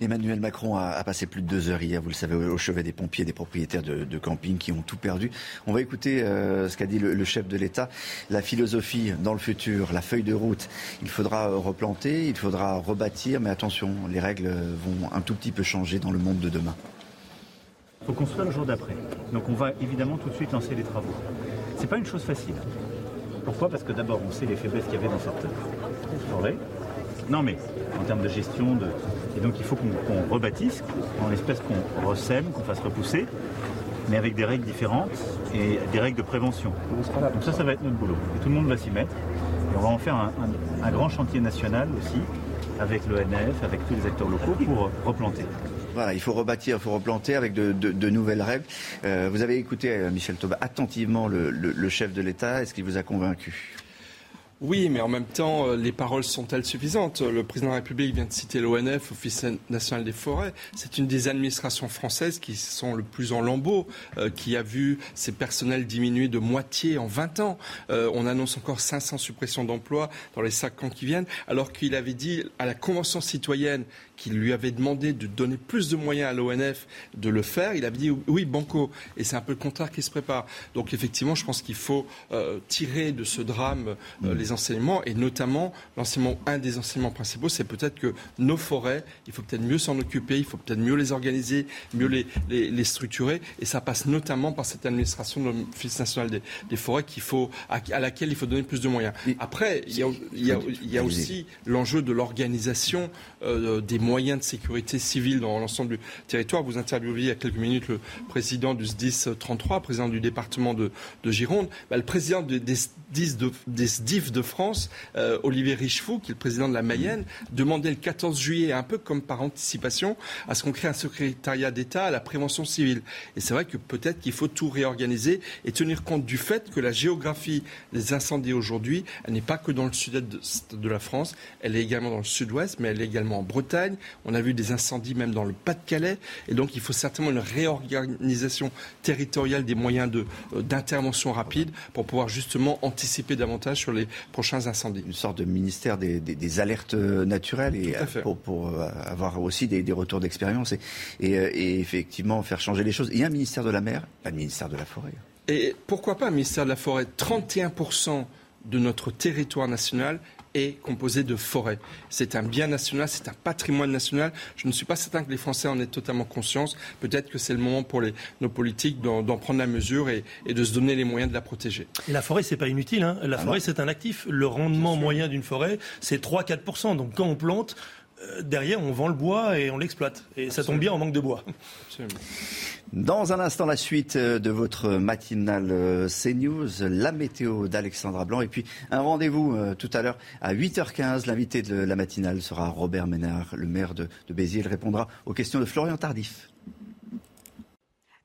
Emmanuel Macron a, passé plus de deux heures hier, vous le savez, au chevet des pompiers, des propriétaires de, camping qui ont tout perdu. On va écouter euh, ce qu'a dit le, chef de l'État. La philosophie dans le futur, la feuille de route. Il faudra replanter, il faudra rebâtir, mais attention, les règles vont un tout petit peu changer dans le monde de demain. Il faut construire le jour d'après. Donc on va évidemment tout de suite lancer les travaux. C'est pas une chose facile. Pourquoi? Parce que d'abord, on sait les faiblesses qu'il y avait dans cette forêt. Non, mais en termes de gestion, de... et donc il faut qu'on rebâtisse, en espèce qu'on ressème, qu'on fasse repousser, mais avec des règles différentes et des règles de prévention. Donc ça, ça va être notre boulot. Et tout le monde va s'y mettre. Et on va en faire un, grand chantier national aussi, avec l'ONF, avec tous les acteurs locaux, pour replanter. Voilà, il faut rebâtir, il faut replanter avec de, nouvelles règles. Euh, vous avez écouté, euh, Michel Taubin, attentivement le chef de l'État. Est-ce qu'il vous a convaincu? Oui, mais en même temps, euh, les paroles sont-elles suffisantes? Le président de la République vient de citer l'ONF, Office national des forêts. C'est une des administrations françaises qui sont le plus en lambeaux, euh, qui a vu ses personnels diminuer de moitié en 20 ans. Euh, on annonce encore 500 suppressions d'emplois dans les cinq ans qui viennent, alors qu'il avait dit à la Convention citoyenne qui lui avait demandé de donner plus de moyens à l'ONF de le faire, il avait dit oui, banco. Et c'est un peu le contraire qui se prépare. Donc effectivement, je pense qu'il faut euh, tirer de ce drame euh, mm. les enseignements, et notamment l'enseignement, un des enseignements principaux, c'est peut-être que nos forêts, il faut peut-être mieux s'en occuper, il faut peut-être mieux les organiser, mieux les, les, structurer, et ça passe notamment par cette administration de l'Office national des, forêts qu'il faut, à, laquelle il faut donner plus de moyens. Après, il y a, il y a, aussi l'enjeu de l'organisation euh, des moyens moyens de sécurité civile dans l'ensemble du territoire. Vous interviewez il y a quelques minutes le président du SDIS 33, président du département de, Gironde. Bah, le président des, SDIS de, France, euh, Olivier Richefou, qui est le président de la Mayenne, demandait le 14 juillet, un peu comme par anticipation, à ce qu'on crée un secrétariat d'État à la prévention civile. Et c'est vrai que peut-être qu'il faut tout réorganiser et tenir compte du fait que la géographie des incendies aujourd'hui, elle n'est pas que dans le sud-est de la France, elle est également dans le sud-ouest, mais elle est également en Bretagne. On a vu des incendies même dans le Pas-de-Calais. Et donc, il faut certainement une réorganisation territoriale des moyens euh, d'intervention rapide pour pouvoir justement davantage sur les prochains incendies. Une sorte de ministère des, alertes euh, naturelles et pour, pour, euh, avoir aussi des, retours d'expérience et, et, effectivement faire changer les choses. Il y a un ministère de la mer, pas un ministère de la forêt. Et pourquoi pas un ministère de la forêt? 31% de notre territoire national est composé de forêts. C'est un bien national, c'est un patrimoine national. Je ne suis pas certain que les Français en aient totalement conscience. Peut-être que c'est le moment pour les, nos politiques d'en prendre la mesure et, de se donner les moyens de la protéger. Et la forêt, c'est pas inutile. Hein. La ah forêt, c'est un actif. Le rendement moyen d'une forêt, c'est 3-4%. Donc quand on plante, derrière, on vend le bois et on l'exploite. Et ça tombe bien, on manque de bois. Dans un instant, la suite euh, de votre matinale euh, CNews, la météo d'Alexandra Blanc. Et puis, un rendez-vous tout à l'heure à 8h15. L'invité de la matinale sera Robert Ménard, le maire de, de Béziers. Il répondra aux questions de Florian Tardif.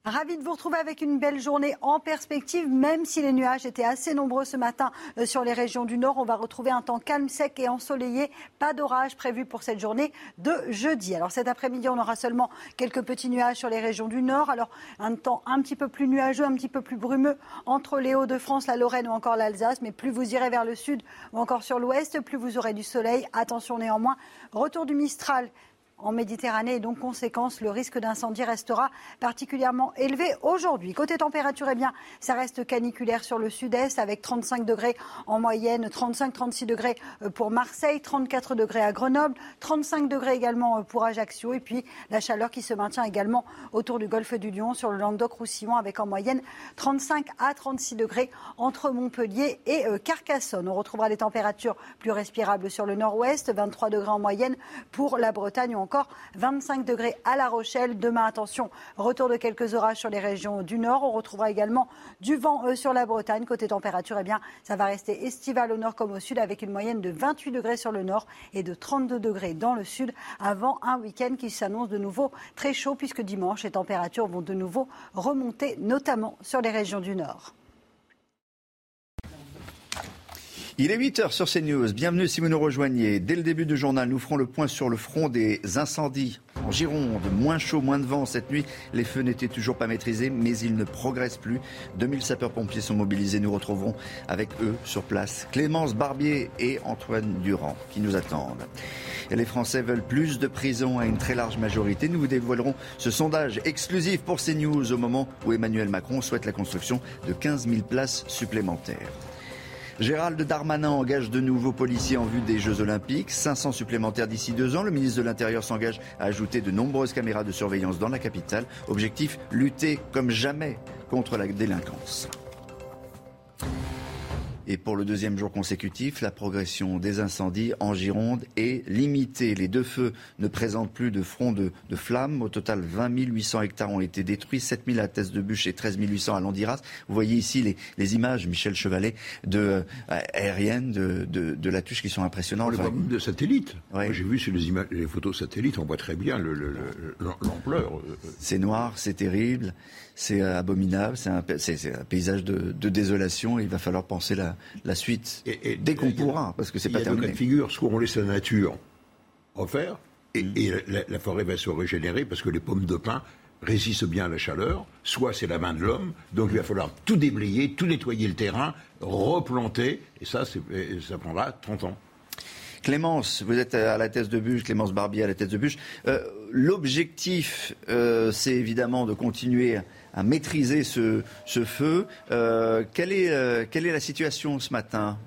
Ravi de vous retrouver avec une belle journée en perspective, même si les nuages étaient assez nombreux ce matin euh, sur les régions du Nord. On va retrouver un temps calme, sec et ensoleillé. Pas d'orage prévu pour cette journée de jeudi. Alors cet après-midi, on aura seulement quelques petits nuages sur les régions du Nord. Alors un temps un petit peu plus nuageux, un petit peu plus brumeux entre les Hauts-de-France, la Lorraine ou encore l'Alsace. Mais plus vous irez vers le sud ou encore sur l'ouest, plus vous aurez du soleil. Attention néanmoins, retour du Mistral en Méditerranée et donc conséquence, le risque d'incendie restera particulièrement élevé aujourd'hui. Côté température, eh bien, ça reste caniculaire sur le sud-est avec 35 degrés en moyenne, 35-36 degrés euh, pour Marseille, 34 degrés à Grenoble, 35 degrés également euh, pour Ajaccio et puis la chaleur qui se maintient également autour du golfe du Lion sur le Languedoc-Roussillon avec en moyenne 35 à 36 degrés entre Montpellier et euh, Carcassonne. On retrouvera les températures plus respirables sur le nord-ouest, 23 degrés en moyenne pour la Bretagne encore 25 degrés à La Rochelle. Demain, attention, retour de quelques orages sur les régions du nord. On retrouvera également du vent euh, sur la Bretagne. Côté température, eh bien, ça va rester estival au nord comme au sud avec une moyenne de 28 degrés sur le nord et de 32 degrés dans le sud avant un week-end qui s'annonce de nouveau très chaud puisque dimanche, les températures vont de nouveau remonter, notamment sur les régions du nord. Il est 8h sur CNews. Bienvenue si vous nous rejoignez. Dès le début du journal, nous ferons le point sur le front des incendies en Gironde. Moins chaud, moins de vent cette nuit. Les feux n'étaient toujours pas maîtrisés, mais ils ne progressent plus. 2000 sapeurs-pompiers sont mobilisés. Nous retrouverons avec eux sur place Clémence Barbier et Antoine Durand qui nous attendent. Les Français veulent plus de prisons à une très large majorité. Nous vous dévoilerons ce sondage exclusif pour CNews au moment où Emmanuel Macron souhaite la construction de 15 000 places supplémentaires. Gérald Darmanin engage de nouveaux policiers en vue des Jeux Olympiques. 500 supplémentaires d'ici deux ans. Le ministre de l'Intérieur s'engage à ajouter de nombreuses caméras de surveillance dans la capitale. Objectif, lutter comme jamais contre la délinquance. Et pour le deuxième jour consécutif, la progression des incendies en Gironde est limitée. Les deux feux ne présentent plus de front de, flammes. Au total, 20 800 hectares ont été détruits, 7 000 à Teste de Bûche et 13 800 à Landiras. Vous voyez ici les, images, Michel Chevalet, de, euh, aériennes de, de, la tuche qui sont impressionnantes. On les de satellite. J'ai vu sur les, images, les photos satellites, on voit très bien l'ampleur. C'est noir, c'est terrible c'est abominable, c'est un, paysage de, désolation. il va falloir penser la, suite et, dès qu'on pourra, parce que c'est pas terminé. Il y a deux figure, soit on laisse la nature refaire, et, mm. la, forêt va se régénérer parce que les pommes de pin résistent bien à la chaleur, soit c'est la main de l'homme, donc il va falloir tout déblayer, tout nettoyer le terrain, replanter, et ça, ça prendra 30 ans. Clémence, vous êtes à la thèse de bûche, Clémence Barbier à la thèse de bûche. Euh, l'objectif, euh, c'est évidemment de continuer à maîtriser ce, feu. Euh, quelle, est, euh, quelle est la situation ce matin?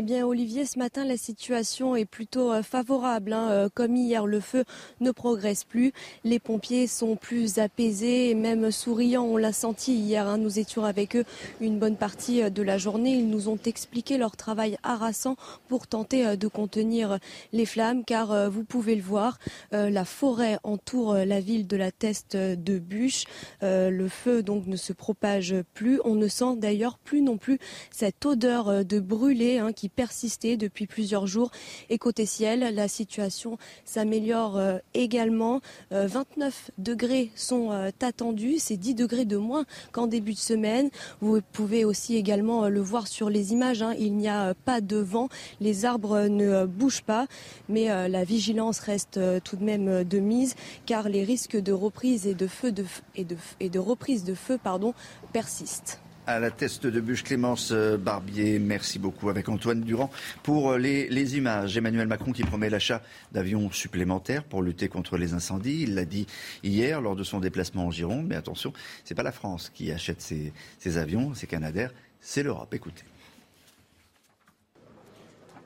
Eh bien, Olivier, ce matin, la situation est plutôt euh, favorable. Hein. Euh, comme hier, le feu ne progresse plus. Les pompiers sont plus apaisés et même souriants. On l'a senti hier. Hein. Nous étions avec eux une bonne partie euh, de la journée. Ils nous ont expliqué leur travail harassant pour tenter de contenir les flammes, car vous pouvez le voir, la forêt entoure la ville de la Teste de Bûche. Le feu donc ne se propage plus. On ne sent d'ailleurs plus non plus cette odeur de brûlé hein, qui persistait depuis plusieurs jours. Et côté ciel, la situation s'améliore euh, également. 29 euh, degrés sont euh, attendus, c'est 10 degrés de moins qu'en début de semaine. Vous pouvez aussi également le voir sur les images. Hein. Il n'y a pas de vent, les arbres ne bougent pas, mais la vigilance reste tout de même de mise car les risques de reprise et de feu de, et de, et de reprise de feu pardon, persistent à la teste de bûche Clémence euh, Barbier. Merci beaucoup avec Antoine Durand pour euh, les, images. Emmanuel Macron qui promet l'achat d'avions supplémentaires pour lutter contre les incendies. Il l'a dit hier lors de son déplacement en Gironde. Mais attention, ce n'est pas la France qui achète ces, avions, ces Canadair, c'est l'Europe. Écoutez.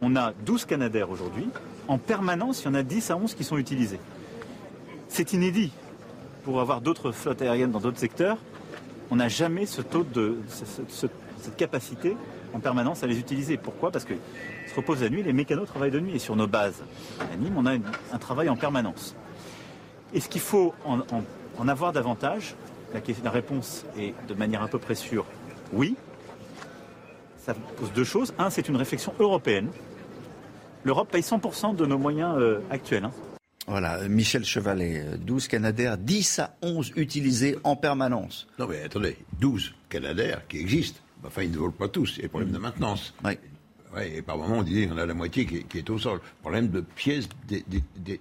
On a 12 Canadair aujourd'hui. En permanence, il y en a 10 à 11 qui sont utilisés. C'est inédit pour avoir d'autres flottes aériennes dans d'autres secteurs on n'a jamais cette capacité en permanence à les utiliser. Pourquoi? Parce qu'ils se reposent la nuit, les mécanos travaillent de nuit. Et sur nos bases à on a un travail en permanence. Est-ce qu'il faut en, avoir davantage? La, la, réponse est de manière à peu près sûre, oui. Ça pose deux choses. Un, c'est une réflexion européenne. L'Europe paye 100% de nos moyens euh, actuels. Hein. Voilà, Michel Chevalet, 12 Canadair, 10 à 11 utilisés en permanence. Non mais attendez, 12 Canadair qui existent, enfin ils ne volent pas tous, il y a des problèmes de maintenance. Oui. Ouais, et par moment, on dit qu'on a la moitié qui est, au sol. Problème de pièces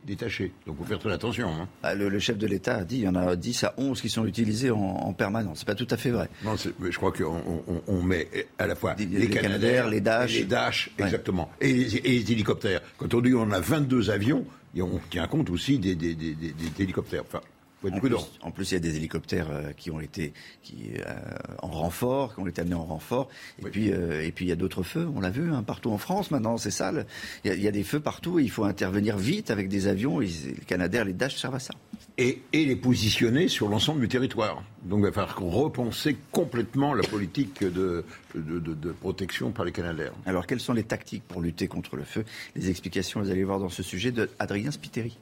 détachées. Donc, il faut faire très attention. Hein. Ah, le, chef de l'État a dit qu'il y en a 10 à 11 qui sont utilisés en, permanence. C'est pas tout à fait vrai. Non, je crois qu'on on, met à la fois les, les, Canadair, les Dash. Les Dash, exactement. Et, les, et, les, hélicoptères. Quand on dit qu'on a 22 avions, et on tient compte aussi des, hélicoptères. Enfin, en, plus, en plus, il y a des hélicoptères euh, qui ont été qui, euh, en renfort, qui ont été amenés en renfort. Et, puis, euh, et puis, il y a d'autres feux, on l'a vu, hein, partout en France maintenant, c'est ça. il, y a, des feux partout et il faut intervenir vite avec des avions. les Canadair, les Dash servent à ça. Et, et les positionner sur l'ensemble du territoire. Donc il va falloir repenser complètement la politique de, de, de, protection par les Canadair. Alors quelles sont les tactiques pour lutter contre le feu? Les explications, vous allez voir dans ce sujet, de Adrien Spiteri.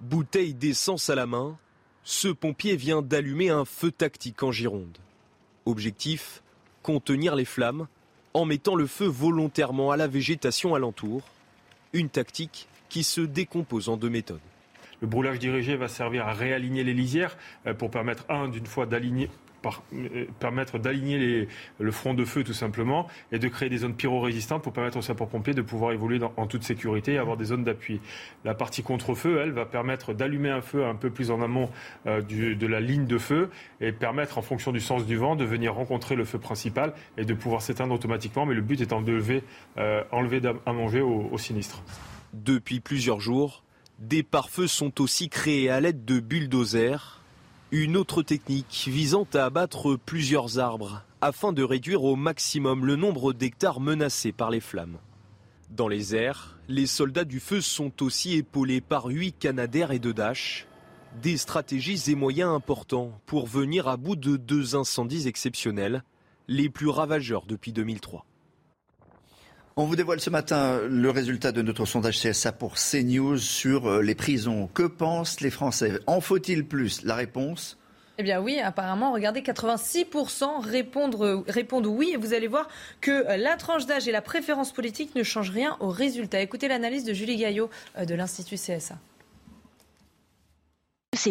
Bouteille d'essence à la main, ce pompier vient d'allumer un feu tactique en Gironde. Objectif contenir les flammes en mettant le feu volontairement à la végétation alentour. Une tactique qui se décompose en deux méthodes. Le brûlage dirigé va servir à réaligner les lisières euh, pour permettre, un, d'une fois d'aligner euh, permettre d'aligner le front de feu tout simplement et de créer des zones pyro-résistantes pour permettre aux sapeurs-pompiers de pouvoir évoluer en toute sécurité et avoir des zones d'appui. La partie contre-feu, elle, va permettre d'allumer un feu un peu plus en amont euh, de la ligne de feu et permettre, en fonction du sens du vent, de venir rencontrer le feu principal et de pouvoir s'éteindre automatiquement. Mais le but étant de lever, euh, enlever à manger au, au sinistre. Depuis plusieurs jours, des pare-feux sont aussi créés à l'aide de bulldozers une autre technique visant à abattre plusieurs arbres afin de réduire au maximum le nombre d'hectares menacés par les flammes. Dans les airs, les soldats du feu sont aussi épaulés par huit Canadair et deux Dash. Des stratégies et moyens importants pour venir à bout de deux incendies exceptionnels, les plus ravageurs depuis 2003. On vous dévoile ce matin le résultat de notre sondage CSA pour CNews sur euh, les prisons. Que pensent les Français? En faut-il plus? La réponse eh bien oui, apparemment, regardez, 86% répondent, répondent oui. Et vous allez voir que la tranche d'âge et la préférence politique ne changent rien au résultat. Écoutez l'analyse de Julie Gaillot euh, de l'Institut CSA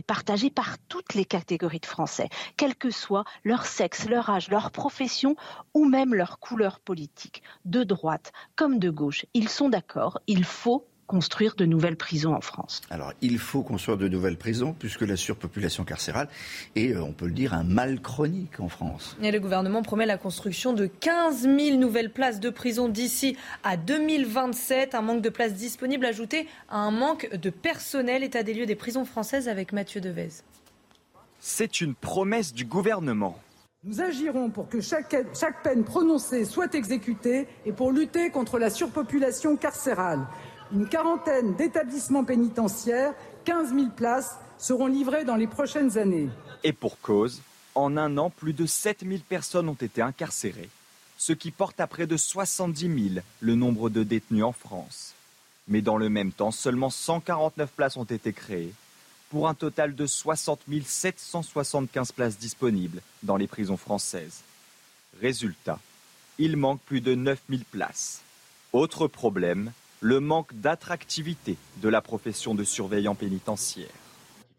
partagé par toutes les catégories de Français, quel que soit leur sexe, leur âge, leur profession ou même leur couleur politique, de droite comme de gauche. Ils sont d'accord, il faut construire de nouvelles prisons en France. Alors, il faut construire de nouvelles prisons puisque la surpopulation carcérale est, euh, on peut le dire, un mal chronique en France. Et le gouvernement promet la construction de 15 000 nouvelles places de prison d'ici à 2027. Un manque de places disponibles ajouté à un manque de personnel. État des lieux des prisons françaises avec Mathieu Devez. C'est une promesse du gouvernement. Nous agirons pour que chaque, chaque peine prononcée soit exécutée et pour lutter contre la surpopulation carcérale. Une quarantaine d'établissements pénitentiaires, 15 000 places, seront livrées dans les prochaines années. Et pour cause, en un an, plus de 7 000 personnes ont été incarcérées, ce qui porte à près de 70 000 le nombre de détenus en France. Mais dans le même temps, seulement 149 places ont été créées, pour un total de 60 775 places disponibles dans les prisons françaises. Résultat, il manque plus de 9 000 places. Autre problème, le manque d'attractivité de la profession de surveillant pénitentiaire.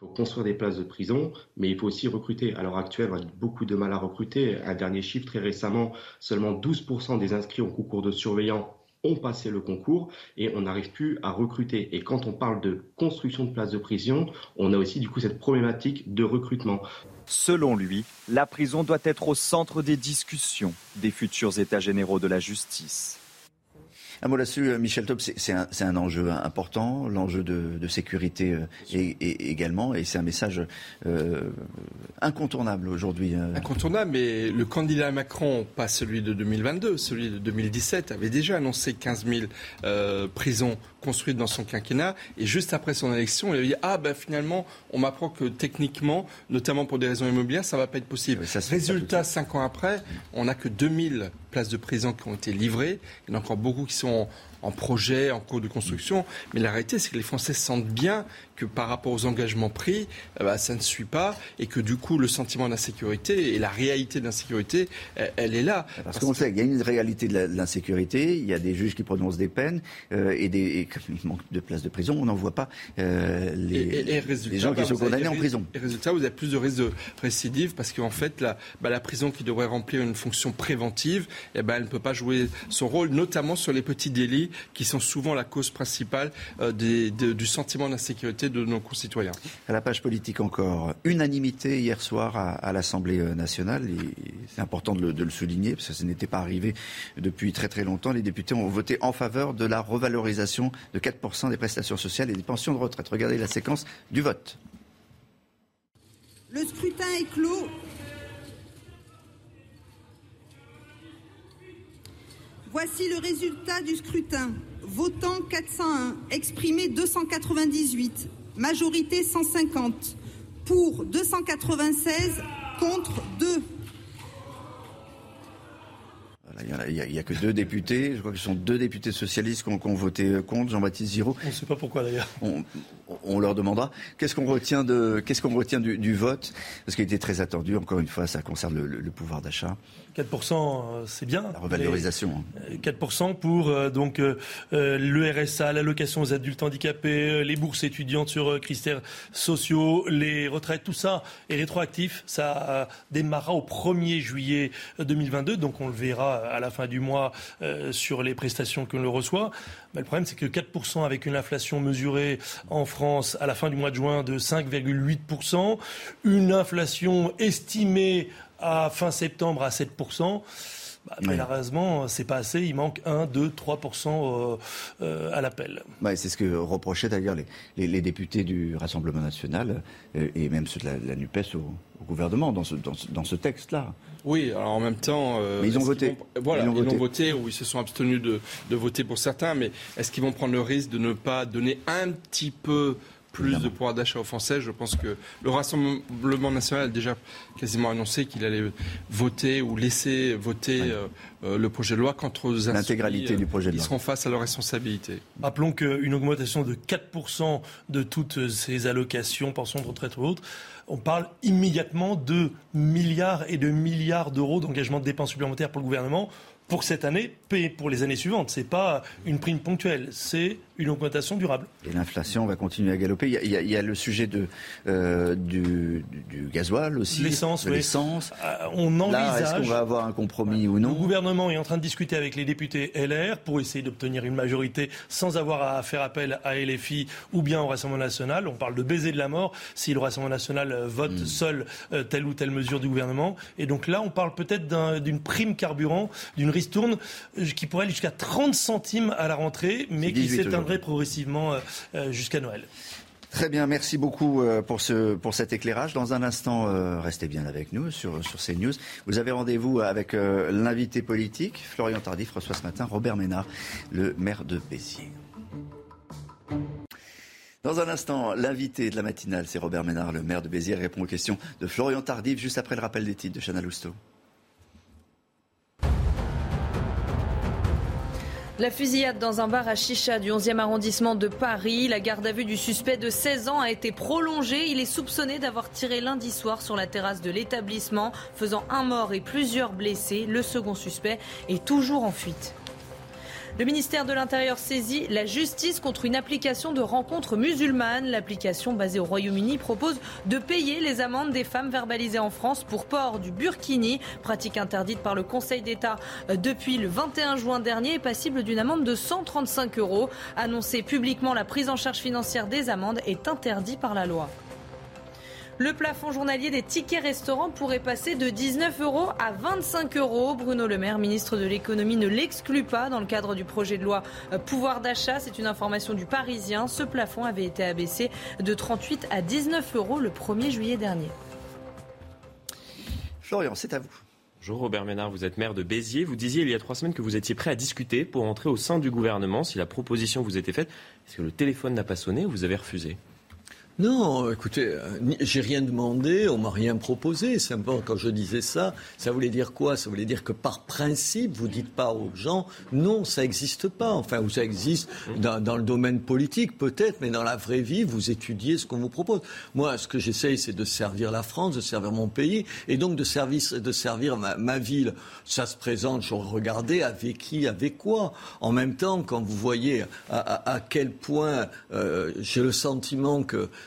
Il faut construire des places de prison, mais il faut aussi recruter. À l'heure actuelle, on a beaucoup de mal à recruter. Un dernier chiffre, très récemment, seulement 12% des inscrits au concours de surveillants ont passé le concours et on n'arrive plus à recruter. Et quand on parle de construction de places de prison, on a aussi du coup cette problématique de recrutement. Selon lui, la prison doit être au centre des discussions des futurs États généraux de la justice. Un mot là-dessus, euh, Michel Top, c'est un, un, enjeu important, l'enjeu de, de, sécurité euh, et, et, également, et c'est un message euh, incontournable aujourd'hui. Incontournable, mais le candidat Macron, pas celui de 2022, celui de 2017, avait déjà annoncé 15 000 euh, prisons construites dans son quinquennat, et juste après son élection, il a dit ah ben finalement, on m'apprend que techniquement, notamment pour des raisons immobilières, ça va pas être possible. Ça Résultat, cinq ans après, on n'a que 2000 places de prison qui ont été livrées. Il y en a encore beaucoup qui sont en projet, en cours de construction. Mais la réalité, c'est que les Français sentent bien que par rapport aux engagements pris, euh, bah, ça ne suit pas et que du coup, le sentiment d'insécurité et la réalité d'insécurité, elle, est là. Parce, qu'on sait qu'il y a une réalité de l'insécurité, il y a des juges qui prononcent des peines euh, et, des, et il manque de places de prison, on n'en voit pas euh, les, les, gens qui sont condamnés en prison. Et résultat, vous avez plus de risques de récidive parce qu'en fait, la, bah, la prison qui devrait remplir une fonction préventive, eh ben, elle ne peut pas jouer son rôle, notamment sur les petits délits qui sont souvent la cause principale euh, du sentiment d'insécurité de nos concitoyens. À la page politique encore, unanimité hier soir à, l'Assemblée euh, nationale, c'est important de le, souligner, parce que ce n'était pas arrivé depuis très très longtemps. Les députés ont voté en faveur de la revalorisation de 4% des prestations sociales et des pensions de retraite. Regardez la séquence du vote. Le scrutin est clos. Voici le résultat du scrutin. Votant 401, exprimé 298, majorité 150, pour 296, contre 2. Il n'y a, que deux députés. Je crois que ce sont deux députés socialistes qui ont, voté contre. Jean-Baptiste Giraud. On ne sait pas pourquoi d'ailleurs. On, leur demandera. Qu'est-ce qu'on retient, de, qu'est-ce qu'on retient du, vote? Parce qu'il était très attendu. Encore une fois, ça concerne le pouvoir d'achat. 4%, euh, c'est bien. La revalorisation. 4% pour euh, donc euh, le RSA, l'allocation aux adultes handicapés, les bourses étudiantes sur critères sociaux, les retraites, tout ça est rétroactif. Ça démarrera au 1er juillet 2022, donc on le verra à la fin du mois sur les prestations que l'on reçoit. Mais le problème, c'est que 4% avec une inflation mesurée en France à la fin du mois de juin de 5,8%, une inflation estimée à fin septembre à 7%. Bah, malheureusement, c'est pas assez. Il manque 1, 2, 3% à l'appel. c'est ce que reprochaient d'ailleurs les, députés du Rassemblement national euh, et même ceux de la, NUPES au, gouvernement dans ce, dans ce, texte-là. Oui, alors en même temps. Euh, mais ils ont voté. voilà, ils ont, voté. ou ils se sont abstenus de, de voter pour certains, mais est-ce qu'ils vont prendre le risque de ne pas donner un petit peu plus de pouvoir d'achat aux Français. Je pense que le Rassemblement national a déjà quasiment annoncé qu'il allait voter ou laisser voter euh, euh, le projet de loi contre l'intégralité du projet de loi. Ils seront face à leurs responsabilités. Rappelons qu'une augmentation de 4% de toutes ces allocations, pensions de retraite ou autres, on parle immédiatement de milliards et de milliards d'euros d'engagement de dépenses supplémentaires pour le gouvernement pour cette année pour les années suivantes. Ce n'est pas une prime ponctuelle, c'est une augmentation durable. Et l'inflation va continuer à galoper. Il y a, le sujet de, euh, du, du, gasoil aussi. L'essence, L'essence. Euh, on envisage. Est-ce qu'on va avoir un compromis ou non Le gouvernement est en train de discuter avec les députés LR pour essayer d'obtenir une majorité sans avoir à faire appel à LFI ou bien au Rassemblement national. On parle de baiser de la mort si le Rassemblement national vote hmm. seul euh, telle ou telle mesure du gouvernement. Et donc là, on parle peut-être d'une prime carburant, d'une ristourne qui pourrait aller jusqu'à 30 centimes à la rentrée, mais qui s'éteindrait progressivement euh, euh, jusqu'à Noël. Très bien, merci beaucoup euh, pour, ce, pour cet éclairage. Dans un instant, euh, restez bien avec nous sur, sur CNews. Vous avez rendez-vous avec euh, l'invité politique. Florian Tardif reçoit ce matin Robert Ménard, le maire de Béziers. Dans un instant, l'invité de la matinale, c'est Robert Ménard, le maire de Béziers, répond aux questions de Florian Tardif, juste après le rappel des titres de Chana Lousteau. La fusillade dans un bar à Chicha du 11e arrondissement de Paris. La garde à vue du suspect de 16 ans a été prolongée. Il est soupçonné d'avoir tiré lundi soir sur la terrasse de l'établissement, faisant un mort et plusieurs blessés. Le second suspect est toujours en fuite. Le ministère de l'Intérieur saisit la justice contre une application de rencontres musulmanes. L'application basée au Royaume-Uni propose de payer les amendes des femmes verbalisées en France pour port du burkini, pratique interdite par le Conseil d'État depuis le 21 juin dernier et passible d'une amende de 135 euros. Annoncer publiquement la prise en charge financière des amendes est interdit par la loi. Le plafond journalier des tickets restaurants pourrait passer de 19 euros à 25 euros. Bruno Le Maire, ministre de l'économie, ne l'exclut pas dans le cadre du projet de loi euh, pouvoir d'achat. C'est une information du Parisien. Ce plafond avait été abaissé de 38 à 19 euros le 1er juillet dernier. Florian, c'est à vous. Bonjour Robert Ménard, vous êtes maire de Béziers. Vous disiez il y a trois semaines que vous étiez prêt à discuter pour entrer au sein du gouvernement si la proposition vous était faite. Est-ce que le téléphone n'a pas sonné ou vous avez refusé? Non, écoutez, euh, j'ai rien demandé, on m'a rien proposé. Simplement, quand je disais ça, ça voulait dire quoi? Ça voulait dire que par principe, vous dites pas aux gens, non, ça n'existe pas. Enfin, ou ça existe dans, le domaine politique peut-être, mais dans la vraie vie, vous étudiez ce qu'on vous propose. Moi, ce que j'essaye, c'est de servir la France, de servir mon pays, et donc de, service, de servir ma, ville. Ça se présente, je regardais avec qui, avec quoi? En même temps, quand vous voyez à, à, à quel point euh, j'ai le sentiment que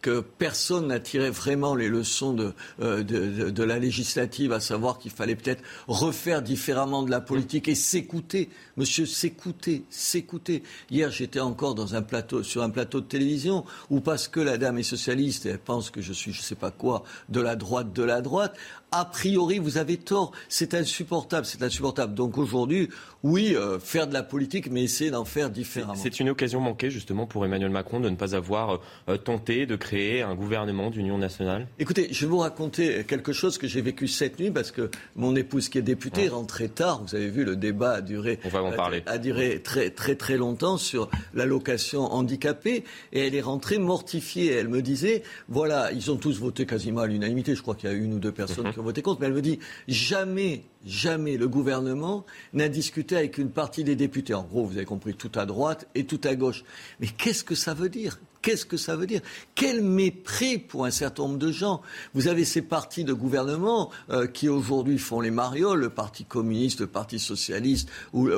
que personne n'a tiré vraiment les leçons de, euh, de, de, la législative, à savoir qu'il fallait peut-être refaire différemment de la politique et s'écouter. Monsieur, s'écouter, s'écouter. Hier, j'étais encore dans un plateau, sur un plateau de télévision où parce que la dame est socialiste et elle pense que je suis, je sais pas quoi, de la droite, de la droite, a priori, vous avez tort. C'est insupportable, c'est insupportable. Donc aujourd'hui, oui, euh, faire de la politique, mais essayer d'en faire différemment. C'est une occasion manquée, justement, pour Emmanuel Macron de ne pas avoir euh, tenté de créer un gouvernement d'union nationale Écoutez, je vais vous raconter quelque chose que j'ai vécu cette nuit, parce que mon épouse, qui est députée, ouais. rentrait tard. Vous avez vu, le débat a duré, On va en parler. A, a duré très, très, très longtemps sur l'allocation handicapée. Et elle est rentrée mortifiée. Elle me disait, voilà, ils ont tous voté quasiment à l'unanimité. Je crois qu'il y a une ou deux personnes mm -hmm. qui ont voté contre. Mais elle me dit, jamais jamais le gouvernement n'a discuté avec une partie des députés. En gros, vous avez compris, tout à droite et tout à gauche. Mais qu'est-ce que ça veut dire? Qu'est-ce que ça veut dire? Quel mépris pour un certain nombre de gens. Vous avez ces partis de gouvernement euh, qui aujourd'hui font les marioles, le Parti communiste, le Parti socialiste ou,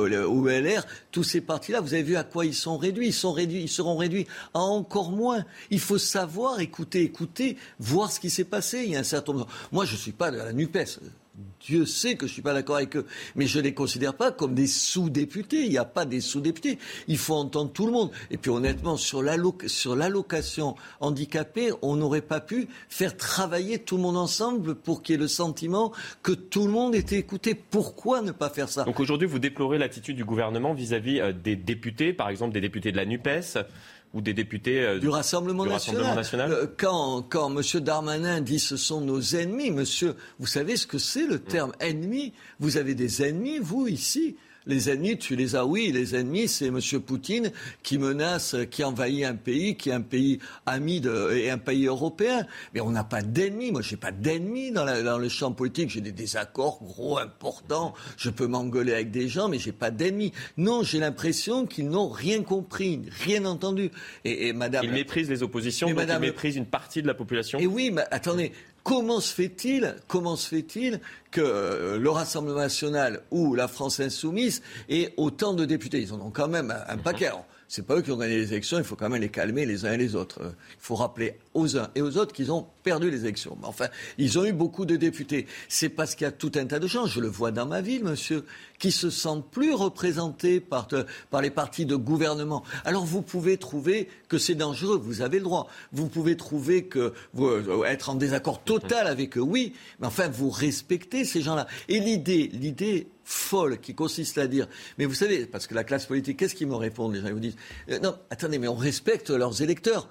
tous ces partis-là, vous avez vu à quoi ils sont réduits. Ils, sont réduits. ils seront réduits à encore moins. Il faut savoir écouter, écouter, voir ce qui s'est passé. Il y a un certain nombre. Moi, je ne suis pas de la NUPES. Dieu sait que je ne suis pas d'accord avec eux, mais je ne les considère pas comme des sous-députés. Il n'y a pas des sous-députés. Il faut entendre tout le monde. Et puis honnêtement, sur l'allocation handicapée, on n'aurait pas pu faire travailler tout le monde ensemble pour qu'il y ait le sentiment que tout le monde était écouté. Pourquoi ne pas faire ça? Donc aujourd'hui, vous déplorez l'attitude du gouvernement vis-à-vis -vis des députés, par exemple des députés de la NUPES ou des députés euh, du Rassemblement, du national. National euh, quand, quand M. Darmanin dit ce sont nos ennemis, monsieur, vous savez ce que c'est le terme ennemi? Vous avez des ennemis, vous, ici les ennemis, tu les as, oui, les ennemis, c'est M. Poutine qui menace, qui envahit un pays, qui est un pays ami de, et un pays européen. Mais on n'a pas d'ennemis. Moi, j'ai pas d'ennemis dans, dans, le champ politique. J'ai des désaccords gros, importants. Je peux m'engueuler avec des gens, mais j'ai pas d'ennemis. Non, j'ai l'impression qu'ils n'ont rien compris, rien entendu. Et, et Madame. Ils méprisent les oppositions, donc Madame... ils méprisent une partie de la population. Et oui, mais attendez. Comment se fait-il, comment se fait-il que euh, le Rassemblement national ou la France insoumise ait autant de députés? Ils en ont quand même un, paquet. C'est pas eux qui ont gagné les élections, il faut quand même les calmer les uns et les autres. Il faut rappeler aux uns et aux autres qu'ils ont perdu les élections. Mais enfin, ils ont eu beaucoup de députés. C'est parce qu'il y a tout un tas de gens, je le vois dans ma ville, monsieur, qui se sentent plus représentés par, par les partis de gouvernement. Alors vous pouvez trouver que c'est dangereux, vous avez le droit. Vous pouvez trouver que vous euh, être en désaccord total avec eux, oui, mais enfin vous respectez ces gens-là. Et l'idée, l'idée folle qui consiste à dire mais vous savez parce que la classe politique qu'est-ce qu'ils me répondent les gens? Ils vous disent euh, non attendez mais on respecte leurs électeurs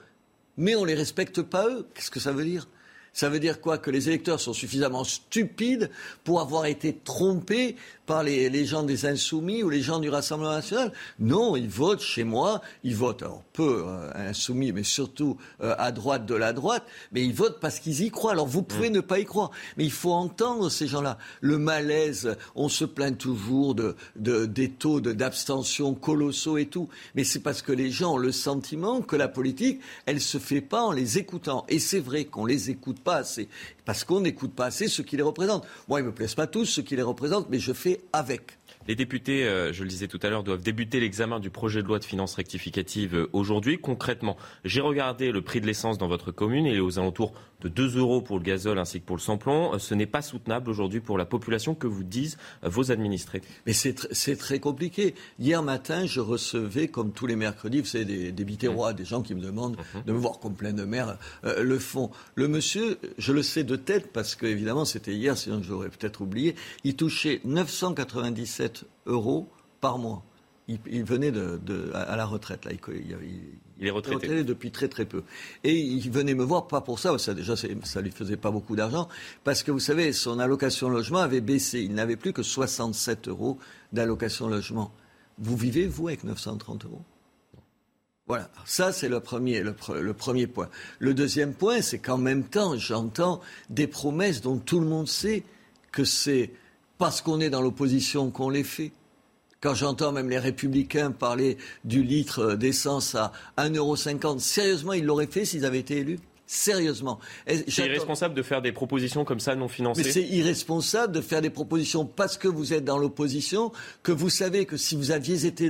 mais on ne les respecte pas eux. Qu'est-ce que ça veut dire? Ça veut dire quoi Que les électeurs sont suffisamment stupides pour avoir été trompés par les, gens des Insoumis ou les gens du Rassemblement national. Non, ils votent chez moi, ils votent, alors peu euh, Insoumis, mais surtout euh, à droite de la droite, mais ils votent parce qu'ils y croient. Alors vous pouvez mm. ne pas y croire, mais il faut entendre ces gens-là. Le malaise, on se plaint toujours de, des taux d'abstention colossaux et tout, mais c'est parce que les gens ont le sentiment que la politique, elle se fait pas en les écoutant. Et c'est vrai qu'on les écoute pas assez parce qu'on n'écoute pas assez ceux qui les représentent. Moi, ils ne me plaisent pas tous ceux qui les représentent, mais je fais avec. Les députés, euh, je le disais tout à l'heure, doivent débuter l'examen du projet de loi de finances rectificative euh, aujourd'hui. Concrètement, j'ai regardé le prix de l'essence dans votre commune. Est aux alentours de 2 euros pour le gazole ainsi que pour le samplon. Euh, ce n'est pas soutenable aujourd'hui pour la population que vous disent vos administrés. Mais c'est très compliqué. Hier matin, je recevais, comme tous les mercredis, vous savez, des, des bitérois, des gens qui me demandent mhm. de me voir comme plein de mer le fond. Le monsieur, je le sais de tête parce que, évidemment, c'était hier, sinon j'aurais peut-être oublié, il touchait 997 euros par mois. Il, venait de, à la retraite. Là. Il, est retraité. depuis très très peu. Et il venait me voir, pas pour ça, ça déjà ça lui faisait pas beaucoup d'argent, parce que vous savez, son allocation logement avait baissé. Il n'avait plus que 67 euros d'allocation logement. Vous vivez, vous, avec 930 euros? Voilà, ça c'est le premier, le, premier point. Le deuxième point, c'est qu'en même temps, j'entends des promesses dont tout le monde sait que c'est parce qu'on est dans l'opposition qu'on les fait. Quand j'entends même les républicains parler du litre d'essence à 1,50€, sérieusement, ils l'auraient fait s'ils avaient été élus? Sérieusement. C'est irresponsable de faire des propositions comme ça non financées. Mais c'est irresponsable de faire des propositions parce que vous êtes dans l'opposition, que vous savez que si vous aviez été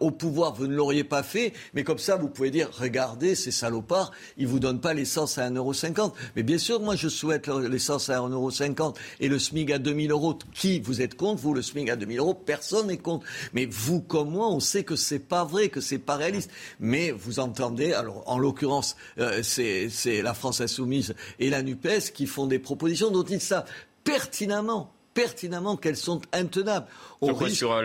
au pouvoir, vous ne l'auriez pas fait. Mais comme ça, vous pouvez dire, regardez, ces salopards, ils vous donnent pas l'essence à 1,50€. Mais bien sûr, moi, je souhaite l'essence à 1,50€ et le SMIC à 2000 euros. Qui vous êtes contre Vous, le SMIC à 2000 euros, personne n'est contre. Mais vous, comme moi, on sait que c'est pas vrai, que c'est pas réaliste. Mais vous entendez, alors en l'occurrence, euh, c'est c'est la France insoumise et la NUPES qui font des propositions dont ils savent pertinemment, pertinemment qu'elles sont intenables. Sur, euh,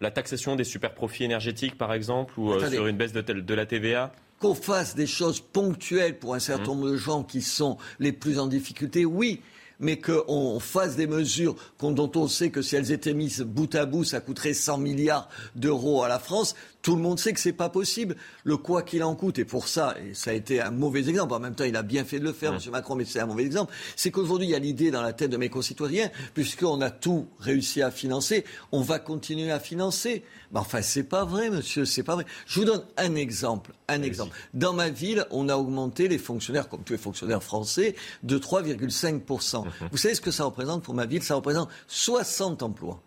la, taxation des super-profits énergétiques, par exemple, ou euh, sur une baisse de, la TVA qu'on fasse des choses ponctuelles pour un certain mmh. nombre de gens qui sont les plus en difficulté, oui mais qu'on fasse des mesures dont on sait que si elles étaient mises bout à bout, ça coûterait 100 milliards d'euros à la France. Tout le monde sait que c'est pas possible. Le quoi qu'il en coûte, et pour ça, et ça a été un mauvais exemple, en même temps il a bien fait de le faire, M. Macron, mais c'est un mauvais exemple, c'est qu'aujourd'hui il y a l'idée dans la tête de mes concitoyens, puisqu'on a tout réussi à financer, on va continuer à financer. Mais enfin, c'est pas vrai, monsieur, c'est pas vrai. Je vous donne un exemple, un exemple. Dans ma ville, on a augmenté les fonctionnaires, comme tous les fonctionnaires français, de 3,5%. Vous savez ce que ça représente pour ma ville? Ça représente 60 emplois.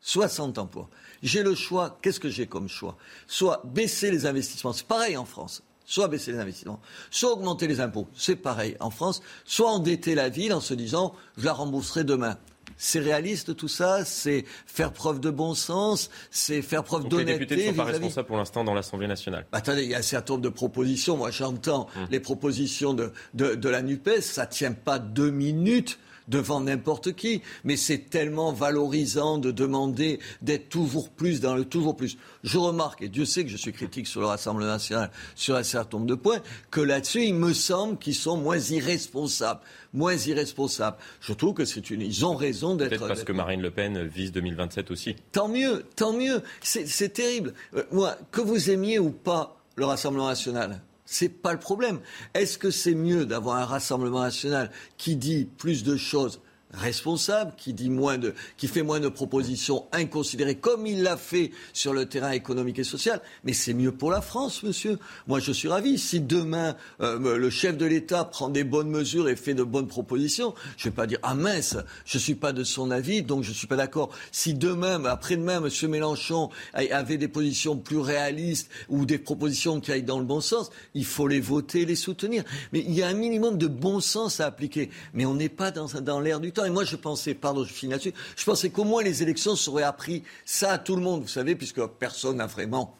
60 emplois. J'ai le choix. Qu'est-ce que j'ai comme choix? Soit baisser les investissements, c'est pareil en France. Soit baisser les investissements, soit augmenter les impôts, c'est pareil en France. Soit endetter la ville en se disant je la rembourserai demain. C'est réaliste tout ça, c'est faire preuve de bon sens, c'est faire preuve d'honnêteté. Les députés ne sont pas responsables pour l'instant dans l'Assemblée nationale. Bah, attendez, il y a un certain nombre de propositions. Moi, j'entends hum. les propositions de, de, de la NUPES, ça ne tient pas deux minutes devant n'importe qui. Mais c'est tellement valorisant de demander d'être toujours plus dans le toujours plus. Je remarque, et Dieu sait que je suis critique sur le Rassemblement national sur un certain nombre de points, que là-dessus, il me semble qu'ils sont moins irresponsables. Moins irresponsables. Je trouve que c'est une. Ils ont raison d'être. Peut-être parce que Marine Le Pen vise 2027 aussi. Tant mieux, tant mieux. C'est terrible. Euh, moi, que vous aimiez ou pas le Rassemblement national, c'est pas le problème. Est-ce que c'est mieux d'avoir un Rassemblement national qui dit plus de choses responsable, qui, dit moins de, qui fait moins de propositions inconsidérées, comme il l'a fait sur le terrain économique et social. Mais c'est mieux pour la France, monsieur. Moi, je suis ravi. Si demain, euh, le chef de l'État prend des bonnes mesures et fait de bonnes propositions, je ne vais pas dire, ah mince, je ne suis pas de son avis, donc je ne suis pas d'accord. Si demain, après-demain, monsieur Mélenchon avait des positions plus réalistes ou des propositions qui aillent dans le bon sens, il faut les voter, les soutenir. Mais il y a un minimum de bon sens à appliquer. Mais on n'est pas dans, dans l'air du temps. Et moi, je pensais, pardon, je finis là-dessus, je pensais qu'au moins les élections seraient appris ça à tout le monde, vous savez, puisque personne n'a vraiment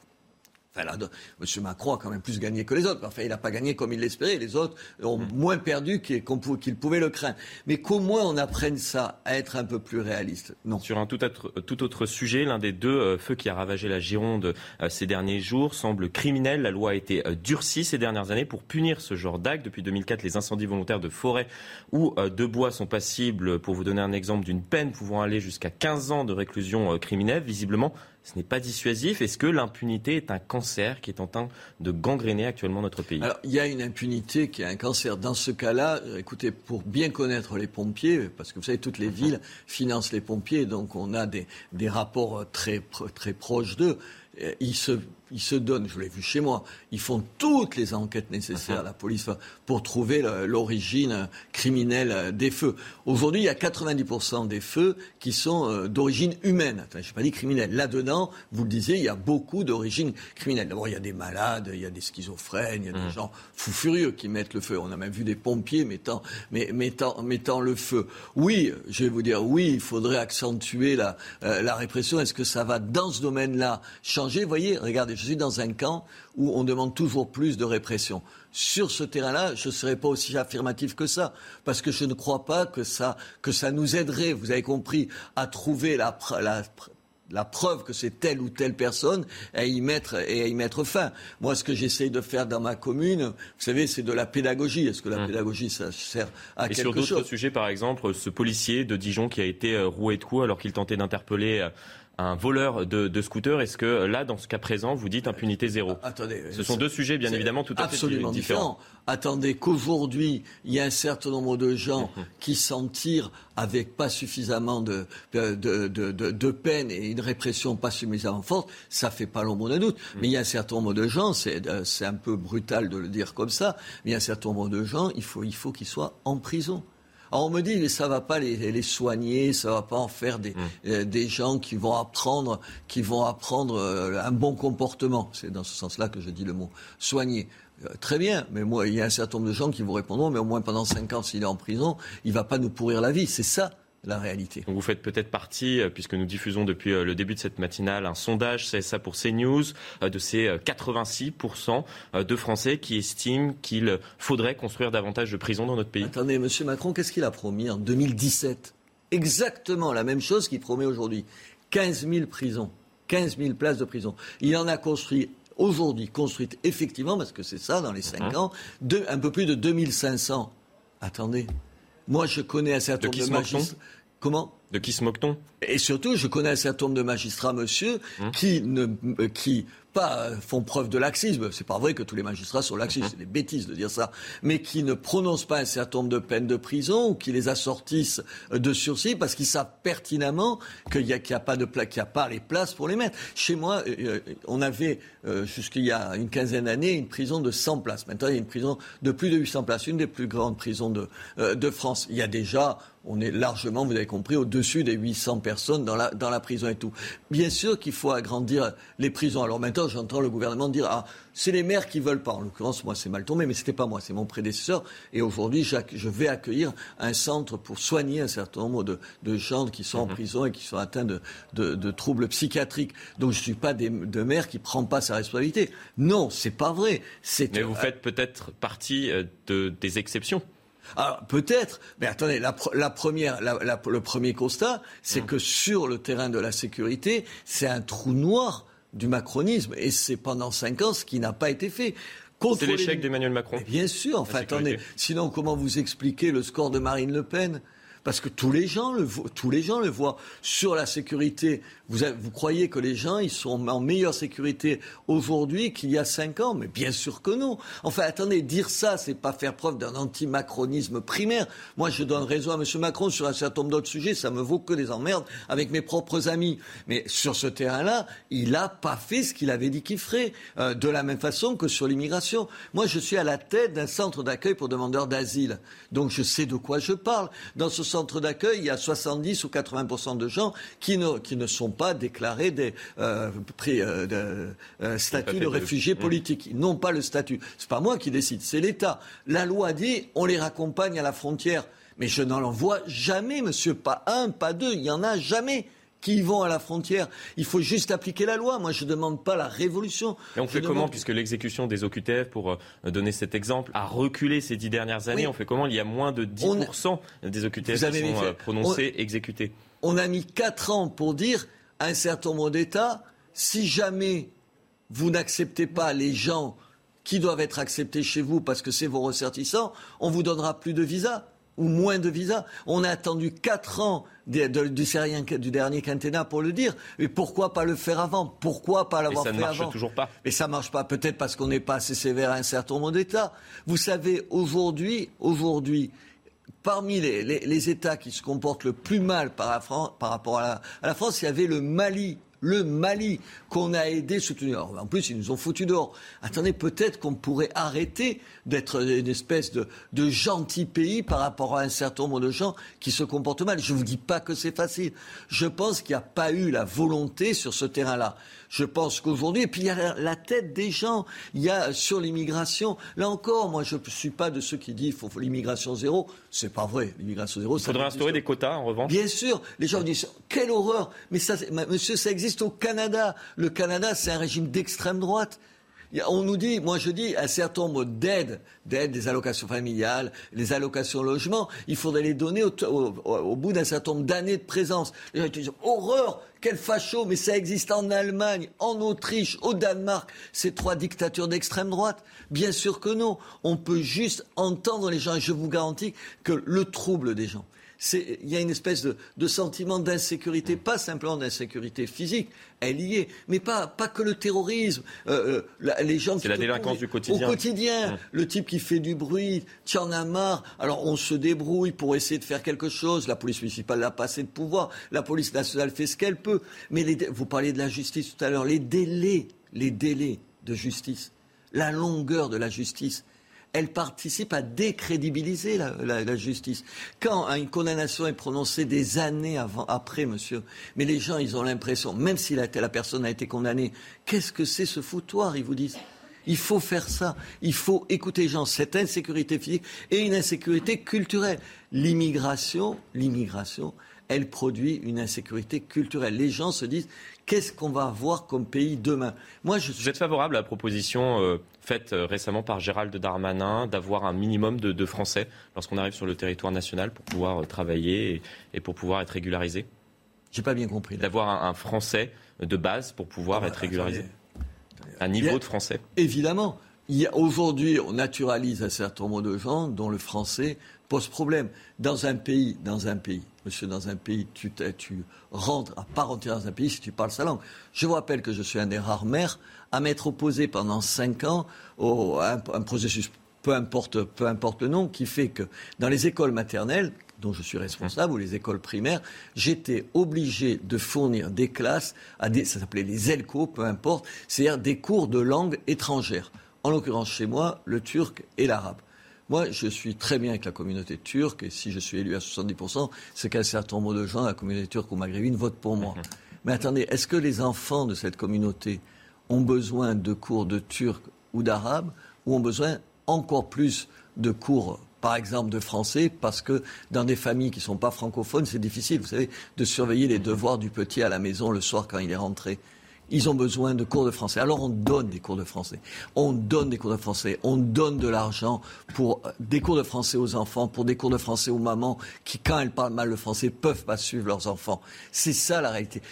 M. Macron a quand même plus gagné que les autres. Enfin, il n'a pas gagné comme il l'espérait. Les autres ont mmh. moins perdu qu'ils pouvaient le craindre. Mais qu'au moins on apprenne ça, à être un peu plus réaliste. Non. Sur un tout autre, tout autre sujet, l'un des deux euh, feux qui a ravagé la Gironde euh, ces derniers jours semble criminel. La loi a été euh, durcie ces dernières années pour punir ce genre d'actes. Depuis 2004, les incendies volontaires de forêt ou de bois sont passibles, pour vous donner un exemple, d'une peine pouvant aller jusqu'à 15 ans de réclusion criminelle. Visiblement, ce n'est pas dissuasif. Est-ce que l'impunité est un cancer qui est en train de gangréner actuellement notre pays? Alors, il y a une impunité qui est un cancer. Dans ce cas-là, euh, écoutez, pour bien connaître les pompiers, parce que vous savez, toutes les villes financent les pompiers, donc on a des, des rapports très, très proches d'eux. Euh, ils se ils se donnent, je l'ai vu chez moi, ils font toutes les enquêtes nécessaires, la police, pour trouver l'origine criminelle des feux. Aujourd'hui, il y a 90% des feux qui sont euh, d'origine humaine. je n'ai pas dit criminelle. Là-dedans, vous le disiez, il y a beaucoup d'origine criminelle. D'abord, il y a des malades, il y a des schizophrènes, il y a des mmh. gens fous furieux qui mettent le feu. On a même vu des pompiers mettant, mettant, mettant le feu. Oui, je vais vous dire, oui, il faudrait accentuer la, euh, la répression. Est-ce que ça va, dans ce domaine-là, changer? Vous voyez, regardez, je suis dans un camp où on demande toujours plus de répression. Sur ce terrain-là, je ne serais pas aussi affirmatif que ça, parce que je ne crois pas que ça, que ça nous aiderait, vous avez compris, à trouver la, la preuve que c'est telle ou telle personne et à y mettre, et à y mettre fin. Moi, ce que j'essaye de faire dans ma commune, vous savez, c'est de la pédagogie. Est-ce que la mmh. pédagogie, ça sert à quelque chose Et sur d'autres sujets, par exemple, ce policier de Dijon qui a été euh, roué de coups alors qu'il tentait d'interpeller euh, un voleur de, de scooter. Est-ce que là, dans ce cas présent, vous dites impunité zéro ah, Attendez, ce sont deux sujets bien évidemment tout à fait différents. Attendez qu'aujourd'hui, il y a un certain nombre de gens qui s'en tirent avec pas suffisamment de, de, de, de, peine et une répression pas suffisamment forte. Ça fait pas l'ombre de doute. Mhm. Mais il y a un certain nombre de gens, euh, c'est un peu brutal de le dire comme ça, mais il y a un certain nombre de gens, il faut, il faut qu'ils soient en prison. Alors on me dit, mais ça va pas les, les soigner, ça va pas en faire des, mmh. euh, des gens qui vont apprendre, qui vont apprendre euh, un bon comportement. C'est dans ce sens-là que je dis le mot soigner. Euh, très bien, mais moi, il y a un certain nombre de gens qui vous répondront, mais au moins pendant cinq ans, s'il est en prison, il va pas nous pourrir la vie. C'est ça la réalité. vous faites peut-être partie, euh, puisque nous diffusons depuis euh, le début de cette matinale un sondage ça pour CNews, euh, de ces 86% de Français qui estiment qu'il faudrait construire davantage de prisons dans notre pays. Attendez, M. Macron, qu'est-ce qu'il a promis en 2017 Exactement la même chose qu'il promet aujourd'hui. 15 000 prisons, 15 000 places de prison. Il en a construit aujourd'hui, construites effectivement, parce que c'est ça dans les 5 ans, un peu plus de 2500. Attendez, moi, je connais un certain nombre de magistrats. Comment De qui se moque-t-on? Et surtout, je connais un certain nombre de magistrats, monsieur, hum. qui, ne, euh, qui pas font preuve de laxisme. C'est pas vrai que tous les magistrats sont laxistes, mhm. c'est des bêtises de dire ça. Mais qui ne prononcent pas un certain nombre de peines de prison ou qui les assortissent de sursis parce qu'ils savent pertinemment qu'il n'y a, a, pas de qu'il a pas les places pour les mettre. Chez moi, euh, euh, on avait euh, jusqu'il y a une quinzaine d'années une prison de 100 places. Maintenant, il y a une prison de plus de 800 places, une des plus grandes prisons de, de France. Il y a déjà on est largement, vous avez compris, au-dessus des 800 personnes dans la, dans la prison et tout. Bien sûr qu'il faut agrandir les prisons. Alors maintenant, j'entends le gouvernement dire ah c'est les maires qui veulent pas. En l'occurrence, moi c'est mal tombé, mais c'était pas moi, c'est mon prédécesseur. Et aujourd'hui, je vais accueillir un centre pour soigner un certain nombre de, de gens qui sont en mhm. prison et qui sont atteints de, de, de troubles psychiatriques. Donc je suis pas des, de maire qui prend pas sa responsabilité. Non, c'est pas vrai. Mais vous faites peut-être partie euh, de, des exceptions. Alors peut-être, mais attendez, la, première, le premier constat, c'est mmh. que sur le terrain de la sécurité, c'est un trou noir du macronisme, et c'est pendant cinq ans ce qui n'a pas été fait. C'est l'échec d'Emmanuel Macron. bien sûr, enfin attendez, sinon comment vous expliquez le score de Marine Le Pen? Parce que tous les gens le, tous les gens le voient. Sur la sécurité, vous, croyez que les gens ils sont en meilleure sécurité aujourd'hui qu'il y a cinq ans? Mais bien sûr que non. Enfin, attendez, dire ça, c'est pas faire preuve d'un anti-macronisme primaire. Moi, je donne raison à M. Macron sur un certain nombre d'autres sujets. Ça me vaut que des emmerdes avec mes propres amis. Mais sur ce terrain-là, il n'a pas fait ce qu'il avait dit qu'il ferait. Euh, de la même façon que sur l'immigration. Moi, je suis à la tête d'un centre d'accueil pour demandeurs d'asile. Donc, je sais de quoi je parle. Dans ce centre d'accueil, il y a 70 ou 80% de gens qui ne, qui ne sont pas déclarés des euh, pris, euh, de, euh, statut de réfugiés mmh. politiques. Ils n'ont pas le statut. C'est pas moi qui décide, c'est l'État. La loi dit on les raccompagne à la frontière. Mais je n'en vois jamais, monsieur, pas un, pas deux, il y en a jamais qui vont à la frontière. Il faut juste appliquer la loi. Moi, je ne demande pas la révolution. Et on fait comment, puisque l'exécution des OQTF, pour euh, donner cet exemple, a reculé ces dix dernières années On fait comment? Il y a moins de 10% des OQTF qui sont euh, prononcés, exécutés. On a mis quatre ans pour dire à un certain nombre d'États, si jamais vous n'acceptez pas les gens qui doivent être acceptés chez vous parce que c'est vos ressortissants, on vous donnera plus de visas ou moins de visas. On a attendu quatre ans du, du, dernier quinquennat pour le dire. Mais pourquoi pas le faire avant? Pourquoi pas l'avoir fait avant ça ne marche toujours pas. Mais ça marche pas. Peut-être parce qu'on n'est pas assez sévère à un certain nombre d'États. Vous savez, aujourd'hui, aujourd'hui, parmi les, États qui se comportent le plus mal par, rapport à la France, il y avait le Mali le Mali qu'on a aidé, soutenu. en plus, ils nous ont foutu dehors. Attendez, peut-être qu'on pourrait arrêter d'être une espèce de, gentil pays par rapport à un certain nombre de gens qui se comportent mal. Je ne vous dis pas que c'est facile. Je pense qu'il n'y a pas eu la volonté sur ce terrain-là. Je pense qu'aujourd'hui, et puis il y a la, tête des gens, il y a sur l'immigration, là encore, moi je ne suis pas de ceux qui disent qu'il faut l'immigration zéro. C'est pas vrai, l'immigration zéro. Il faudrait instaurer des quotas en revanche. Bien sûr, les gens disent quelle horreur, mais ça, monsieur, ça existe au Canada. Le Canada, c'est un régime d'extrême droite. On nous dit, moi je dis, un certain nombre d'aides, des allocations familiales, les allocations logement, il faudrait les donner au, bout d'un certain nombre d'années de présence. Les gens disent, horreur, quel facho, mais ça existe en Allemagne, en Autriche, au Danemark, ces trois dictatures d'extrême droite. Bien sûr que non. On peut juste entendre les gens, et je vous garantis que le trouble des gens, il y a une espèce de, sentiment d'insécurité, pas simplement d'insécurité physique, elle y est, mais pas, pas que le terrorisme. Euh, euh, les gens C'est la délinquance du quotidien. Au quotidien, mmh. le type qui fait du bruit, tu en as marre. Alors on se débrouille pour essayer de faire quelque chose. La police municipale n'a pas assez de pouvoir. La police nationale fait ce qu'elle peut. Mais vous parliez de la justice tout à l'heure. Les délais, les délais de justice, la longueur de la justice elle participe à décrédibiliser la, justice. Quand une condamnation est prononcée des années avant, après, monsieur, mais les gens, ils ont l'impression, même si la, personne a été condamnée, qu'est-ce que c'est ce foutoir, ils vous disent il faut faire ça. Il faut écouter les gens. Cette insécurité physique et une insécurité culturelle. L'immigration, l'immigration, elle produit une insécurité culturelle. Les gens se disent qu'est-ce qu'on va avoir comme pays demain? Moi, je... Vous êtes favorable à la proposition euh, faite euh, récemment par Gérald Darmanin d'avoir un minimum de, Français lorsqu'on arrive sur le territoire national pour pouvoir euh, travailler et, pour pouvoir être régularisé J'ai pas bien compris. D'avoir un, Français de base pour pouvoir ah, être régularisé. Un niveau de Français. Évidemment. Aujourd'hui, on naturalise un certain nombre de gens dont le français pose problème. Dans un pays, dans un pays, monsieur, dans un pays, tu, tu rentres à part entière dans un pays si tu parles sa langue. Je vous rappelle que je suis un des rares maires à m'être opposé pendant cinq ans à un, processus, peu importe, peu importe le nom, qui fait que dans les écoles maternelles, dont je suis responsable, ou les écoles primaires, j'étais obligé de fournir des classes à des, ça s'appelait les ELCO, peu importe, c'est-à-dire des cours de langue étrangère. En l'occurrence chez moi, le turc et l'arabe. Moi, je suis très bien avec la communauté turque, et si je suis élu à 70%, c'est qu'un certain nombre de gens, la communauté turque ou maghrébine, votent pour moi. Mais attendez, est-ce que les enfants de cette communauté ont besoin de cours de turc ou d'arabe, ou ont besoin encore plus de cours par exemple de français, parce que dans des familles qui ne sont pas francophones, c'est difficile, vous savez, de surveiller les devoirs du petit à la maison le soir quand il est rentré. Ils ont besoin de cours de français. Alors on donne des cours de français. On donne des cours de français. On donne de l'argent pour des cours de français aux enfants, pour des cours de français aux mamans qui, quand elles parlent mal le français, peuvent pas suivre leurs enfants. C'est ça la réalité.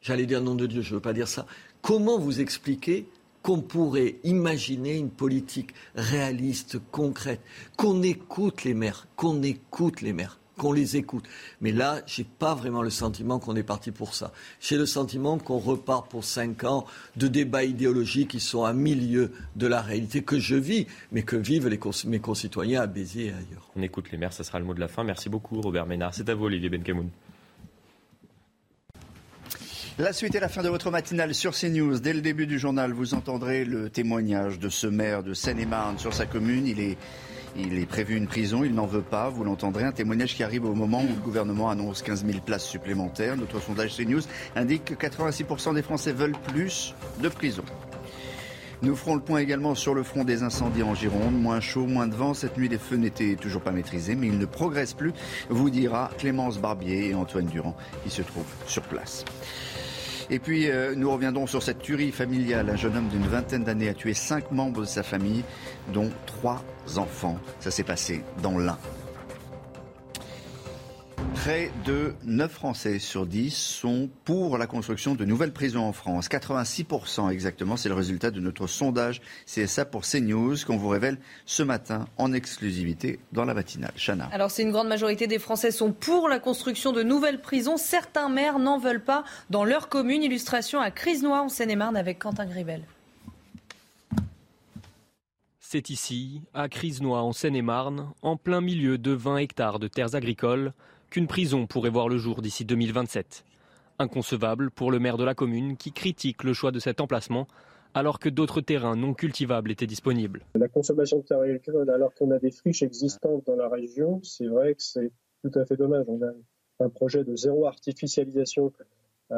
J'allais dire nom de Dieu, je ne veux pas dire ça. Comment vous expliquer qu'on pourrait imaginer une politique réaliste, concrète, qu'on écoute les maires, qu'on écoute les maires qu'on les écoute. Mais là, j'ai pas vraiment le sentiment qu'on est parti pour ça. J'ai le sentiment qu'on repart pour cinq ans de débats idéologiques qui sont à milieu de la réalité que je vis, mais que vivent mes concitoyens à Béziers et ailleurs. On écoute les maires, ça sera le mot de la fin. Merci beaucoup, Robert Ménard. C'est à vous, Olivier Benkamoun. La suite est la fin de votre matinale sur CNews. Dès le début du journal, vous entendrez le témoignage de ce maire de Seine-et-Marne sur sa commune. Il est il est prévu une prison, il n'en veut pas. Vous l'entendrez, un témoignage qui arrive au moment où le gouvernement annonce 15 000 places supplémentaires. Notre sondage CNews indique que 86% des Français veulent plus de prison. Nous ferons le point également sur le front des incendies en Gironde. Moins chaud, moins de vent. Cette nuit, les feux n'étaient toujours pas maîtrisés, mais ils ne progressent plus, vous dira Clémence Barbier et Antoine Durand qui se trouvent sur place. Et puis, euh, nous reviendrons sur cette tuerie familiale. Un jeune homme d'une vingtaine d'années a tué cinq membres de sa famille, dont trois enfants. Ça s'est passé dans l'Ain. Près de 9 Français sur 10 sont pour la construction de nouvelles prisons en France. 86% exactement, c'est le résultat de notre sondage CSA pour CNews qu'on vous révèle ce matin en exclusivité dans la matinale. Chana. Alors c'est une grande majorité des Français sont pour la construction de nouvelles prisons. Certains maires n'en veulent pas dans leur commune. Illustration à Crisnois en Seine-et-Marne avec Quentin Gribel. C'est ici, à Crisnois en Seine-et-Marne, en plein milieu de 20 hectares de terres agricoles, qu'une prison pourrait voir le jour d'ici 2027. Inconcevable pour le maire de la commune qui critique le choix de cet emplacement alors que d'autres terrains non cultivables étaient disponibles. La consommation de terres agricoles alors qu'on a des friches existantes dans la région, c'est vrai que c'est tout à fait dommage. On a un projet de zéro artificialisation à,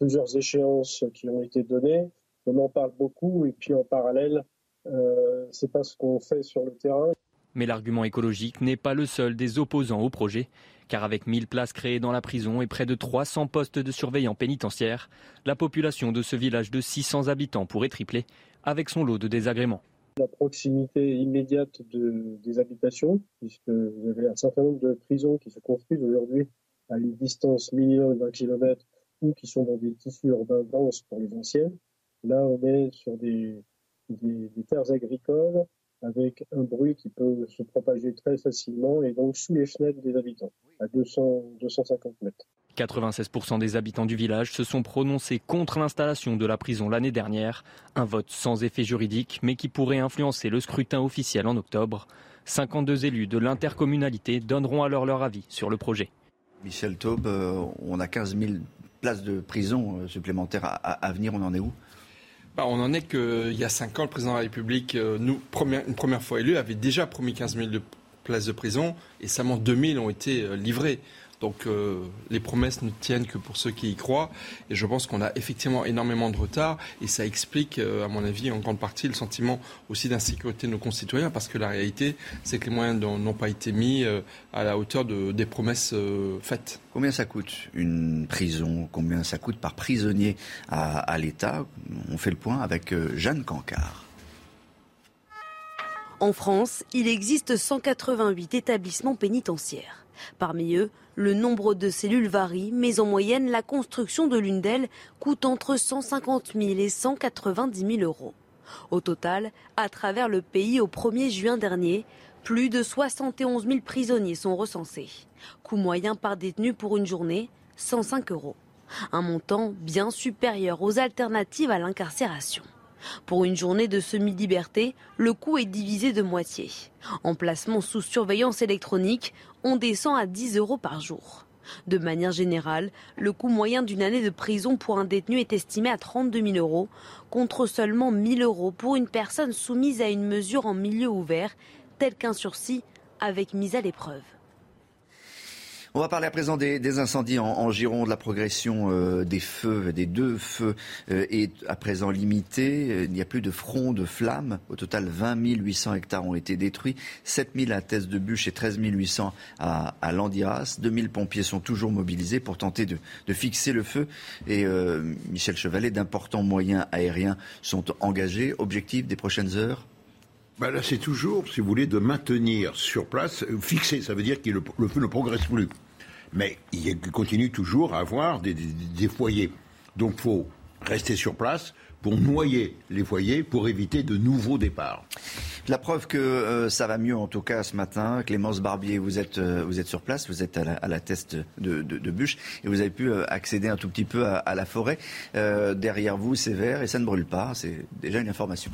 plusieurs échéances qui ont été données. On en parle beaucoup et puis en parallèle, c'est pas ce qu'on fait sur le terrain. Mais l'argument écologique n'est pas le seul des opposants au projet car avec 1000 places créées dans la prison et près de 300 postes de surveillants pénitentiaires, la population de ce village de 600 habitants pourrait tripler avec son lot de désagréments. La proximité immédiate des habitations, puisque vous avez un certain nombre de prisons qui se construisent aujourd'hui à une distance minimum d'un kilomètre ou qui sont dans des tissus urbains denses pour les anciennes. Là, on est sur des terres agricoles avec un bruit qui peut se propager très facilement et donc sous les fenêtres des habitants, à 200, 250 mètres. 96% des habitants du village se sont prononcés contre l'installation de la prison l'année dernière, un vote sans effet juridique mais qui pourrait influencer le scrutin officiel en octobre. 52 élus de l'intercommunalité donneront alors leur avis sur le projet. Michel Taube, euh, on a 15 000 places de prison euh, supplémentaires à venir, on en est où? Bah, on en est qu'il y a cinq ans, le président de la République, euh, une première fois élu, avait déjà promis 15 000 places de prison et seulement 2 000 ont été euh, livrées. Donc euh, les promesses ne tiennent que pour ceux qui y croient. Et je pense qu'on a effectivement énormément de retard. Et ça explique, euh, à mon avis, en grande partie le sentiment aussi d'insécurité de nos concitoyens. Parce que la réalité, c'est que les moyens n'ont pas été mis euh, à la hauteur de, des promesses faites. Combien ça coûte une prison? Combien ça coûte par prisonnier à, à l'État? On fait le point avec Jeanne Cancard. En France, il existe 188 établissements pénitentiaires. Parmi eux, le nombre de cellules varie, mais en moyenne, la construction de l'une d'elles coûte entre 150 000 et 190 000 euros. Au total, à travers le pays au 1er juin dernier, plus de 71 000 prisonniers sont recensés. Coût moyen par détenu pour une journée, 105 euros. Un montant bien supérieur aux alternatives à l'incarcération. Pour une journée de semi-liberté, le coût est divisé de moitié. En placement sous surveillance électronique, on descend à 10 euros par jour. De manière générale, le coût moyen d'une année de prison pour un détenu est estimé à 32 000 euros, contre seulement 1 000 euros pour une personne soumise à une mesure en milieu ouvert, telle qu'un sursis avec mise à l'épreuve. On va parler à présent des, incendies en, Gironde. La progression euh, des feux, des deux feux, euh, est à présent limitée. Euh, il n'y a plus de front de flammes. Au total, 20 800 hectares ont été détruits. 7 000 à Thèse de Bûche et 13 800 à, à Landiras. 2 000 pompiers sont toujours mobilisés pour tenter de, fixer le feu. Et Michel Chevalet, d'importants moyens aériens sont engagés. Objectif des prochaines heures? Bah là, c'est toujours, si vous voulez, de maintenir sur place, fixé, ça veut dire que le, feu ne progresse plus. Mais il continue toujours à avoir des, foyers. Donc, il faut rester sur place pour noyer les foyers, pour éviter de nouveaux départs. La preuve que euh, ça va mieux, en tout cas ce matin, Clémence Barbier, vous êtes, euh, vous êtes sur place, vous êtes à la, test de, de, bûche et vous avez pu euh, accéder un tout petit peu à, à la forêt. derrière vous, c'est vert et ça ne brûle pas. C'est déjà une information.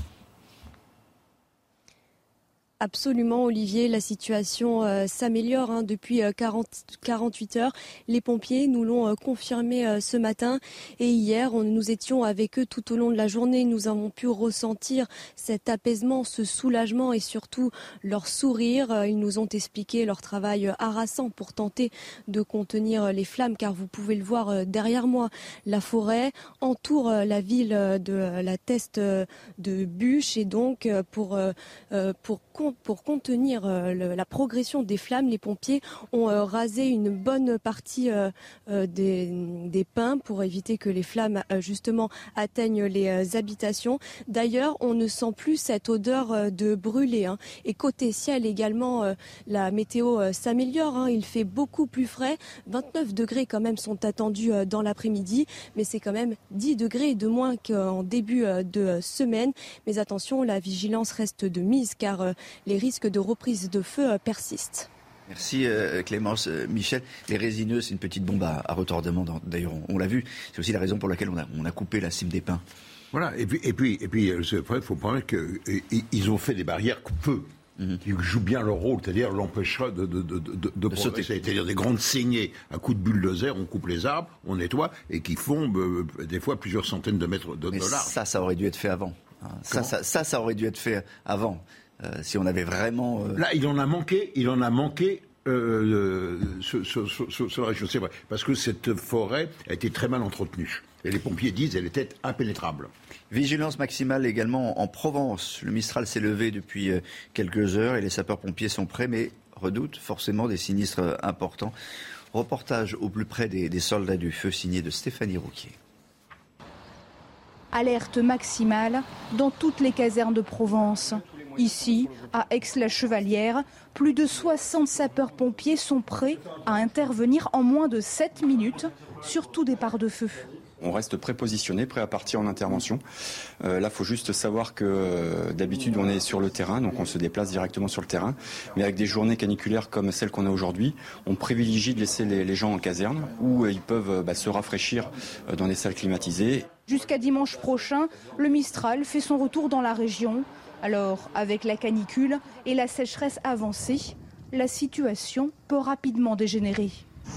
Absolument, Olivier. La situation euh, s'améliore hein, depuis 40, euh, 48 heures. Les pompiers nous l'ont euh, confirmé ce matin. Et hier, nous étions avec eux tout au long de la journée. Nous avons pu ressentir cet apaisement, ce soulagement et surtout leur sourire. Ils nous ont expliqué leur travail harassant pour tenter de contenir les flammes, car vous pouvez le voir derrière moi. La forêt entoure la ville de la Teste de Bûche et donc pour, pour pour contenir euh, la progression des flammes, les pompiers ont euh, rasé une bonne partie euh, des, pins pour éviter que les flammes justement atteignent les habitations. D'ailleurs, on ne sent plus cette odeur de brûlé. Hein. Et côté ciel également, la météo s'améliore. Hein. Il fait beaucoup plus frais. 29 degrés quand même sont attendus dans l'après-midi, mais c'est quand même 10 degrés de moins qu'en début de semaine. Mais attention, la vigilance reste de mise car les risques de reprise de feu euh, persistent. Merci euh, Clémence. Euh, Michel, les résineux, c'est une petite bombe à, retardement. D'ailleurs, on, l'a vu. C'est aussi la raison pour laquelle on a, coupé la cime des pins. Voilà. Et puis, et puis, et puis, il faut prendre qu'ils ont fait des barrières feu mhm. qui jouent bien leur rôle, c'est-à-dire l'empêchera de, de, de, C'est-à-dire des grandes saignées à coups de bulldozer, on coupe les arbres, on nettoie, et qui font des fois plusieurs centaines de mètres de, Mais Ça, ça aurait dû être fait avant. Hein. ça, ça, ça, aurait dû être fait avant. Euh, si on avait vraiment. Euh, Là, il en a manqué, il en a manqué euh, sur, la région, c'est vrai, parce que cette forêt a été très mal entretenue. Et les pompiers disent qu'elle était impénétrable. Vigilance maximale également en Provence. Le Mistral s'est levé depuis quelques heures et les sapeurs-pompiers sont prêts, mais redoutent forcément des sinistres importants. Reportage au plus près des, des soldats du feu signé de Stéphanie Rouquier. Alerte maximale dans toutes les casernes de Provence. Ici, à Aix-la-Chevalière, plus de 60 sapeurs-pompiers sont prêts à intervenir en moins de 7 minutes sur tout départ de feu. On reste prépositionné, prêt à partir en intervention. Euh, là, il faut juste savoir que euh, d'habitude, on est sur le terrain, donc on se déplace directement sur le terrain. Mais avec des journées caniculaires comme celles qu'on a aujourd'hui, on privilégie de laisser les, gens en caserne où euh, ils peuvent bah, se rafraîchir dans des salles climatisées. Jusqu'à dimanche prochain, le Mistral fait son retour dans la région. Alors, avec la canicule et la sécheresse avancée, la situation peut rapidement dégénérer.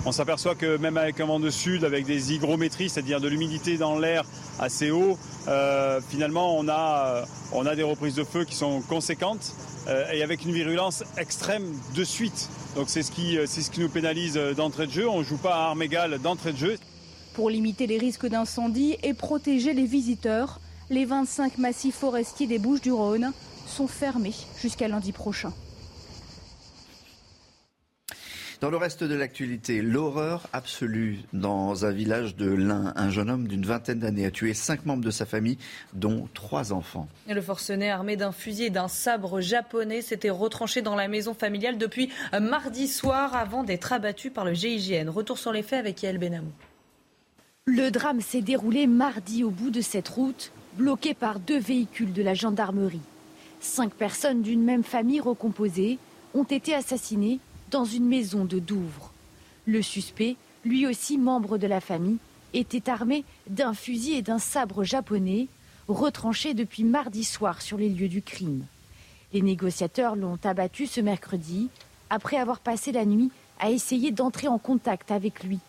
On s'aperçoit que même avec un vent de sud, avec des hygrométries, c'est-à-dire de l'humidité dans l'air assez haut, euh, finalement on a, euh, on a des reprises de feu qui sont conséquentes euh, et avec une virulence extrême de suite. Donc c'est ce, qui, ce qui nous pénalise d'entrée de jeu. On ne joue pas à armes égales d'entrée de jeu. Pour limiter les risques d'incendie et protéger les visiteurs, les 25 massifs forestiers des Bouches du Rhône sont fermés jusqu'à lundi prochain. Dans le reste de l'actualité, l'horreur absolue dans un village de l'Ain. Un jeune homme d'une vingtaine d'années a tué cinq membres de sa famille, dont trois enfants. le forcené armé d'un fusil et d'un sabre japonais s'était retranché dans la maison familiale depuis mardi soir avant d'être abattu par le GIGN. Retour sur les faits avec Yael Benamou. Le drame s'est déroulé mardi au bout de cette route bloqué par deux véhicules de la gendarmerie. Cinq personnes d'une même famille recomposée ont été assassinées dans une maison de Douvres. Le suspect, lui aussi membre de la famille, était armé d'un fusil et d'un sabre japonais, retranché depuis mardi soir sur les lieux du crime. Les négociateurs l'ont abattu ce mercredi, après avoir passé la nuit à essayer d'entrer en contact avec lui.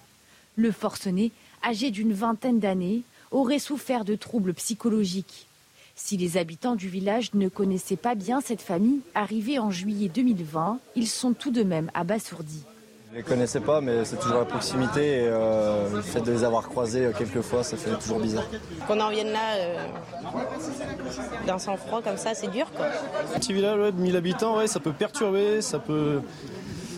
Le forcené, âgé d'une vingtaine d'années, aurait souffert de troubles psychologiques. Si les habitants du village ne connaissaient pas bien cette famille, arrivée en juillet 2020, ils sont tout de même abasourdis. Je ne les connaissais pas, mais c'est toujours la proximité et euh, le fait de les avoir croisés euh, quelques fois, ça fait toujours bizarre. Qu'on en vienne là euh, d'un sang-froid comme ça, c'est dur. Quoi. Un petit village de 1000 habitants, ouais, ça peut perturber, ça peut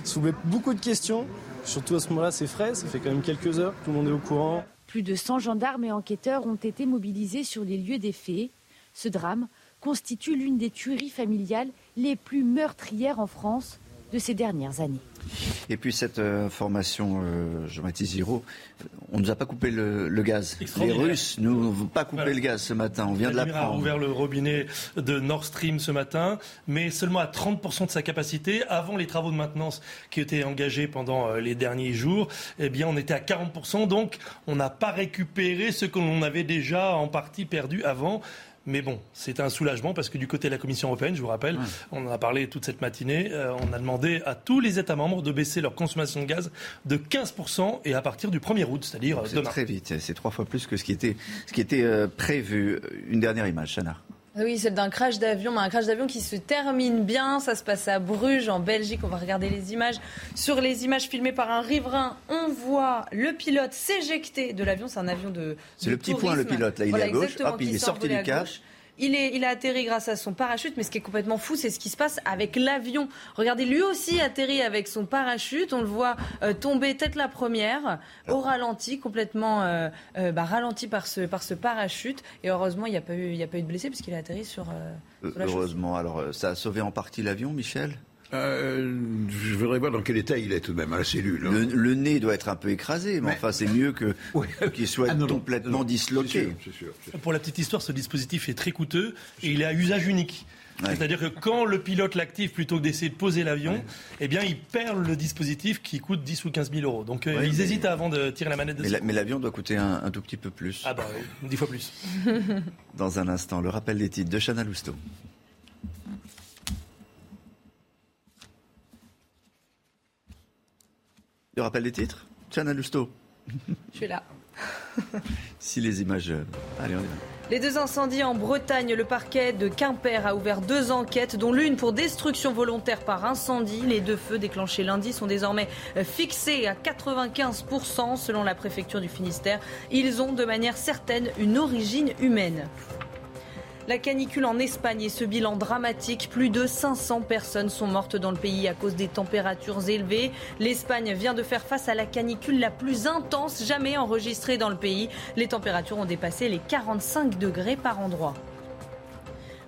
soulever beaucoup de questions. Surtout à ce moment-là, c'est frais, ça fait quand même quelques heures, tout le monde est au courant. Plus de 100 gendarmes et enquêteurs ont été mobilisés sur les lieux des faits. Ce drame constitue l'une des tueries familiales les plus meurtrières en France de ces dernières années. Et puis cette euh, information, euh, Jean-Baptiste Giraud, on ne nous a pas coupé le, gaz. Les Russes ne nous ont pas coupé le gaz ce matin, on vient de l'apprendre. a ouvert le robinet de Nord Stream ce matin, mais seulement à 30% de sa capacité. Avant les travaux de maintenance qui étaient engagés pendant euh, les derniers jours, eh bien on était à 40%, donc on n'a pas récupéré ce que l'on avait déjà en partie perdu avant. Mais bon, c'est un soulagement parce que du côté de la Commission européenne, je vous rappelle, on en a parlé toute cette matinée, euh, on a demandé à tous les États membres de baisser leur consommation de gaz de 15% et à partir du 1er août, c'est-à-dire demain. C'est très vite, c'est trois fois plus que ce qui était, ce qui était euh, prévu. Une dernière image, Chana. Oui, celle d'un crash d'avion, un crash d'avion qui se termine bien. Ça se passe à Bruges, en Belgique. On va regarder les images. Sur les images filmées par un riverain, on voit le pilote s'éjecter de l'avion. C'est un avion de. C'est le petit point, le pilote. Là, il est à gauche. Hop, il est sorti du cache. Il, est, il a atterri grâce à son parachute, mais ce qui est complètement fou, c'est ce qui se passe avec l'avion. Regardez, lui aussi atterri avec son parachute. On le voit euh, tomber tête la première, au ralenti, complètement euh, euh, bah, ralenti par ce, par ce parachute. Et heureusement, il n'y a, pas eu, a pas eu de blessés puisqu'il a atterri sur, sur Heureusement. Alors, ça a sauvé en partie l'avion, Michel? Euh, je voudrais voir dans quel état il est tout de même à la cellule. Hein. Le, nez doit être un peu écrasé, mais, enfin c'est mieux que qu'il soit ah, complètement disloqué. Pour la petite histoire, ce dispositif est très coûteux et il est à usage unique. C'est-à-dire que quand le pilote l'active plutôt que d'essayer de poser l'avion, eh bien, il perd le dispositif qui coûte 10 ou 15 000 euros. Donc, euh, ils hésitent avant de tirer la manette de Mais l'avion doit coûter un, tout petit peu plus. Ah bah oui, 10 fois plus. Dans un instant, le rappel des titres de Chana Lousteau. Le rappel des titres Tiens, Lousteau. Je suis là. si les images. Euh, allez, on y va. Les deux incendies en Bretagne, le parquet de Quimper a ouvert deux enquêtes, dont l'une pour destruction volontaire par incendie. Les deux feux déclenchés lundi sont désormais euh, fixés à 95% selon la préfecture du Finistère. Ils ont de manière certaine une origine humaine. La canicule en Espagne et ce bilan dramatique, plus de 500 personnes sont mortes dans le pays à cause des températures élevées. L'Espagne vient de faire face à la canicule la plus intense jamais enregistrée dans le pays. Les températures ont dépassé les 45 degrés par endroit.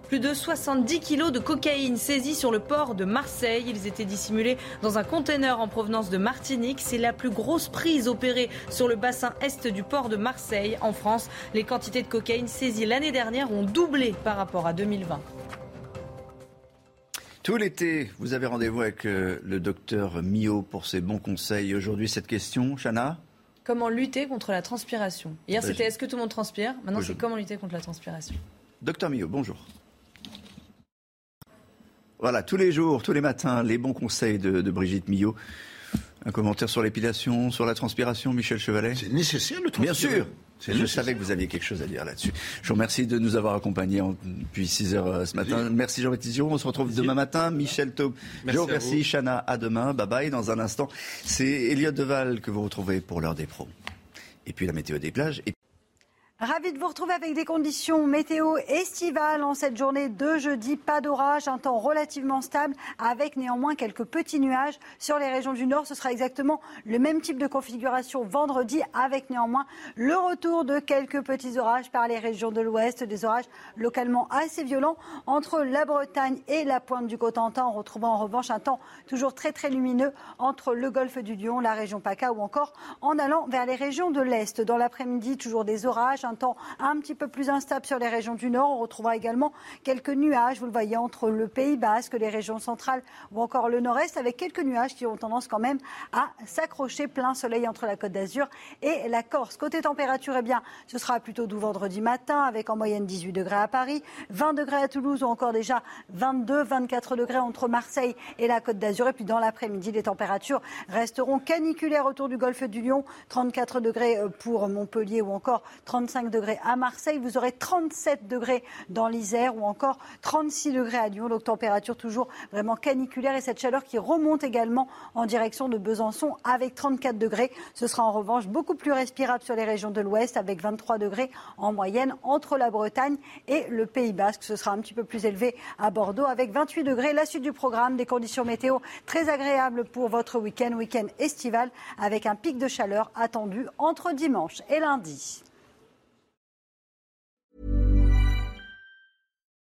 Plus de 70 kilos de cocaïne saisis sur le port de Marseille. Ils étaient dissimulés dans un conteneur en provenance de Martinique. C'est la plus grosse prise opérée sur le bassin est du port de Marseille en France. Les quantités de cocaïne saisies l'année dernière ont doublé par rapport à 2020. Tout l'été, vous avez rendez-vous avec euh, le docteur Mio pour ses bons conseils. Aujourd'hui, cette question, Chana? Comment lutter contre la transpiration? Hier, c'était est-ce que tout le monde transpire? Maintenant, c'est comment lutter contre la transpiration? Docteur Mio, bonjour. Voilà, tous les jours, tous les matins, les bons conseils de, Brigitte Millot. Un commentaire sur l'épilation, sur la transpiration, Michel Chevalet? C'est nécessaire le Bien sûr je savais que vous aviez quelque chose à dire là-dessus. Je vous remercie de nous avoir accompagnés depuis 6 heures euh, ce matin. Merci Jean-Baptiste On se retrouve demain matin. Michel Taub. Je vous remercie. Chana, à demain. Bye bye. Dans un instant, c'est Elliot Deval que vous retrouvez pour l'heure des pros. Et puis la météo des plages. Ravi de vous retrouver avec des conditions météo estivales en cette journée de jeudi. Pas d'orage, un temps relativement stable avec néanmoins quelques petits nuages sur les régions du nord. Ce sera exactement le même type de configuration vendredi avec néanmoins le retour de quelques petits orages par les régions de l'ouest, des orages localement assez violents entre la Bretagne et la pointe du Cotentin, en retrouvant en revanche un temps toujours très très lumineux entre le golfe du Lion, la région PACA ou encore en allant vers les régions de l'est. Dans l'après-midi, toujours des orages un temps un petit peu plus instable sur les régions du nord. On retrouvera également quelques nuages, vous le voyez, entre le Pays Basque, les régions centrales ou encore le nord-est, avec quelques nuages qui ont tendance quand même à s'accrocher plein soleil entre la Côte d'Azur et la Corse. Côté température, eh bien, ce sera plutôt doux vendredi matin, avec en moyenne 18 degrés à Paris, 20 degrés à Toulouse ou encore déjà 22, 24 degrés entre Marseille et la Côte d'Azur. Et puis dans l'après-midi, les températures resteront caniculaires autour du golfe du Lion, 34 degrés pour Montpellier ou encore 35 degrés à Marseille, vous aurez 37 degrés dans l'Isère ou encore 36 degrés à Lyon. Donc température toujours vraiment caniculaire et cette chaleur qui remonte également en direction de Besançon avec 34 degrés. Ce sera en revanche beaucoup plus respirable sur les régions de l'Ouest avec 23 degrés en moyenne entre la Bretagne et le Pays Basque. Ce sera un petit peu plus élevé à Bordeaux avec 28 degrés. La suite du programme, des conditions météo très agréables pour votre week-end, week-end estival avec un pic de chaleur attendu entre dimanche et lundi.